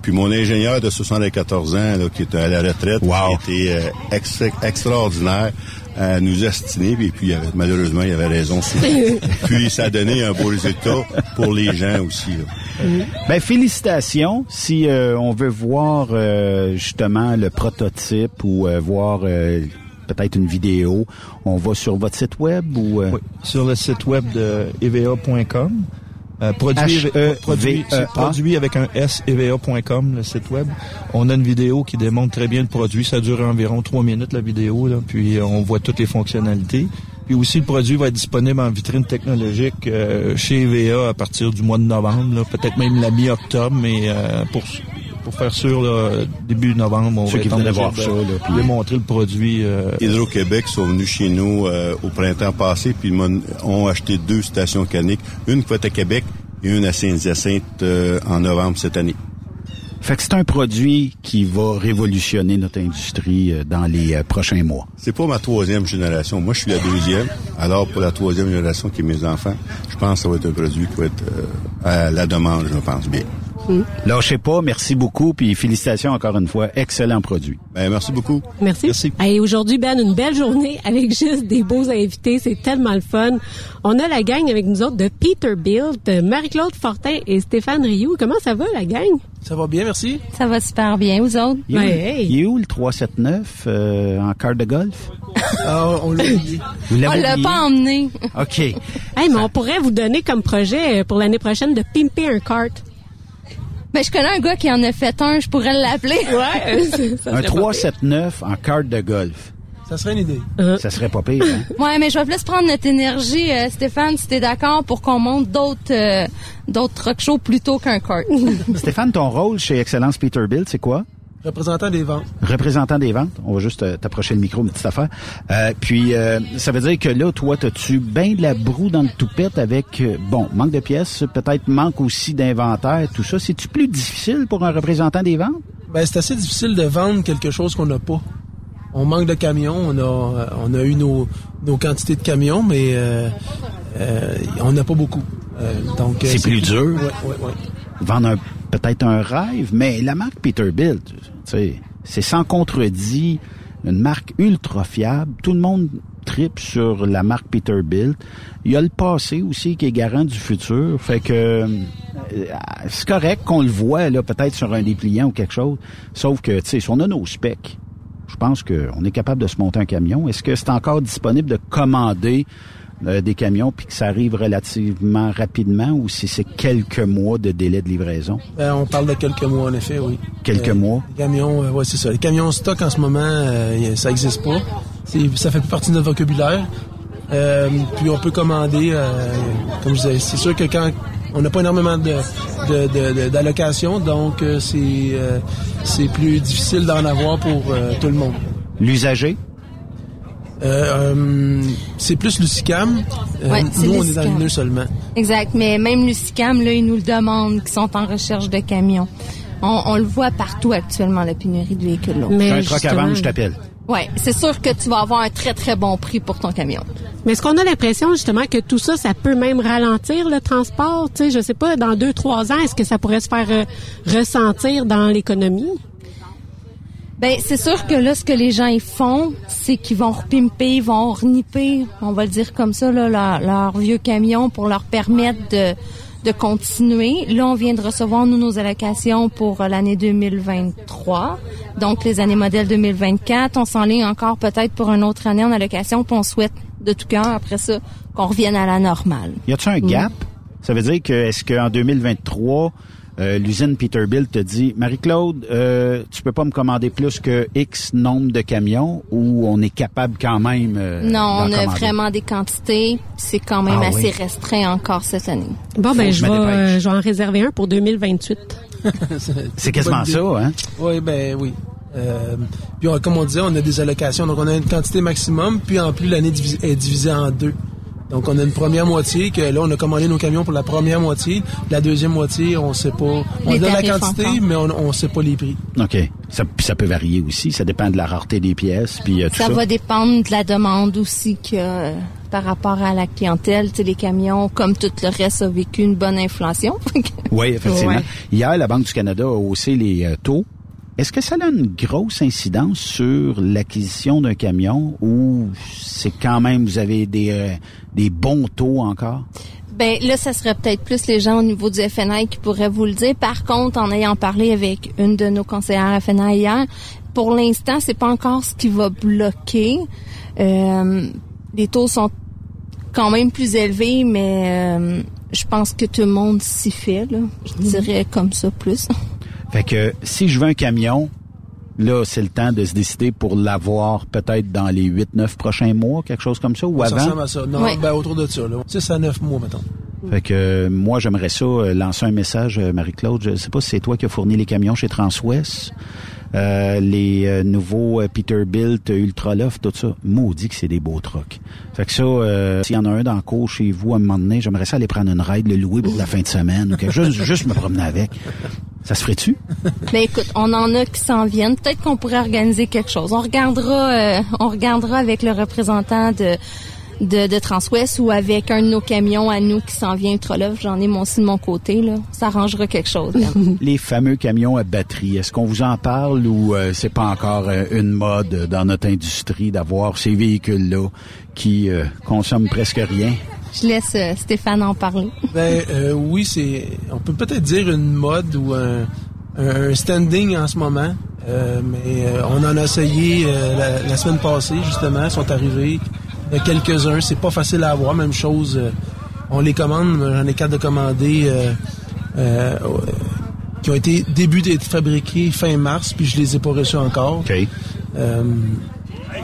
Puis mon ingénieur de 74 ans, là, qui était à la retraite, qui a été euh, extra- extraordinaire, à nous astiner. Et puis, il avait- malheureusement, il avait raison souvent. puis, ça a donné un beau résultat pour les gens aussi. là. Ben félicitations. Si euh, on veut voir euh, justement le prototype ou euh, voir euh, peut-être une vidéo, on va sur votre site web ou euh, sur le site web de eva.com. Euh, produit, H-E-V-E-A. produit, avec un S, eva.com, le site web. On a une vidéo qui démontre très bien le produit. Ça dure environ trois minutes, la vidéo, là, puis euh, on voit toutes les fonctionnalités. Puis aussi, le produit va être disponible en vitrine technologique euh, chez EVA à partir du mois de novembre, peut-être même la mi-octobre, mais euh, pour, pour faire sûr, là, début novembre, on Ceux va qui être voir ça, là, puis- démontrer le produit. euh, Hydro-Québec sont venus chez nous euh, au printemps passé, puis ont acheté deux stations caniques, une qui va être à Québec et une à Saint-Hyacinthe euh, en novembre cette année. Fait que c'est un produit qui va révolutionner notre industrie euh, dans les prochains mois. C'est pas ma troisième génération. Moi, je suis la deuxième. Alors, pour la troisième génération qui est mes enfants, je pense que ça va être un produit qui va être euh, à la demande, je pense bien. Lâchez pas, merci beaucoup, puis félicitations encore une fois, excellent produit. Ben, merci beaucoup. Merci. Hey, aujourd'hui, Ben, une belle journée avec juste des beaux invités. C'est tellement le fun. On a la gang avec nous autres de Peterbilt, de Marie-Claude Fortin et Stéphane Rioux. Comment ça va, la gang? Ça va bien, merci. Ça va super bien, vous autres? Il est, où, il est où le 379 euh, en carte de golf? Ah, on l'a oublié. On l'a pas emmené. OK. Hey, mais on pourrait vous donner comme projet pour l'année prochaine de pimper un kart. Ben, je connais un gars qui en a fait un, je pourrais l'appeler. Ouais, Un 379 en carte de golf. Ça serait une idée. Ça serait pas pire, hein? Ouais, mais je vais plus prendre notre énergie, euh, Stéphane, si t'es d'accord, pour qu'on monte d'autres euh, d'autres truck shows plutôt qu'un kart. Stéphane, ton rôle chez Excellence Peterbilt, c'est quoi? Représentant des ventes. Représentant des ventes. On va juste euh, t'approcher le micro, une petite affaire. Euh, puis, euh, ça veut dire que là, toi, t'as-tu bien de la broue dans le toupette avec, bon, manque de pièces, peut-être manque aussi d'inventaire, tout ça. C'est-tu plus difficile pour un représentant des ventes? Ben, c'est assez difficile de vendre quelque chose qu'on n'a pas. On manque de camions, on a, on a eu nos, nos quantités de camions, mais euh, euh, on n'a pas beaucoup. Euh, donc C'est plus dur. Ouais, ouais, ouais. Vendre un- peut-être un rêve, mais la marque Peterbilt, c'est sans contredit une marque ultra fiable. Tout le monde tripe sur la marque Peterbilt. Il y a le passé aussi qui est garant du futur. Fait que euh, c'est correct qu'on le voit là peut-être sur un dépliant ou quelque chose. Sauf que tu sais, si on a nos specs, je pense qu'on est capable de se monter un camion. Est-ce que c'est encore disponible de commander euh, des camions puis que ça arrive relativement rapidement ou si c'est quelques mois de délai de livraison? Ben, on parle de quelques mois, en effet, oui. Quelques Euh, mois? Les camions, euh, ouais, c'est ça. Les camions stock en ce moment, euh, ça n'existe pas. C'est- Ça fait plus partie de notre vocabulaire. Euh, puis on peut commander, euh, comme je disais, c'est sûr que quand on n'a pas énormément de, de, de- de- d'allocations, donc euh, c'est euh, c'est plus difficile d'en avoir pour tout le monde. L'usager? Euh, euh, c'est plus Lucicam. Euh, Ouais, nous, on est dans le nœud seulement. Exact, mais même Lucicam, là, ils nous le demandent, qui sont en recherche de camions. On, on le voit partout actuellement, la pénurie de véhicules lourds. J'ai un truck à vendre, je t'appelle. Oui, c'est sûr que tu vas avoir un très, très bon prix pour ton camion. Mais est-ce qu'on a l'impression justement que tout ça, ça peut même ralentir le transport? Tu sais, je sais pas, dans deux, trois ans, est-ce que ça pourrait se faire euh, ressentir dans l'économie? Ben, c'est sûr que là, ce que les gens ils font, c'est qu'ils vont repimper, ils vont renipper, on va le dire comme ça, là, leur, vieux camion pour leur permettre de, de continuer. Là, on vient de recevoir, nous, nos allocations pour euh, l'année 2023. Donc, les années modèles 2024. On s'enligne encore peut-être pour une autre année en allocation, puis on souhaite de tout cœur, après ça, qu'on revienne à la normale. Y a-tu un gap? Ça veut dire que est-ce qu'en 2023, euh, l'usine Peterbilt te dit Marie-Claude, euh, tu peux pas me commander plus que X nombre de camions ou on est capable quand même euh, non, on a commander? vraiment des quantités, puis c'est quand même Ah assez oui. restreint encore cette année. Bon, Faut ben, je vais, euh, je en réserver un pour 2028. C'est quasiment ça, hein? Oui, ben oui. Euh, puis on- comme on disait, on a des allocations, donc on a une quantité maximum, puis en plus l'année est divisée en deux. Donc on a une première moitié que là on a commandé nos camions pour la première moitié, la deuxième moitié on sait pas, on Les donne la quantité mais on, on sait pas les prix. OK. Ça, puis ça peut varier aussi. Ça dépend de la rareté des pièces. Puis euh, tout ça. Ça va dépendre de la demande aussi que euh, par rapport à la clientèle. Tu sais, les camions, comme tout le reste, a vécu une bonne inflation. Oui, effectivement. Ouais. Hier, la Banque du Canada a haussé les euh, taux. Est-ce que ça a une grosse incidence sur l'acquisition d'un camion ou c'est quand même, vous avez des, euh, des bons taux encore? Ben là, ça serait peut-être plus les gens au niveau du FNI qui pourraient vous le dire. Par contre, en ayant parlé avec une de nos conseillères FNI hier, pour l'instant, c'est pas encore ce qui va bloquer. Euh, les taux sont quand même plus élevés, mais euh, je pense que tout le monde s'y fait. Là. Je dirais comme ça plus. Fait que si je veux un camion, là, c'est le temps de se décider pour l'avoir peut-être dans les 8-9 prochains mois, quelque chose comme ça, ou ça avant? ressemble à ça. Non, ben autour de ça. Là. 6 à 9 mois, mettons. Fait que euh, moi, j'aimerais ça euh, lancer un message, euh, Marie-Claude. Je sais pas si c'est toi qui as fourni les camions chez Transwest. Euh, les euh, nouveaux euh, Peterbilt, Ultraloft, tout ça. Maudit que c'est des beaux trucks. Fait que ça, euh, s'il y en a un dans le cours chez vous à un moment donné, j'aimerais ça aller prendre une ride, le louer pour la fin de semaine ou juste me promener avec. Ça se ferait-tu? Ben écoute, on en a qui s'en viennent. Peut-être qu'on pourrait organiser quelque chose. On regardera, euh, on regardera avec le représentant de de, de Transwest ou avec un de nos camions à nous qui s'en vient Ultralove. J'en ai mon aussi de mon côté là. Ça arrangera quelque chose. Les fameux camions à batterie, est-ce qu'on vous en parle ou euh, c'est pas encore euh, une mode dans notre industrie d'avoir ces véhicules-là qui euh, consomment presque rien? Je laisse euh, Stéphane en parler. Ben euh, oui, c'est on peut peut-être dire une mode ou un, un standing en ce moment. Euh, mais euh, on en a essayé euh, la, la semaine passée, justement, ils sont arrivés. Il y en a quelques-uns, c'est pas facile à avoir, même chose. euh, on les commande, j'en ai quatre de commander euh, euh, euh, qui ont été début d'être fabriqués fin mars, puis je les ai pas reçus encore. OK. Euh,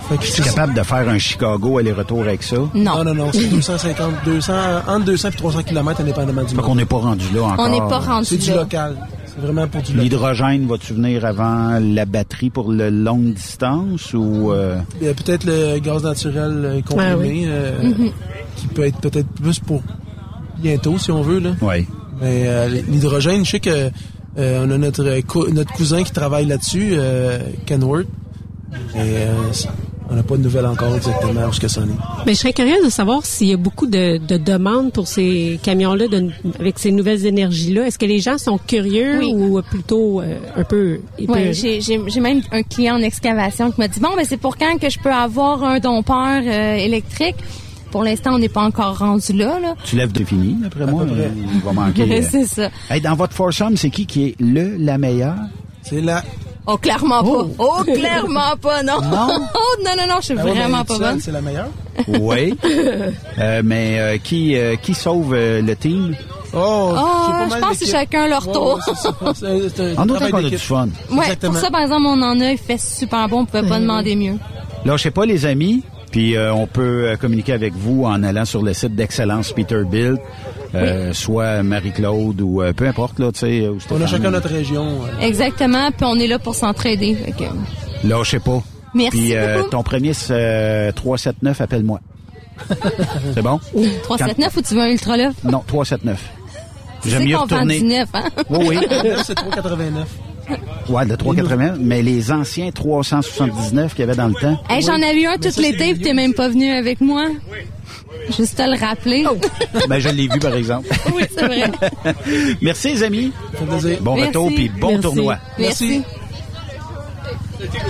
fait que Es-tu c'est- capable de faire un Chicago aller-retour avec ça? Non. non, non, non, c'est 250, 200, entre 200 et 300 km indépendamment du Fait monde. qu'on n'est pas rendu là encore. On n'est pas rendu C'est du là. local. C'est vraiment pour du local. L'hydrogène, va-tu venir avant la batterie pour le longue distance ou... euh, Il y a peut-être le gaz naturel euh, comprimé Ah oui. euh, Mhm. qui peut être peut-être plus pour bientôt si on veut là. Oui. Mais euh, l'hydrogène, je sais que euh, on a notre cou- notre cousin qui travaille là-dessus, euh, Kenworth. Et euh, on n'a pas de nouvelles encore exactement où ce que ça en est. Mais je serais curieuse de savoir s'il y a beaucoup de, de demandes pour ces camions-là, de- avec ces nouvelles énergies-là. Est-ce que les gens sont curieux Oui. ou plutôt euh, un peu Oui, j'ai même un client en excavation qui m'a dit bon, ben c'est pour quand que je peux avoir un dompeur euh, électrique? Pour l'instant, on n'est pas encore rendu là. là. Tu lèves de fini, d'après moi. euh, Il va manquer. euh. c'est ça. Hey, dans votre foursome, c'est qui qui est le, la meilleure? C'est là. Oh, clairement pas. Oh, clairement pas, non. Non? oh, non, non, non, je suis Ah ouais, vraiment pas bonne. C'est la meilleure? Oui. Euh, mais euh, qui, euh, qui sauve euh, le team? Oh, Oh, pas je pense que c'est chacun leur tour. En autant qu'on a du fun. Ouais, Exactement. pour ça, par exemple, on en a, il fait super bon, on pouvait pas demander mieux. Lâchez pas, les amis. Puis euh, on peut euh, communiquer avec vous en allant sur le site d'Excellence Peterbilt, euh, soit Marie-Claude ou euh, peu importe, là, tu sais. ou On a chacun notre région. euh. Exactement, puis on est là pour s'entraider. que- Lâchez pas. Merci Puis euh, ton premier, c'est euh, 379, appelle-moi. c'est bon? 379 ou tu veux un ultra love? Non, 379. Tu J'aime sais mieux retourner. hein? Oui, oui. C'est 3,89. Ouais, le 380, mais les anciens 379 qu'il y avait dans le temps. Hey, j'en avais eu un tout l'été puis t'es même pas venu avec moi. Juste te le rappeler. Ben, je l'ai vu, par exemple. oui, c'est vrai. Merci, les amis. Bon Merci. retour, puis bon Merci. tournoi. Merci.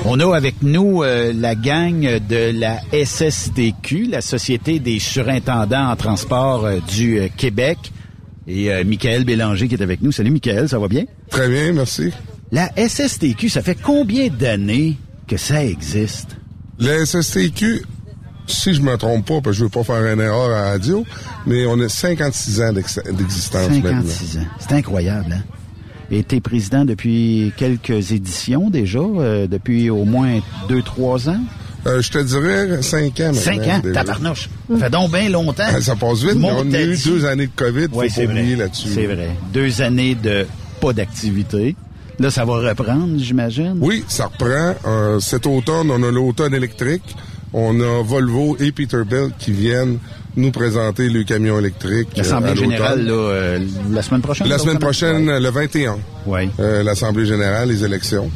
On a avec nous euh, la gang de la SSTQ, la Société des surintendants en transport euh, du euh, Québec. Et euh, Michael Bélanger qui est avec nous. Salut Michael, ça va bien? Très bien, merci. La SSTQ, ça fait combien d'années que ça existe? La SSTQ, si je me trompe pas, parce que je veux pas faire une erreur à la radio, mais on a 56 ans d'ex- d'existence maintenant. 56 ans. C'est incroyable, hein? Et t'es président depuis quelques éditions déjà, euh, depuis au moins deux, trois ans? Euh, je te dirais 5 ans maintenant. Cinq ans, déjà. tabarnouche. Ça fait donc bien longtemps. Ah, Ça passe vite, mais on a eu deux années de COVID, faut Ouais, pas vrai. oublier là-dessus. C'est vrai. Deux années de pas d'activité. Là, ça va reprendre, j'imagine? Oui, ça reprend. Euh, cet automne, on a l'automne électrique. On a Volvo et Peterbilt qui viennent nous présenter le camion électrique. euh, L'Assemblée générale, là, euh, la semaine prochaine? La semaine prochaine, Ouais. le 21. Oui. Euh, L'Assemblée générale, les élections.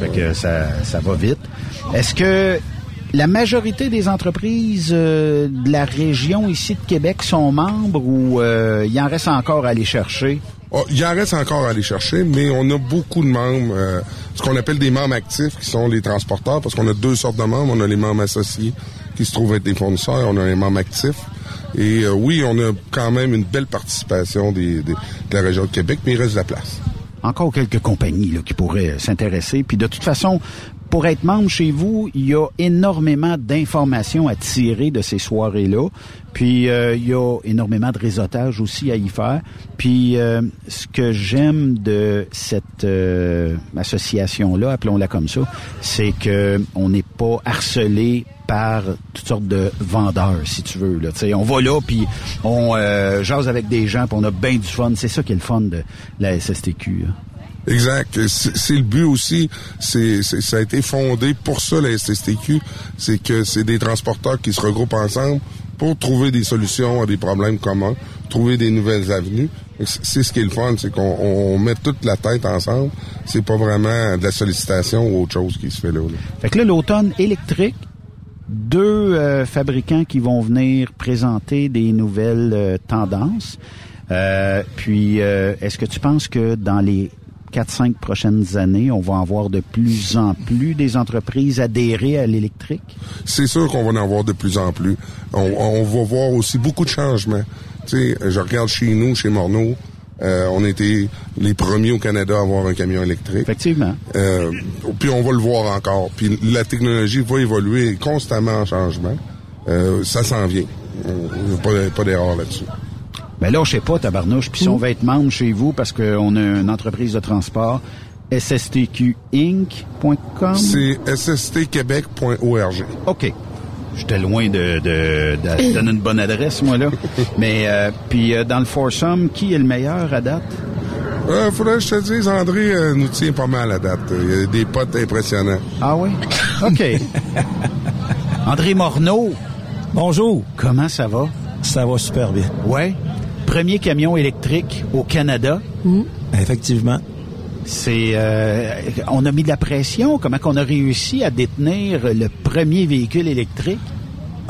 Fait que ça, ça va vite. Est-ce que la majorité des entreprises euh, de la région ici de Québec sont membres ou euh, il en reste encore à aller chercher? Oh, il en reste encore à aller chercher, mais on a beaucoup de membres, euh, ce qu'on appelle des membres actifs, qui sont les transporteurs, parce qu'on a deux sortes de membres. On a les membres associés, qui se trouvent être des fournisseurs, on a les membres actifs. Et euh, oui, on a quand même une belle participation des, de la région de Québec, mais il reste de la place. Encore quelques compagnies qui pourraient euh, s'intéresser. Puis de toute façon, pour être membre chez vous, il y a énormément d'informations à tirer de ces soirées-là. Puis euh, il y a énormément de réseautage aussi à y faire. Puis euh, ce que j'aime de cette euh, association-là, appelons-la comme ça, c'est que on n'est pas harcelé par toutes sortes de vendeurs, si tu veux. Là. On va là, puis on euh, jase avec des gens, puis on a bien du fun. C'est ça qui est le fun de la SSTQ. là. Exact. C'est le but aussi. C'est ça a été fondé pour ça la SSTQ. C'est que c'est des transporteurs qui se regroupent ensemble pour trouver des solutions à des problèmes communs, trouver des nouvelles avenues. C'est ce qui est le fun, c'est qu'on on met toute la tête ensemble. C'est pas vraiment de la sollicitation ou autre chose qui se fait là. là. Fait que là, l'automne électrique, deux euh, fabricants qui vont venir présenter des nouvelles euh, tendances. Euh, puis, est-ce que tu penses que dans les 4-5 prochaines années, on va en voir de plus en plus des entreprises adhérer à l'électrique? c'est sûr qu'on va en avoir de plus en plus. On, on va voir aussi beaucoup de changements. Tu sais, je regarde chez nous, chez Morneau, euh, on était les premiers au Canada à avoir un camion électrique. Effectivement. Euh, puis on va le voir encore. Puis la technologie va évoluer constamment en changement. Euh, ça s'en vient. Pas d'erreur là-dessus. Ben là, je sais pas, tabarnouche. Puis si on va être membre chez vous parce qu'on a une entreprise de transport, sstqinc.com. C'est sstquebec.org. OK. J'étais loin de, de, de donner une bonne adresse, moi, là. Mais, euh, puis euh, dans le foursome, qui est le meilleur à date? Euh, faudrait que je te dise, André euh, nous tient pas mal à date. Il y a des potes impressionnants. Ah oui? OK. André Morneau. Bonjour. Comment ça va? Ça va super bien. Ouais? Premier camion électrique au Canada. Effectivement. C'est, euh, on a mis de la pression. Comment qu'on a réussi à détenir le premier véhicule électrique?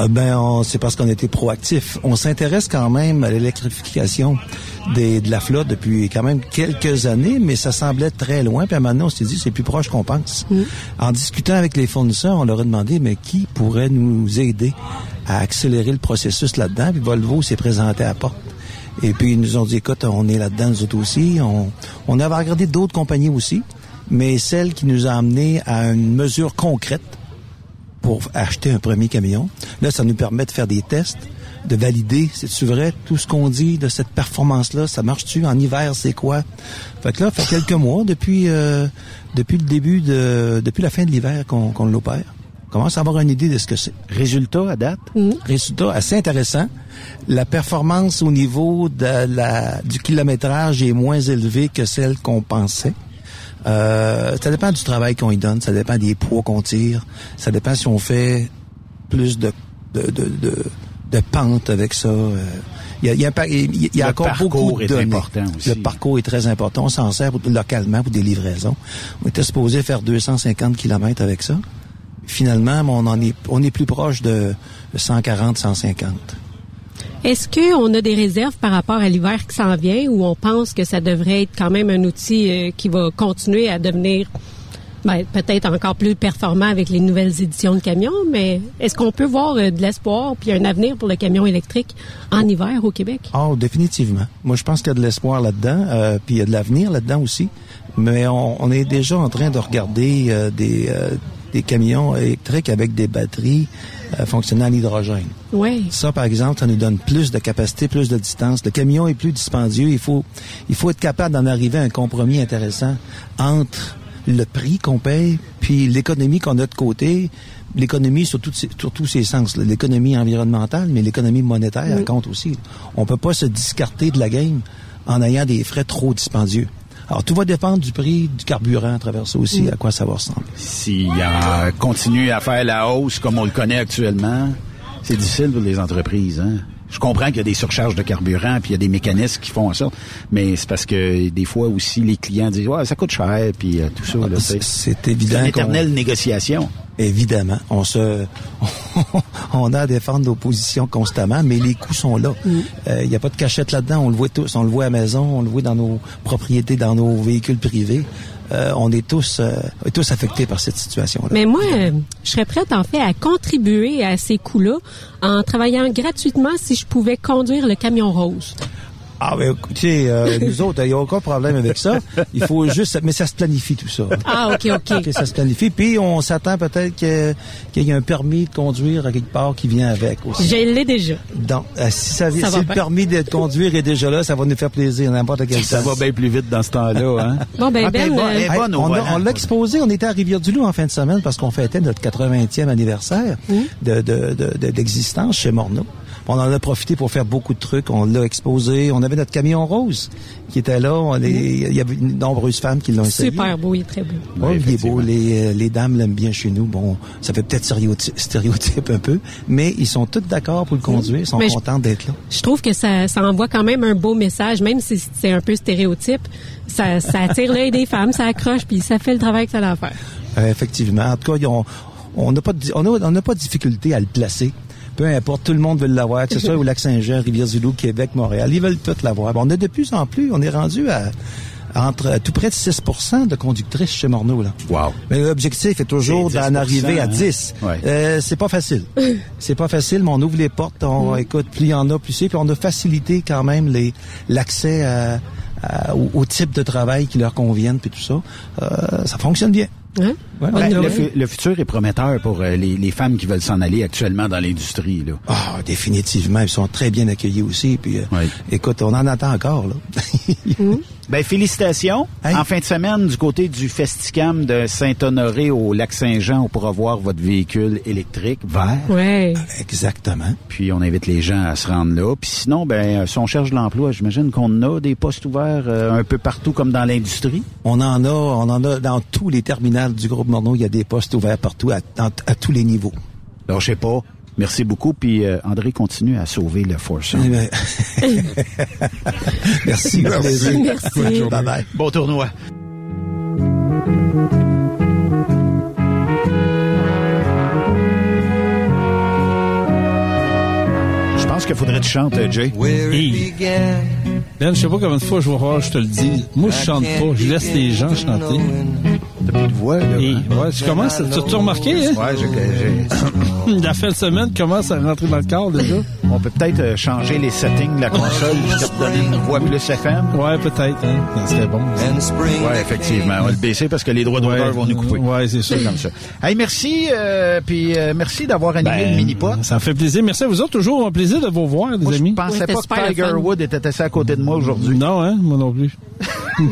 Euh, Ben, c'est parce qu'on était proactif. On s'intéresse quand même à l'électrification des, de la flotte depuis quand même quelques années, mais ça semblait très loin. Puis maintenant, on s'est dit, c'est plus proche qu'on pense. En discutant avec les fournisseurs, on leur a demandé, mais qui pourrait nous aider à accélérer le processus là-dedans? Puis Volvo s'est présenté à la porte. Et puis, ils nous ont dit, écoute, on est là-dedans, nous autres aussi. On, on avait regardé d'autres compagnies aussi, mais celle qui nous a amené à une mesure concrète pour acheter un premier camion. Là, ça nous permet de faire des tests, de valider, c'est-tu vrai, tout ce qu'on dit de cette performance-là, ça marche-tu? En hiver, c'est quoi? Fait que là, fait quelques mois, depuis, euh, depuis le début de, depuis la fin de l'hiver qu'on qu'on l'opère. On commence à avoir une idée de ce que c'est. Résultat à date? Résultat assez intéressant. La performance au niveau de la, du kilométrage est moins élevée que celle qu'on pensait. Euh, ça dépend du travail qu'on y donne, ça dépend des poids qu'on tire, ça dépend si on fait plus de de, de, de, de pente avec ça. euh. Il y a, il y a, un pa- il y a- y a Le encore parcours beaucoup de est données. important aussi. Le parcours est très important. On s'en sert pour- localement pour des livraisons. On était supposé faire 250 km avec ça. Finalement, on en est, on est plus proche de 140, 150. Est-ce qu'on a des réserves par rapport à l'hiver qui s'en vient ou on pense que ça devrait être quand même un outil euh, qui va continuer à devenir ben, peut-être encore plus performant avec les nouvelles éditions de camions, mais est-ce qu'on peut voir euh, de l'espoir puis un avenir pour le camion électrique en hiver au Québec? Oh, définitivement. Moi, je pense qu'il y a de l'espoir là-dedans, euh, puis il y a de l'avenir là-dedans aussi. Mais on, on est déjà en train de regarder des, des camions électriques avec des batteries euh, fonctionnant à l'hydrogène. Oui. Ça, par exemple, ça nous donne plus de capacité, plus de distance. Le camion est plus dispendieux. Il faut, il faut être capable d'en arriver à un compromis intéressant entre le prix qu'on paye puis l'économie qu'on a de côté. L'économie sur, toutes ses- sur tous ses sens. L'économie environnementale, mais l'économie monétaire, elle compte aussi. On peut pas se discarter de la game en ayant des frais trop dispendieux. Alors, tout va dépendre du prix du carburant à travers ça aussi, à quoi ça va ressembler. S'il euh, continue à faire la hausse comme on le connaît actuellement, c'est difficile pour les entreprises. Hein? Je comprends qu'il y a des surcharges de carburant, puis il y a des mécanismes qui font ça, mais c'est parce que des fois aussi les clients disent ouais ça coûte cher, puis euh, tout ça. Ah, C'est évident. C'est une éternelle négociation. Évidemment, on se, on a à défendre nos positions constamment, mais les coûts sont là. Il n'y a pas de cachette là-dedans. On le voit tous. On le voit à la maison, on le voit dans nos propriétés, dans nos véhicules privés. Euh, on est tous, euh, tous affectés par cette situation-là. Mais moi, je serais prête en fait à contribuer à ces coûts-là en travaillant gratuitement si je pouvais conduire le camion rose. Ah, ben, écoutez, euh, nous autres, il n'y a aucun problème avec ça. Il faut juste, mais ça se planifie tout ça. Ah, ok, ok. ça se planifie. Puis on s'attend peut-être qu'il y ait un permis de conduire à quelque part qui vient avec aussi. Je l'ai déjà. Donc, euh, si, ça, Ça si va le permis de conduire est déjà là, ça va nous faire plaisir n'importe quel Ça sens. va bien plus vite dans ce temps-là. Hein? Bon, ben, Ah, Ben, euh, bonne au on a- volant. on l'a exposé, on était à Rivière-du-Loup en fin de semaine parce qu'on fêtait notre 80e anniversaire de, de, de- de- d'existence chez Morneau. On en a profité pour faire beaucoup de trucs. On l'a exposé. On avait notre camion rose qui était là. On est- il y avait de nombreuses femmes qui l'ont essayé. super beau, il est très beau. Oui, il est beau. Les, euh, les dames l'aiment bien chez nous. Bon, ça fait peut-être stéréotype, un peu, mais ils sont tous d'accord pour le conduire. Ils sont Mais contents d'être là. Je trouve que ça, ça envoie quand même un beau message, même si c'est un peu stéréotype. Ça, ça attire l'œil des femmes, ça accroche, puis ça fait le travail que ça a à faire. Euh, effectivement. En tout cas, ils ont- on n'a pas, de, on a- on n'a pas de difficulté à le placer. Peu importe, tout le monde veut l'avoir, que ce soit au Lac-Saint-Jean, Rivière-du-Loup, Québec, Montréal. Ils veulent tous l'avoir. Bon, on a de plus en plus, on est rendu à, entre à tout près de 6% de conductrices chez Morneau. Là. Wow. Mais l'objectif est toujours d'en 10%, arriver à hein? 10. Ouais. Euh, c'est pas facile. c'est pas facile, mais on ouvre les portes, on écoute, plus il y en a, plus c'est, puis on a facilité quand même les l'accès à- à- au, au type de travail qui leur convienne, puis tout ça. Euh, ça fonctionne bien. Hein? Ouais, Ben, le, fu- le futur est prometteur pour euh, les, les femmes qui veulent s'en aller actuellement dans l'industrie. Là. Ah, définitivement. Ils sont très bien accueillis aussi. Puis, euh, écoute, on en attend encore, là. Ben, félicitations. En fin de semaine, du côté du Festicam de Saint-Honoré au Lac-Saint-Jean, on pourra voir votre véhicule électrique vert. Ouais. Exactement. Puis on invite les gens à se rendre là. Puis sinon, ben, si on cherche de l'emploi, j'imagine qu'on a des postes ouverts euh, un peu partout comme dans l'industrie. On en a, on en a dans tous les terminals du groupe Morneau. Il y a des postes ouverts partout, à, tous les niveaux. Alors, je sais pas. Merci beaucoup. Puis euh, André continue à sauver le Force. Eh ben, Merci. Merci. Bye bye. Bon tournoi. Je pense qu'il faudrait que tu chantes, euh, Jay. Hey. Ben, je sais pas combien de fois je vais voir, je te le dis. Moi, je chante pas. Je laisse les gens chanter. T'as plus de voix, là. Hey, ouais, tu commences, tu as remarqué, hein? Ouais, j'ai- j'ai- La fin de semaine commence à rentrer dans le corps déjà. On peut peut-être euh, changer les settings de la console juste pour donner une voix plus FM. Ouais, peut-être, hein. Ça serait bon. Ouais, effectivement. On va le baisser parce que les droits d'auteur vont nous couper. Ouais, c'est ça. comme ça. Hey, merci, euh, puis euh, merci d'avoir animé Ben, le mini-pot. Ça me fait plaisir. Merci à vous autres. Toujours un plaisir de vous voir, les Moi, je amis. pensais Ouais, pas que Tiger. Wood était assis à côté de moi aujourd'hui. Non, hein? Moi non plus.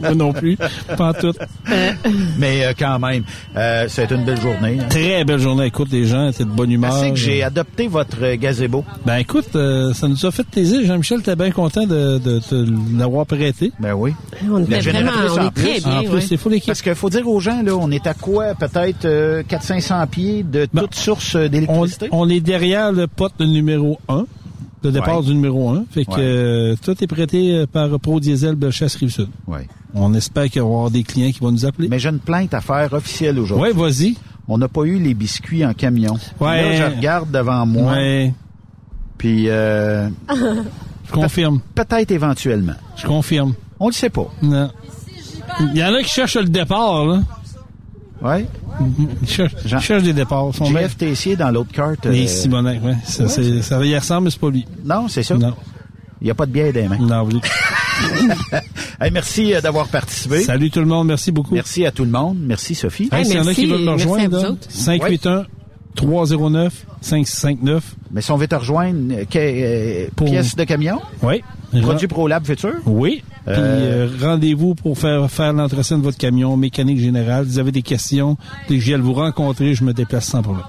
moi non plus. Pas en tout. Mais euh, quand même, euh, ça a été une belle journée. hein. Très belle journée. Écoute, les gens étaient de bonne humeur. Assez que j'ai adopté votre votre euh, gazebo? Ben écoute, euh, ça nous a fait plaisir. Jean-Michel, t'es bien content de, de, de l'avoir prêté. Ben oui. On La était vraiment, on est très plus. bien. En plus, ouais. c'est fou l'équipe. Parce qu'il faut dire aux gens, là, on est à quoi? Peut-être euh, 400-500 pieds de toute source euh, On, d'électricité? on est derrière le pote de numéro 1, le départ Ouais. du numéro 1. Fait que Ouais. euh, tout est prêté par Pro Diesel Bellechasse Rive-Sud. Ouais. On espère qu'il va y avoir des clients qui vont nous appeler. Mais j'ai une plainte à faire officielle aujourd'hui. Ouais, vas-y. On n'a pas eu les biscuits en camion. Ouais. Là, je regarde devant moi. Ouais. Puis, euh, Je confirme. peut-être éventuellement. Je confirme. On le sait pas. Non. Il y en a qui cherchent le départ, là. Ouais. Ils cherchent, ils cherchent des départs. Bien- JF Tessier dans l'autre carte. Les euh, Simonac, ouais. Ça, c'est- ça y ressemble, mais c'est pas lui. Non, c'est ça. Non. Il n'y a pas de bière des mains. Non, oui. Hey, merci euh, d'avoir participé. Salut tout le monde, merci beaucoup. Merci à tout le monde. Merci Sophie. Hey, s'il y en a qui veulent à rejoindre, vous là, autres. 581 309 5659. Mais si on veut te rejoindre, euh, que- euh, Pour- pièce de camion, Oui. produit ProLab Futur? Oui. Puis Euh, euh, rendez-vous pour faire faire l'entretien de votre camion, mécanique générale. Vous avez des questions, des je viens de vous rencontrer, je me déplace sans problème.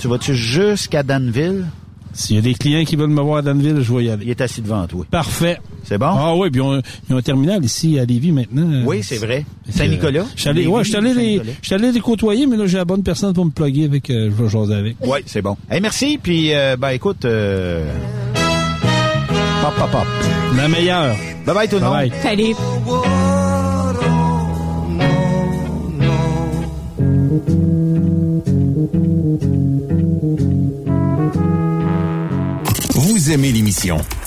Tu vas-tu jusqu'à Danville? S'il y a des clients qui veulent me voir à Danville, je vais y aller. Il est assis devant toi. Parfait. C'est bon? Ah oui, puis on- ils ont un terminal ici à Lévis maintenant. Oui, c'est vrai. Que, Saint-Nicolas? euh, Je suis allé, ouais, je suis allé, les, Saint-Nicolas. je suis allé les côtoyer, mais là, j'ai la bonne personne pour me plugger avec, euh, je vais jaser avec. Oui, c'est bon. Hey, merci, puis euh, ben écoute, euh, pop, pop, pop. La meilleure. Bye bye tout le monde. Bye. Salut. Aimez l'émission?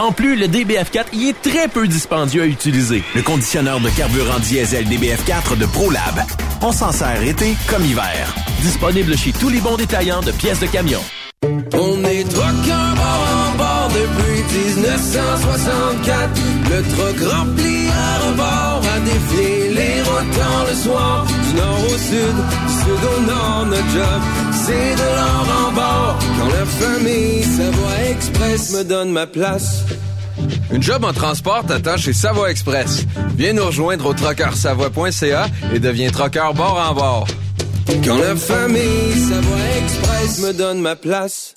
En plus, le DBF4 y est très peu dispendieux à utiliser. Le conditionneur de carburant diesel DBF4 de ProLab. On s'en sert été comme hiver. Disponible chez tous les bons détaillants de pièces de camion. On est truckers bord en bord depuis 1964. Le truck rempli à rebord a défié les routes le soir. Du nord au sud, du sud au nord, notre job, c'est de l'or en bord. Quand la famille Savoie Express me donne ma place. Une job en transport t'attend chez Savoie Express. Viens nous rejoindre au trockeursavoie.ca et deviens trockeur bord en bord. Quand la famille Savoie Express me donne ma place.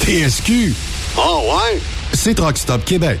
TSQ. Oh ouais? C'est Truck Stop Québec.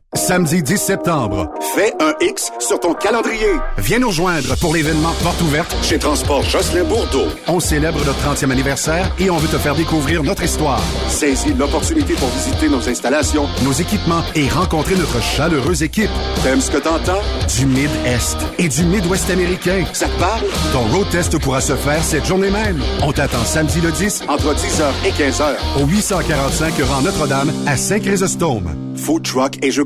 Samedi 10 septembre, fais un X sur ton calendrier. Viens nous rejoindre pour l'événement Porte ouverte chez Transport Jocelyn Bourdeau. On célèbre notre 30e anniversaire et on veut te faire découvrir notre histoire. Saisis l'opportunité pour visiter nos installations, nos équipements et rencontrer notre chaleureuse équipe. T'aimes ce que t'entends? Du Mid-Est et du Mid-Ouest américain. Ça te parle? Ton road test pourra se faire cette journée même. On t'attend samedi le 10 entre 10h et 15h au 845 rang Notre-Dame à Saint-Chrysostome. Food truck et jeux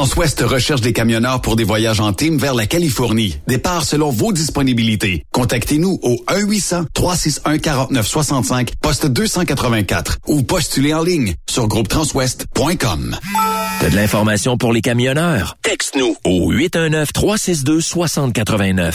Transwest recherche des camionneurs pour des voyages en team vers la Californie. Départ selon vos disponibilités. Contactez-nous au 1-800-361-4965, poste 284 ou postulez en ligne sur groupetranswest.com. T'as de l'information pour les camionneurs? Texte-nous au 819-362-6089.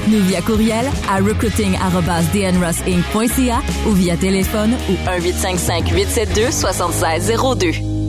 Contacte-nous via courriel à recruiting.dnrossinc.ca ou via téléphone au 1 855 872 7602